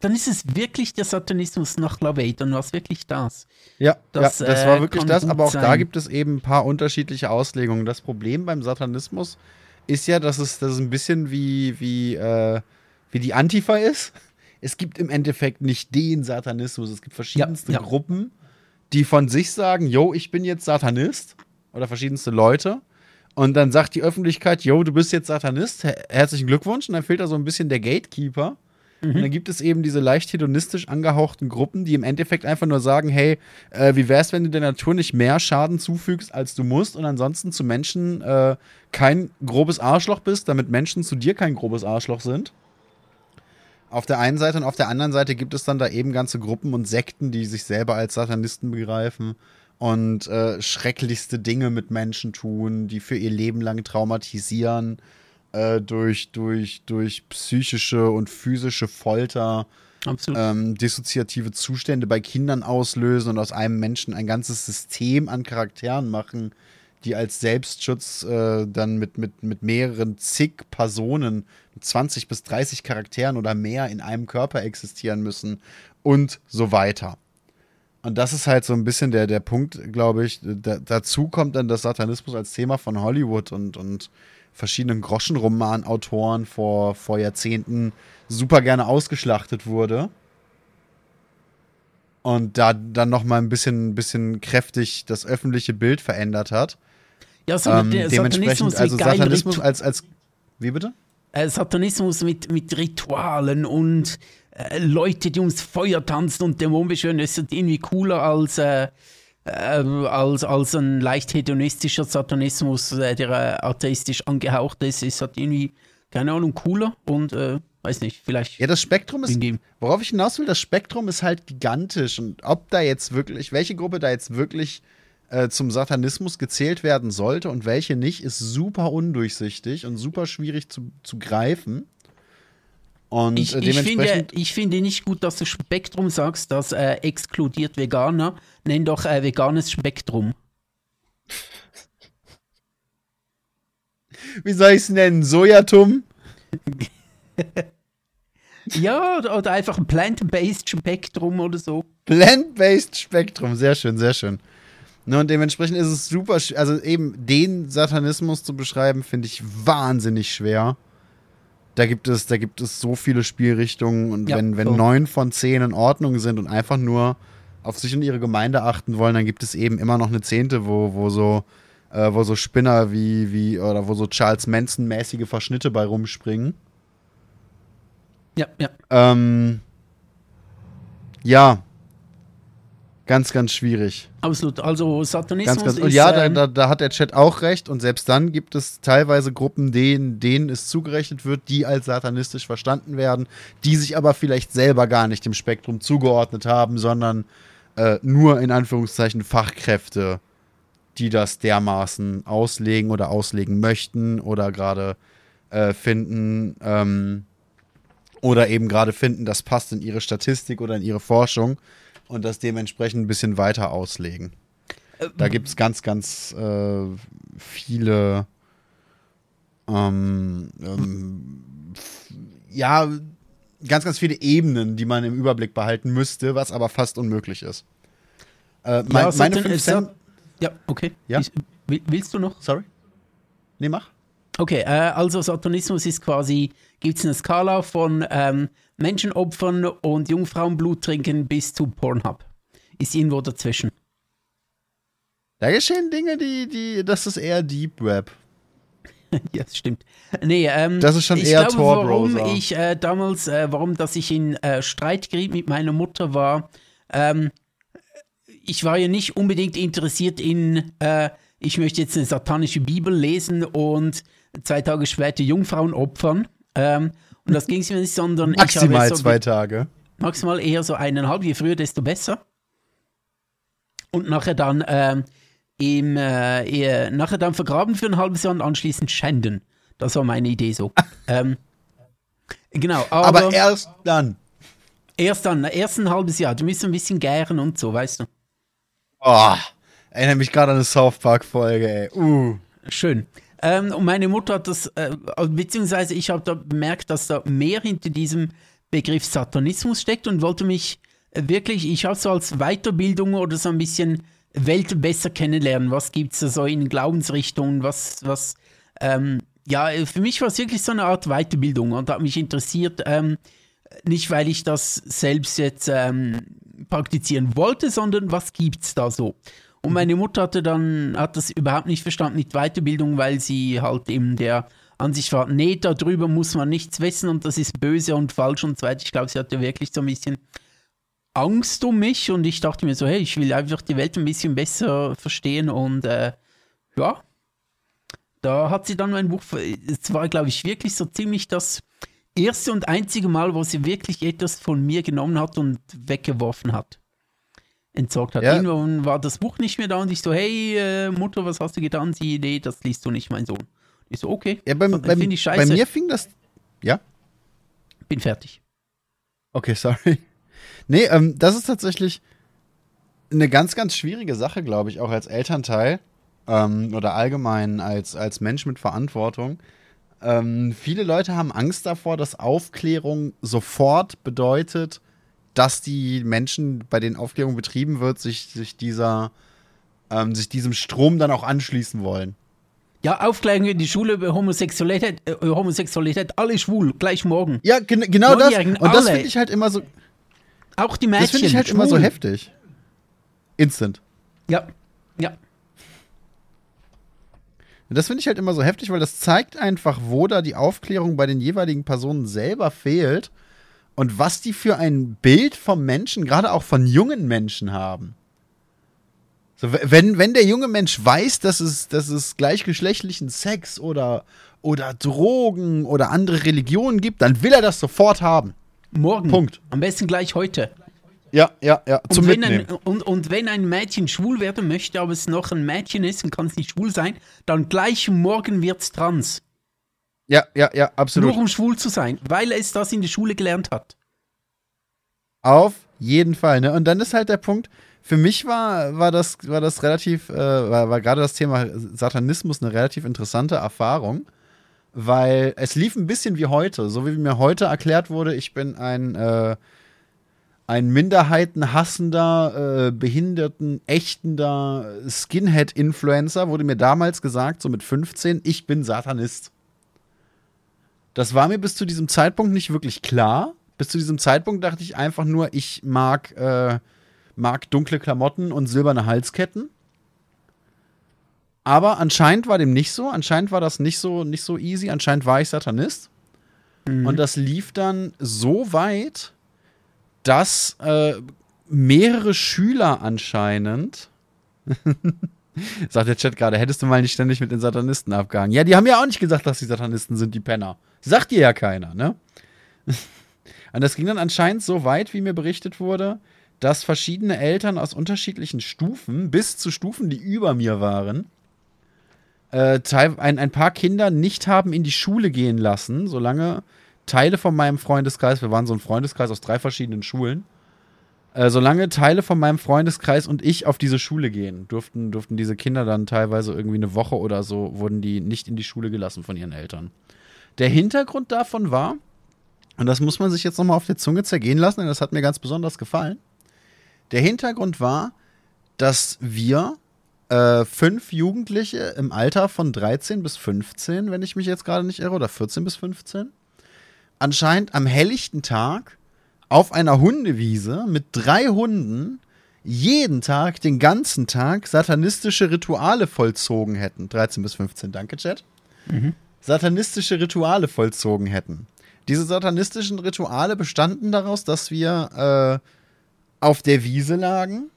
dann ist es wirklich der Satanismus nach Lavey, dann war es wirklich das. Ja, Das, ja, das äh, war wirklich kann das, aber auch da sein. gibt es eben ein paar unterschiedliche Auslegungen. Das Problem beim Satanismus ist ja, dass es, dass es ein bisschen wie, wie, äh, wie die Antifa ist. Es gibt im Endeffekt nicht den Satanismus. Es gibt verschiedenste Ja, ja. Gruppen, die von sich sagen, yo, ich bin jetzt Satanist. Oder verschiedenste Leute. Und dann sagt die Öffentlichkeit, yo, du bist jetzt Satanist. Her herzlichen Glückwunsch. Und dann fehlt da so ein bisschen der Gatekeeper. Und dann gibt es eben diese leicht hedonistisch angehauchten Gruppen, die im Endeffekt einfach nur sagen, hey, äh, wie wär's, wenn du der Natur nicht mehr Schaden zufügst, als du musst und ansonsten zu Menschen äh, kein grobes Arschloch bist, damit Menschen zu dir kein grobes Arschloch sind. Auf der einen Seite und auf der anderen Seite gibt es dann da eben ganze Gruppen und Sekten, die sich selber als Satanisten begreifen und äh, schrecklichste Dinge mit Menschen tun, die für ihr Leben lang traumatisieren, äh, durch, durch, durch psychische und physische Folter, ähm, dissoziative Zustände bei Kindern auslösen und aus einem Menschen ein ganzes System an Charakteren machen, die als Selbstschutz äh, dann mit, mit, mit mehreren zig Personen, 20 bis 30 Charakteren oder mehr in einem Körper existieren müssen und so weiter. Und das ist halt so ein bisschen der, der Punkt, glaube ich. Da, dazu kommt dann das Satanismus als Thema von Hollywood und, und verschiedenen Groschenromanautoren vor, vor Jahrzehnten super gerne ausgeschlachtet wurde. Und da dann noch mal ein bisschen, bisschen kräftig das öffentliche Bild verändert hat. ja, so Ähm, der dementsprechend, Satanismus also Satanismus als, als. Wie bitte? äh, Satanismus mit, mit Ritualen und äh, Leute, die ums Feuer tanzen und Dämonen beschwören, ist irgendwie cooler als, äh, als, als ein leicht hedonistischer Satanismus, äh, der äh, atheistisch angehaucht ist, ist halt irgendwie, keine Ahnung, cooler und äh, weiß nicht, vielleicht. Ja, das Spektrum ist, hingegen. worauf ich hinaus will, das Spektrum ist halt gigantisch. Und ob da jetzt wirklich, welche Gruppe da jetzt wirklich äh, zum Satanismus gezählt werden sollte und welche nicht, ist super undurchsichtig und super schwierig zu, zu greifen. Und Ich, ich, finde, ich finde nicht gut, dass du Spektrum sagst, das äh, exkludiert Veganer. Nenn doch äh, veganes Spektrum. wie soll ich es nennen? Sojatum? Ja, oder, oder einfach ein Plant-Based Spektrum oder so. Plant-based Spektrum, sehr schön, sehr schön. Ne, und dementsprechend ist es super, also eben den Satanismus zu beschreiben, finde ich wahnsinnig schwer. Da gibt es, da gibt es so viele Spielrichtungen und Ja, wenn, wenn neun von zehn in Ordnung sind und einfach nur auf sich und ihre Gemeinde achten wollen, dann gibt es eben immer noch eine Zehnte, wo, wo so, äh, wo so Spinner wie, wie, oder wo so Charles Manson-mäßige Verschnitte bei rumspringen. Ja, ja. Ähm, ja. Ganz, ganz schwierig. Absolut. Also Satanismus Ganz, ganz. ist. Ja, da, ähm, da, da hat der Chat auch recht. Und selbst dann gibt es teilweise Gruppen, denen, denen es zugerechnet wird, die als satanistisch verstanden werden, die sich aber vielleicht selber gar nicht dem Spektrum zugeordnet haben, sondern äh, nur in Anführungszeichen Fachkräfte, die das dermaßen auslegen oder auslegen möchten oder gerade äh, finden. Ähm, oder eben gerade finden, das passt in ihre Statistik oder in ihre Forschung und das dementsprechend ein bisschen weiter auslegen. Da gibt es ganz, ganz äh, viele, ähm, ähm, ja, ganz, ganz viele Ebenen, die man im Überblick behalten müsste, was aber fast unmöglich ist. Äh, mein, ja, meine Satan- 5 äh, Cent. Ja, okay. Ja? Will- Willst du noch? Sorry? Nee, mach. Okay, äh, also Satanismus ist quasi, gibt es eine Skala von ähm, Menschenopfern und Jungfrauenblut trinken bis zu Pornhub. Ist irgendwo dazwischen. Da geschehen Dinge, die, die, das ist eher Deep Web. ja, das stimmt. Nee, ähm, Das ist schon ich eher glaube, warum Tor-Browser. ich äh, damals, äh, warum, dass ich in äh, Streit geriet mit meiner Mutter war, ähm, ich war ja nicht unbedingt interessiert in, äh, ich möchte jetzt eine satanische Bibel lesen und zwei Tage später Jungfrauen opfern. Ähm, und das ging es mir nicht, sondern ich Maximal habe so zwei Tage. maximal eher so eineinhalb, je früher, desto besser. Und nachher dann ähm, im, äh, nachher dann vergraben für ein halbes Jahr und anschließend schänden. Das war meine Idee so. ähm, genau, aber, Aber erst dann. erst dann, erst ein halbes Jahr. Du musst ein bisschen gären und so, weißt du. Oh, erinnere mich gerade an eine South Park-Folge, ey. Uh. Schön. Ähm, und meine Mutter hat das, äh, beziehungsweise ich habe da bemerkt, dass da mehr hinter diesem Begriff Satanismus steckt und wollte mich äh, wirklich, ich habe so als Weiterbildung oder so ein bisschen Welt besser kennenlernen. Was gibt es da so in Glaubensrichtungen? Was, was, ähm, ja, äh, für mich war es wirklich so eine Art Weiterbildung und hat mich interessiert, ähm, nicht weil ich das selbst jetzt ähm, praktizieren wollte, sondern was gibt's da so? Und meine Mutter hatte dann, hat das überhaupt nicht verstanden mit Weiterbildung, weil sie halt eben der Ansicht war, nee, darüber muss man nichts wissen und das ist böse und falsch und so weiter. Ich glaube, sie hatte wirklich so ein bisschen Angst um mich und ich dachte mir so, hey, ich will einfach die Welt ein bisschen besser verstehen und äh, ja, da hat sie dann mein Buch, es war, glaube ich, wirklich so ziemlich das erste und einzige Mal, wo sie wirklich etwas von mir genommen hat und weggeworfen hat. Entsorgt hat. Ja. Irgendwann war das Buch nicht mehr da und ich so, hey äh, Mutter, was hast du getan? Sie, nee, das liest du nicht, mein Sohn. Ich so, okay. Ja, beim, Fand- beim, ich bei scheiße. mir fing das. Ja? Bin fertig. Okay, sorry. Nee, ähm, das ist tatsächlich eine ganz, ganz schwierige Sache, glaube ich, auch als Elternteil ähm, oder allgemein als, als Mensch mit Verantwortung. Ähm, viele Leute haben Angst davor, dass Aufklärung sofort bedeutet, dass die Menschen, bei denen Aufklärung betrieben wird, sich, sich dieser, ähm, sich diesem Strom dann auch anschließen wollen. Ja, Aufklärung in die Schule über Homosexualität, äh, Homosexualität, alle schwul, gleich morgen. Ja, gen genau das. Und das alle. finde ich halt immer so, Auch die Mädchen. das finde ich halt immer so schwul. heftig. Instant. Ja, ja. Das finde ich halt immer so heftig, weil das zeigt einfach, wo da die Aufklärung bei den jeweiligen Personen selber fehlt und was die für ein Bild vom Menschen, gerade auch von jungen Menschen haben. So, wenn, wenn der junge Mensch weiß, dass es, dass es gleichgeschlechtlichen Sex oder, oder Drogen oder andere Religionen gibt, dann will er das sofort haben. Morgen. Punkt. Am besten gleich heute. Ja, ja, ja. Und wenn, ein, und, und wenn ein Mädchen schwul werden möchte, aber es noch ein Mädchen ist und kann es nicht schwul sein, dann gleich morgen wird es trans. Ja, ja, ja, absolut. Nur um schwul zu sein, weil es das in der Schule gelernt hat. Auf jeden Fall, ne? Und dann ist halt der Punkt, für mich war, war, das, war das relativ, äh, war, war gerade das Thema Satanismus eine relativ interessante Erfahrung, weil es lief ein bisschen wie heute, so wie mir heute erklärt wurde, ich bin ein, äh, ein minderheitenhassender, äh, behinderten, ächtender Skinhead-Influencer, wurde mir damals gesagt, so mit 15, ich bin Satanist. Das war mir bis zu diesem Zeitpunkt nicht wirklich klar. Bis zu diesem Zeitpunkt dachte ich einfach nur, ich mag, äh, mag dunkle Klamotten und silberne Halsketten. Aber anscheinend war dem nicht so. Anscheinend war das nicht so, nicht so easy. Anscheinend war ich Satanist. Mhm. Und das lief dann so weit, dass äh, mehrere Schüler anscheinend Sagt der Chat gerade, hättest du mal nicht ständig mit den Satanisten abgehangen. Ja, die haben ja auch nicht gesagt, dass die Satanisten sind, die Penner. Sagt dir ja keiner, ne? Und das ging dann anscheinend so weit, wie mir berichtet wurde, dass verschiedene Eltern aus unterschiedlichen Stufen, bis zu Stufen, die über mir waren, äh, ein, ein paar Kinder nicht haben in die Schule gehen lassen, solange Teile von meinem Freundeskreis, wir waren so ein Freundeskreis aus drei verschiedenen Schulen, äh, solange Teile von meinem Freundeskreis und ich auf diese Schule gehen, durften, durften diese Kinder dann teilweise irgendwie eine Woche oder so, wurden die nicht in die Schule gelassen von ihren Eltern. Der Hintergrund davon war, und das muss man sich jetzt nochmal auf der Zunge zergehen lassen, denn das hat mir ganz besonders gefallen. Der Hintergrund war, dass wir äh, fünf Jugendliche im Alter von 13 bis 15, wenn ich mich jetzt gerade nicht irre, oder 14 bis 15, anscheinend am helllichten Tag auf einer Hundewiese mit drei Hunden jeden Tag, den ganzen Tag satanistische Rituale vollzogen hätten. 13 bis 15, danke, Chat. Mhm. Satanistische Rituale vollzogen hätten. Diese satanistischen Rituale bestanden daraus, dass wir äh, auf der Wiese lagen,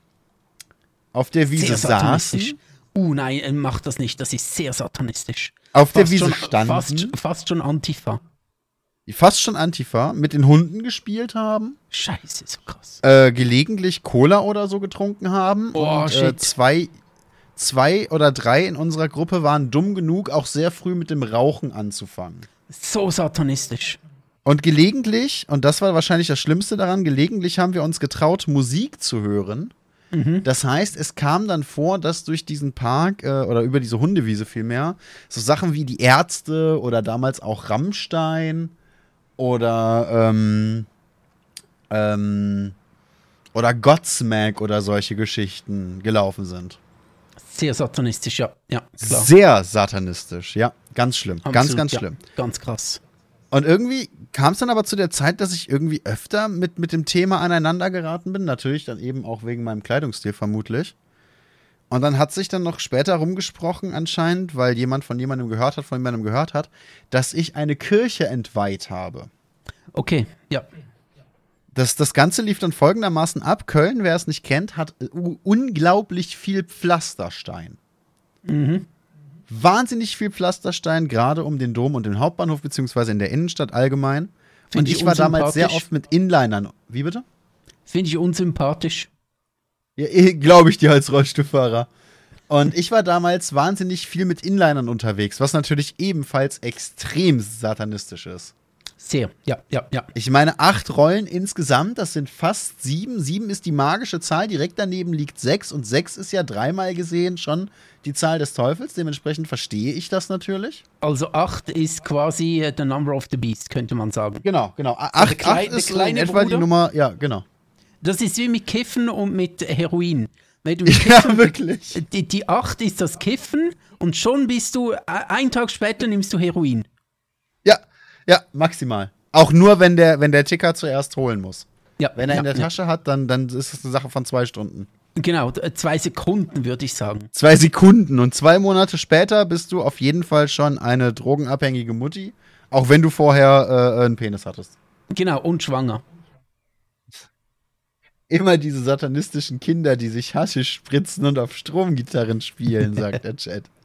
auf der Wiese saßen. Uh, nein, äh, mach das nicht, das ist sehr satanistisch. Auf fast der Wiese schon, standen. Fast, fast schon Antifa die fast schon Antifa, mit den Hunden gespielt haben. Scheiße, so krass. Äh, gelegentlich Cola oder so getrunken haben. Oh, und, äh, zwei, zwei oder drei in unserer Gruppe waren dumm genug, auch sehr früh mit dem Rauchen anzufangen. So satanistisch. Und gelegentlich, und das war wahrscheinlich das Schlimmste daran, gelegentlich haben wir uns getraut, Musik zu hören. Mhm. Das heißt, es kam dann vor, dass durch diesen Park äh, oder über diese Hundewiese vielmehr so Sachen wie die Ärzte oder damals auch Rammstein oder ähm, ähm, oder Godsmack oder solche Geschichten gelaufen sind. Sehr satanistisch, ja. ja klar. Sehr satanistisch, ja. Ganz schlimm. Absolut, ganz, ganz schlimm. Ja, ganz krass. Und irgendwie kam es dann aber zu der Zeit, dass ich irgendwie öfter mit, mit dem Thema aneinander geraten bin. Natürlich dann eben auch wegen meinem Kleidungsstil vermutlich. Und dann hat sich dann noch später rumgesprochen anscheinend, weil jemand von jemandem gehört hat, von jemandem gehört hat, dass ich eine Kirche entweiht habe. Okay, ja. Das, das Ganze lief dann folgendermaßen ab. Köln, wer es nicht kennt, hat unglaublich viel Pflasterstein. Mhm. Wahnsinnig viel Pflasterstein, gerade um den Dom und den Hauptbahnhof, beziehungsweise in der Innenstadt allgemein. Find und ich, ich war damals sehr oft mit Inlinern. Wie bitte? Finde ich unsympathisch. Ja, eh, glaube ich dir als Rollstuhlfahrer. Und ich war damals wahnsinnig viel mit Inlinern unterwegs, was natürlich ebenfalls extrem satanistisch ist. Sehr, ja, ja, ja. Ich meine, acht Rollen insgesamt, das sind fast sieben. Sieben ist die magische Zahl, direkt daneben liegt sechs und sechs ist ja dreimal gesehen schon die Zahl des Teufels. Dementsprechend verstehe ich das natürlich. Also acht ist quasi uh, the number of the beast, könnte man sagen. Genau, genau. Acht, also acht ist in etwa Bruder, die Nummer, ja, genau. Das ist wie mit Kiffen und mit Heroin. Wenn du Kiffen, ja, wirklich. Die, die 8 ist das Kiffen und schon bist du, einen Tag später nimmst du Heroin. Ja, ja, maximal. Auch nur, wenn der, wenn der Ticker zuerst holen muss. Ja, wenn er ja, in der Tasche ja. hat, dann, dann ist es eine Sache von zwei Stunden. Genau, zwei Sekunden würde ich sagen. Zwei Sekunden und zwei Monate später bist du auf jeden Fall schon eine drogenabhängige Mutti, auch wenn du vorher äh, einen Penis hattest. Genau, und schwanger. Immer diese satanistischen Kinder, die sich Haschisch spritzen und auf Stromgitarren spielen, sagt der Chat.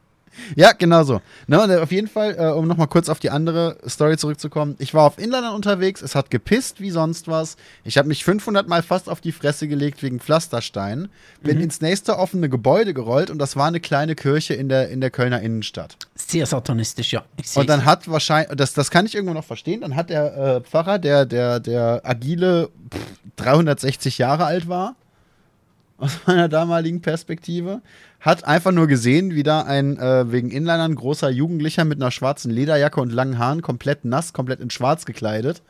Ja, genau so. Ne, und auf jeden Fall, äh, um nochmal kurz auf die andere Story zurückzukommen. Ich war auf Inlandern unterwegs, es hat gepisst wie sonst was. Ich habe mich 500 Mal fast auf die Fresse gelegt wegen Pflasterstein. Bin Mhm. ins nächste offene Gebäude gerollt und das war eine kleine Kirche in der, in der Kölner Innenstadt. Sehr satanistisch, ja. Und dann hat wahrscheinlich, das, das kann ich irgendwo noch verstehen, dann hat der äh, Pfarrer, der, der, der agile pff, 360 Jahre alt war, aus meiner damaligen Perspektive, hat einfach nur gesehen, wie da ein äh, wegen Inlinern großer Jugendlicher mit einer schwarzen Lederjacke und langen Haaren, komplett nass, komplett in schwarz gekleidet,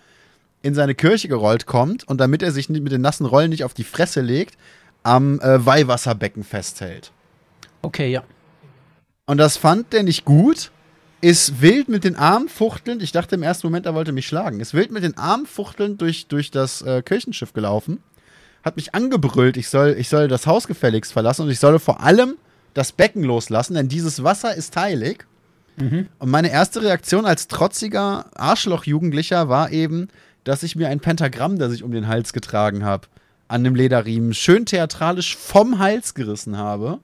in seine Kirche gerollt kommt und damit er sich nicht- mit den nassen Rollen nicht auf die Fresse legt, am äh, Weihwasserbecken festhält. Okay, ja. Und das fand der nicht gut. Ist wild mit den Armen fuchtelnd. Ich dachte im ersten Moment, er wollte mich schlagen. Ist wild mit den Armen fuchtelnd durch, durch das äh, Kirchenschiff gelaufen. Hat mich angebrüllt, ich soll, ich soll das Haus gefälligst verlassen und ich solle vor allem das Becken loslassen, denn dieses Wasser ist heilig. Und meine erste Reaktion als trotziger Arschloch-Jugendlicher war eben, dass ich mir ein Pentagramm, das ich um den Hals getragen habe, an dem Lederriemen schön theatralisch vom Hals gerissen habe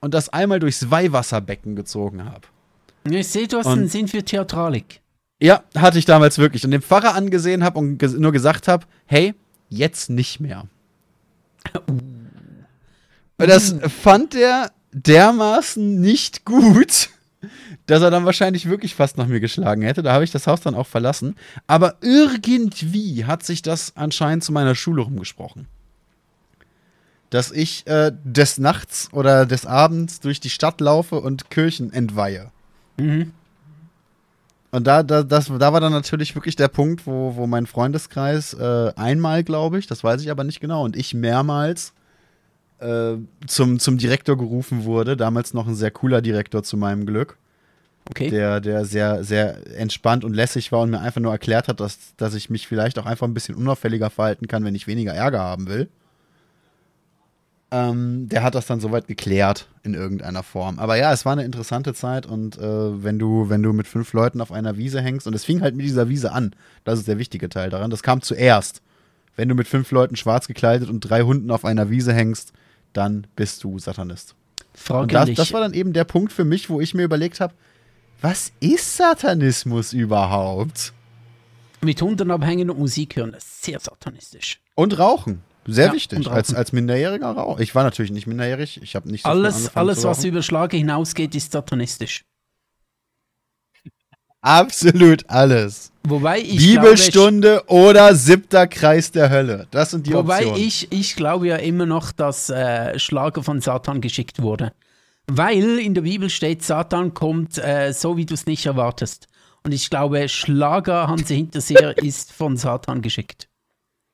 und das einmal durchs Weihwasserbecken gezogen habe. Ich sehe, du hast Und- einen Sinn für Theatralik. Ja, hatte ich damals wirklich. Und den Pfarrer angesehen habe und ges nur gesagt habe, hey, jetzt nicht mehr. Und das fand er dermaßen nicht gut, dass er dann wahrscheinlich wirklich fast nach mir geschlagen hätte. Da habe ich das Haus dann auch verlassen. Aber irgendwie hat sich das anscheinend zu meiner Schule rumgesprochen. Dass ich äh, des Nachts oder des Abends durch die Stadt laufe und Kirchen entweihe. Mhm. Und da, da, das, da war dann natürlich wirklich der Punkt, wo, wo mein Freundeskreis äh, einmal, glaube ich, das weiß ich aber nicht genau, und ich mehrmals äh, zum, zum Direktor gerufen wurde. Damals noch ein sehr cooler Direktor zu meinem Glück, Okay. der, der sehr, sehr entspannt und lässig war und mir einfach nur erklärt hat, dass, dass ich mich vielleicht auch einfach ein bisschen unauffälliger verhalten kann, wenn ich weniger Ärger haben will. Ähm, der hat das dann soweit geklärt in irgendeiner Form. Aber ja, es war eine interessante Zeit und äh, wenn du, wenn du mit fünf Leuten auf einer Wiese hängst, und es fing halt mit dieser Wiese an, das ist der wichtige Teil daran, das kam zuerst. Wenn du mit fünf Leuten schwarz gekleidet und drei Hunden auf einer Wiese hängst, dann bist du Satanist. Frage Und das, das war dann eben der Punkt für mich, wo ich mir überlegt habe, was ist Satanismus überhaupt? Mit Hunden abhängen und Musik hören, das ist sehr satanistisch. Und Rauchen. Sehr Ja, wichtig. Rauchen. Als, als Minderjähriger Rauch. Ich war natürlich nicht minderjährig. Ich habe nicht so Alles, alles was rauchen. über Schlage hinausgeht, ist satanistisch. Absolut alles. Wobei ich Bibelstunde oder siebter Kreis der Hölle. Das sind die glaube, wobei Optionen. ich, ich glaube ja immer noch, dass äh, Schlager von Satan geschickt wurde. Weil in der Bibel steht, Satan kommt äh, so, wie du es nicht erwartest. Und ich glaube, Schlager Hanse Hinterseher ist von Satan geschickt.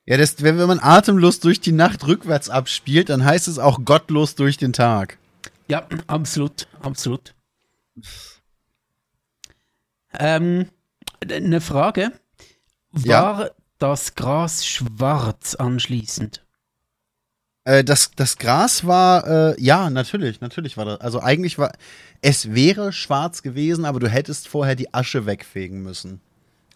ja, das, wenn, wenn man atemlos durch die Nacht rückwärts abspielt, dann heißt es auch gottlos durch den Tag. Ja, absolut, absolut. Ähm, eine Frage. Ja. War das Gras schwarz anschließend? Äh, das, das Gras war, äh, ja, natürlich, natürlich war das. Also eigentlich war, es wäre schwarz gewesen, aber du hättest vorher die Asche wegfegen müssen.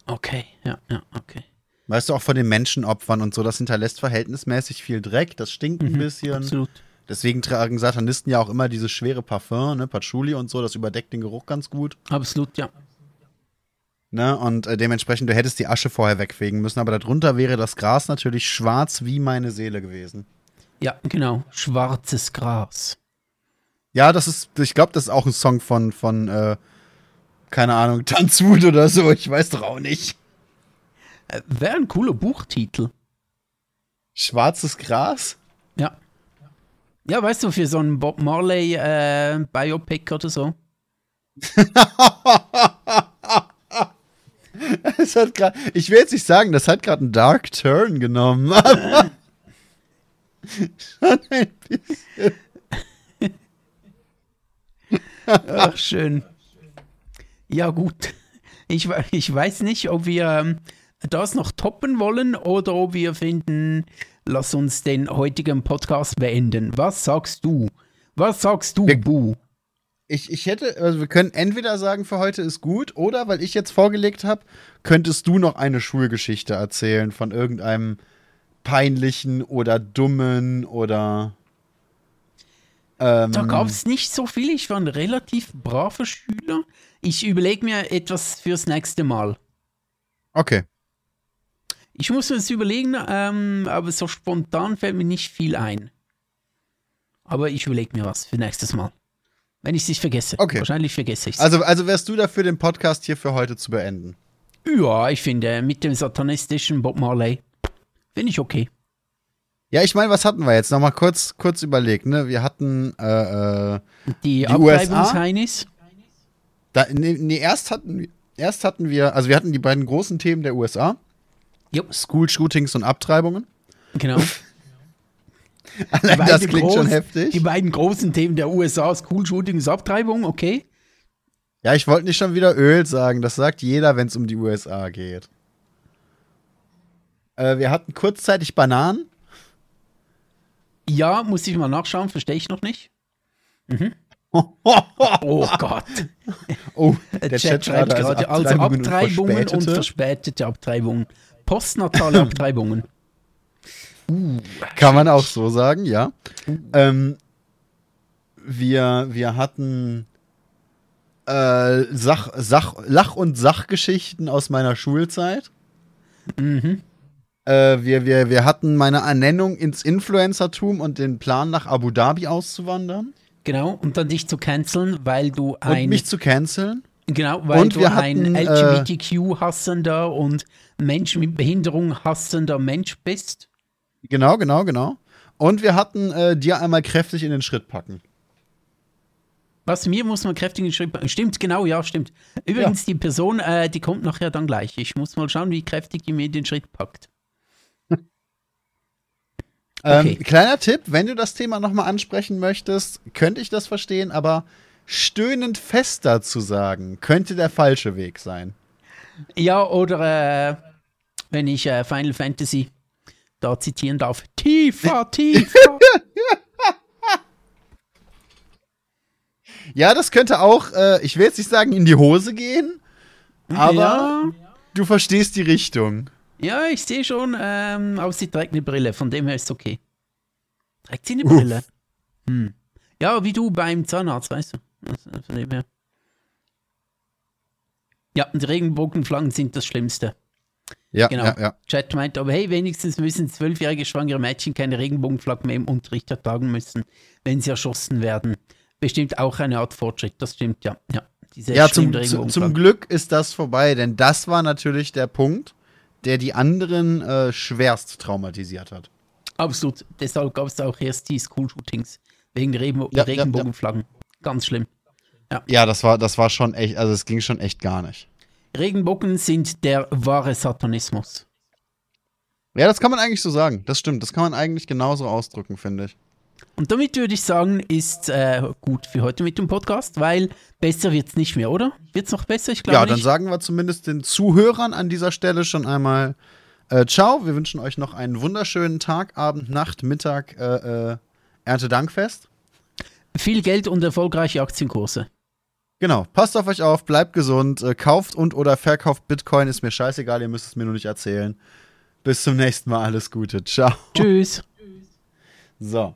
Okay, ja, ja, okay. Weißt du, auch von den Menschenopfern und so, das hinterlässt verhältnismäßig viel Dreck, das stinkt ein bisschen. Absolut. Deswegen tragen Satanisten ja auch immer dieses schwere Parfum, ne, Patchouli und so, das überdeckt den Geruch ganz gut. Absolut, ja. Ne? Und äh, dementsprechend, du hättest die Asche vorher wegfegen müssen, aber darunter wäre das Gras natürlich schwarz wie meine Seele gewesen. Ja, genau. Schwarzes Gras. Ja, das ist, ich glaube, das ist auch ein Song von, von äh, keine Ahnung, Tanzwut oder so, ich weiß doch auch nicht. Äh, Wäre ein cooler Buchtitel. Schwarzes Gras? Ja. Ja, weißt du, für so einen Bob Marley äh, Biopic oder so. Es hat grad, ich will jetzt nicht sagen, das hat gerade einen Dark Turn genommen, aber schon ein bisschen. Ach, schön. Ja, gut. Ich, ich weiß nicht, ob wir ähm, das noch toppen wollen oder ob wir finden, lass uns den heutigen Podcast beenden. Was sagst du? Was sagst du, Wir- Bu? Ich, ich hätte, also wir können entweder sagen, für heute ist gut, oder weil ich jetzt vorgelegt habe, könntest du noch eine Schulgeschichte erzählen von irgendeinem peinlichen oder dummen oder. Ähm, Da gab es nicht so viel. Ich war ein relativ braver Schüler. Ich überlege mir etwas fürs nächste Mal. Okay. Ich muss mir das überlegen, ähm, aber so spontan fällt mir nicht viel ein. Aber ich überlege mir was für nächstes Mal. Wenn ich es nicht vergesse. Okay. Wahrscheinlich vergesse ich es. Also, also wärst du dafür, den Podcast hier für heute zu beenden? ja, ich finde, mit dem satanistischen Bob Marley finde ich okay. Ja, ich meine, was hatten wir jetzt? Nochmal kurz, kurz überlegt, ne? Wir hatten, äh, äh, Die, Die? Abtreibungsheinis. da, nee, nee, erst hatten wir, erst hatten wir, also wir hatten die beiden großen Themen der USA. Jo. School-Shootings und Abtreibungen. Genau. Allein das klingt schon groß- heftig. Die beiden großen Themen der USA, School-Shootings, Abtreibung, okay. Ja, ich wollte nicht schon wieder Öl sagen. Das sagt jeder, wenn es um die USA geht. Äh, wir hatten kurzzeitig Bananen. Ja, muss ich mal nachschauen, verstehe ich noch nicht. Mhm. Oh Gott. Oh, Der der Chat, schreibt gerade, also Abtreibungen und verspätete. verspätete Abtreibungen. Postnatale Abtreibungen. Kann man auch so sagen, ja. Ähm, wir, wir hatten äh, Sach, Sach, Lach- und Sachgeschichten aus meiner Schulzeit. Mhm. Äh, wir, wir, wir hatten meine Ernennung ins Influencertum und den Plan, nach Abu Dhabi auszuwandern Genau, und dann dich zu canceln, weil du und ein, mich zu canceln. genau, weil und du wir ein hatten, äh, LGBTQ-hassender und Menschen mit Behinderung hassender Mensch bist. Genau, genau, genau. Und wir hatten äh, dir einmal kräftig in den Schritt packen. Was mir muss man kräftig in den Schritt. Stimmt, genau, ja, stimmt. Übrigens, die Person, äh, die kommt nachher dann gleich. Ich muss mal schauen, wie kräftig die mir den Schritt packt. Ähm, Okay. kleiner Tipp, wenn du das Thema nochmal ansprechen möchtest, könnte ich das verstehen, aber stöhnend fester zu sagen, könnte der falsche Weg sein. Ja, oder äh, wenn ich äh, Final Fantasy da zitieren darf. Tiefer, tiefer. Ja, das könnte auch, äh, ich will jetzt nicht sagen, in die Hose gehen, aber ja, du verstehst die Richtung. ja, ich sehe schon, ähm, aber sie trägt eine Brille, von dem her ist okay. Trägt sie eine Brille? Hm. Ja, wie du beim Zahnarzt, weißt du. Also, von dem her. Ja, und Regenbogenflaggen sind das Schlimmste. Ja, Genau. ja, ja. Chat meint, aber hey, wenigstens müssen zwölfjährige schwangere Mädchen keine Regenbogenflaggen mehr im Unterricht tragen müssen, wenn sie erschossen werden. Bestimmt auch eine Art Fortschritt, das stimmt, ja. Ja, diese Ja, zum, zum. Glück ist das vorbei, denn das war natürlich der Punkt, der die anderen äh, schwerst traumatisiert hat. Absolut. Deshalb gab es auch erst die School-Shootings wegen der Regenbo Ja, ja, Regenbogenflaggen. Ganz schlimm. Ja, das war, das war schon echt, also es ging schon echt gar nicht. Regenbogen sind der wahre Satanismus. Ja, das kann man eigentlich so sagen. Das stimmt. Das kann man eigentlich genauso ausdrücken, finde ich. Und damit würde ich sagen, ist äh, gut für heute mit dem Podcast, weil besser wird es nicht mehr, oder? Wird es noch besser? Ich glaube Ja, dann nicht. sagen wir zumindest den Zuhörern an dieser Stelle schon einmal äh, Ciao. Wir wünschen euch noch einen wunderschönen Tag, Abend, Nacht, Mittag, äh, äh, Erntedankfest. Viel Geld und erfolgreiche Aktienkurse. Genau, passt auf euch auf, bleibt gesund, äh, kauft und oder verkauft Bitcoin, ist mir scheißegal, ihr müsst es mir nur nicht erzählen. Bis zum nächsten Mal, alles Gute. Ciao. Tschüss. So.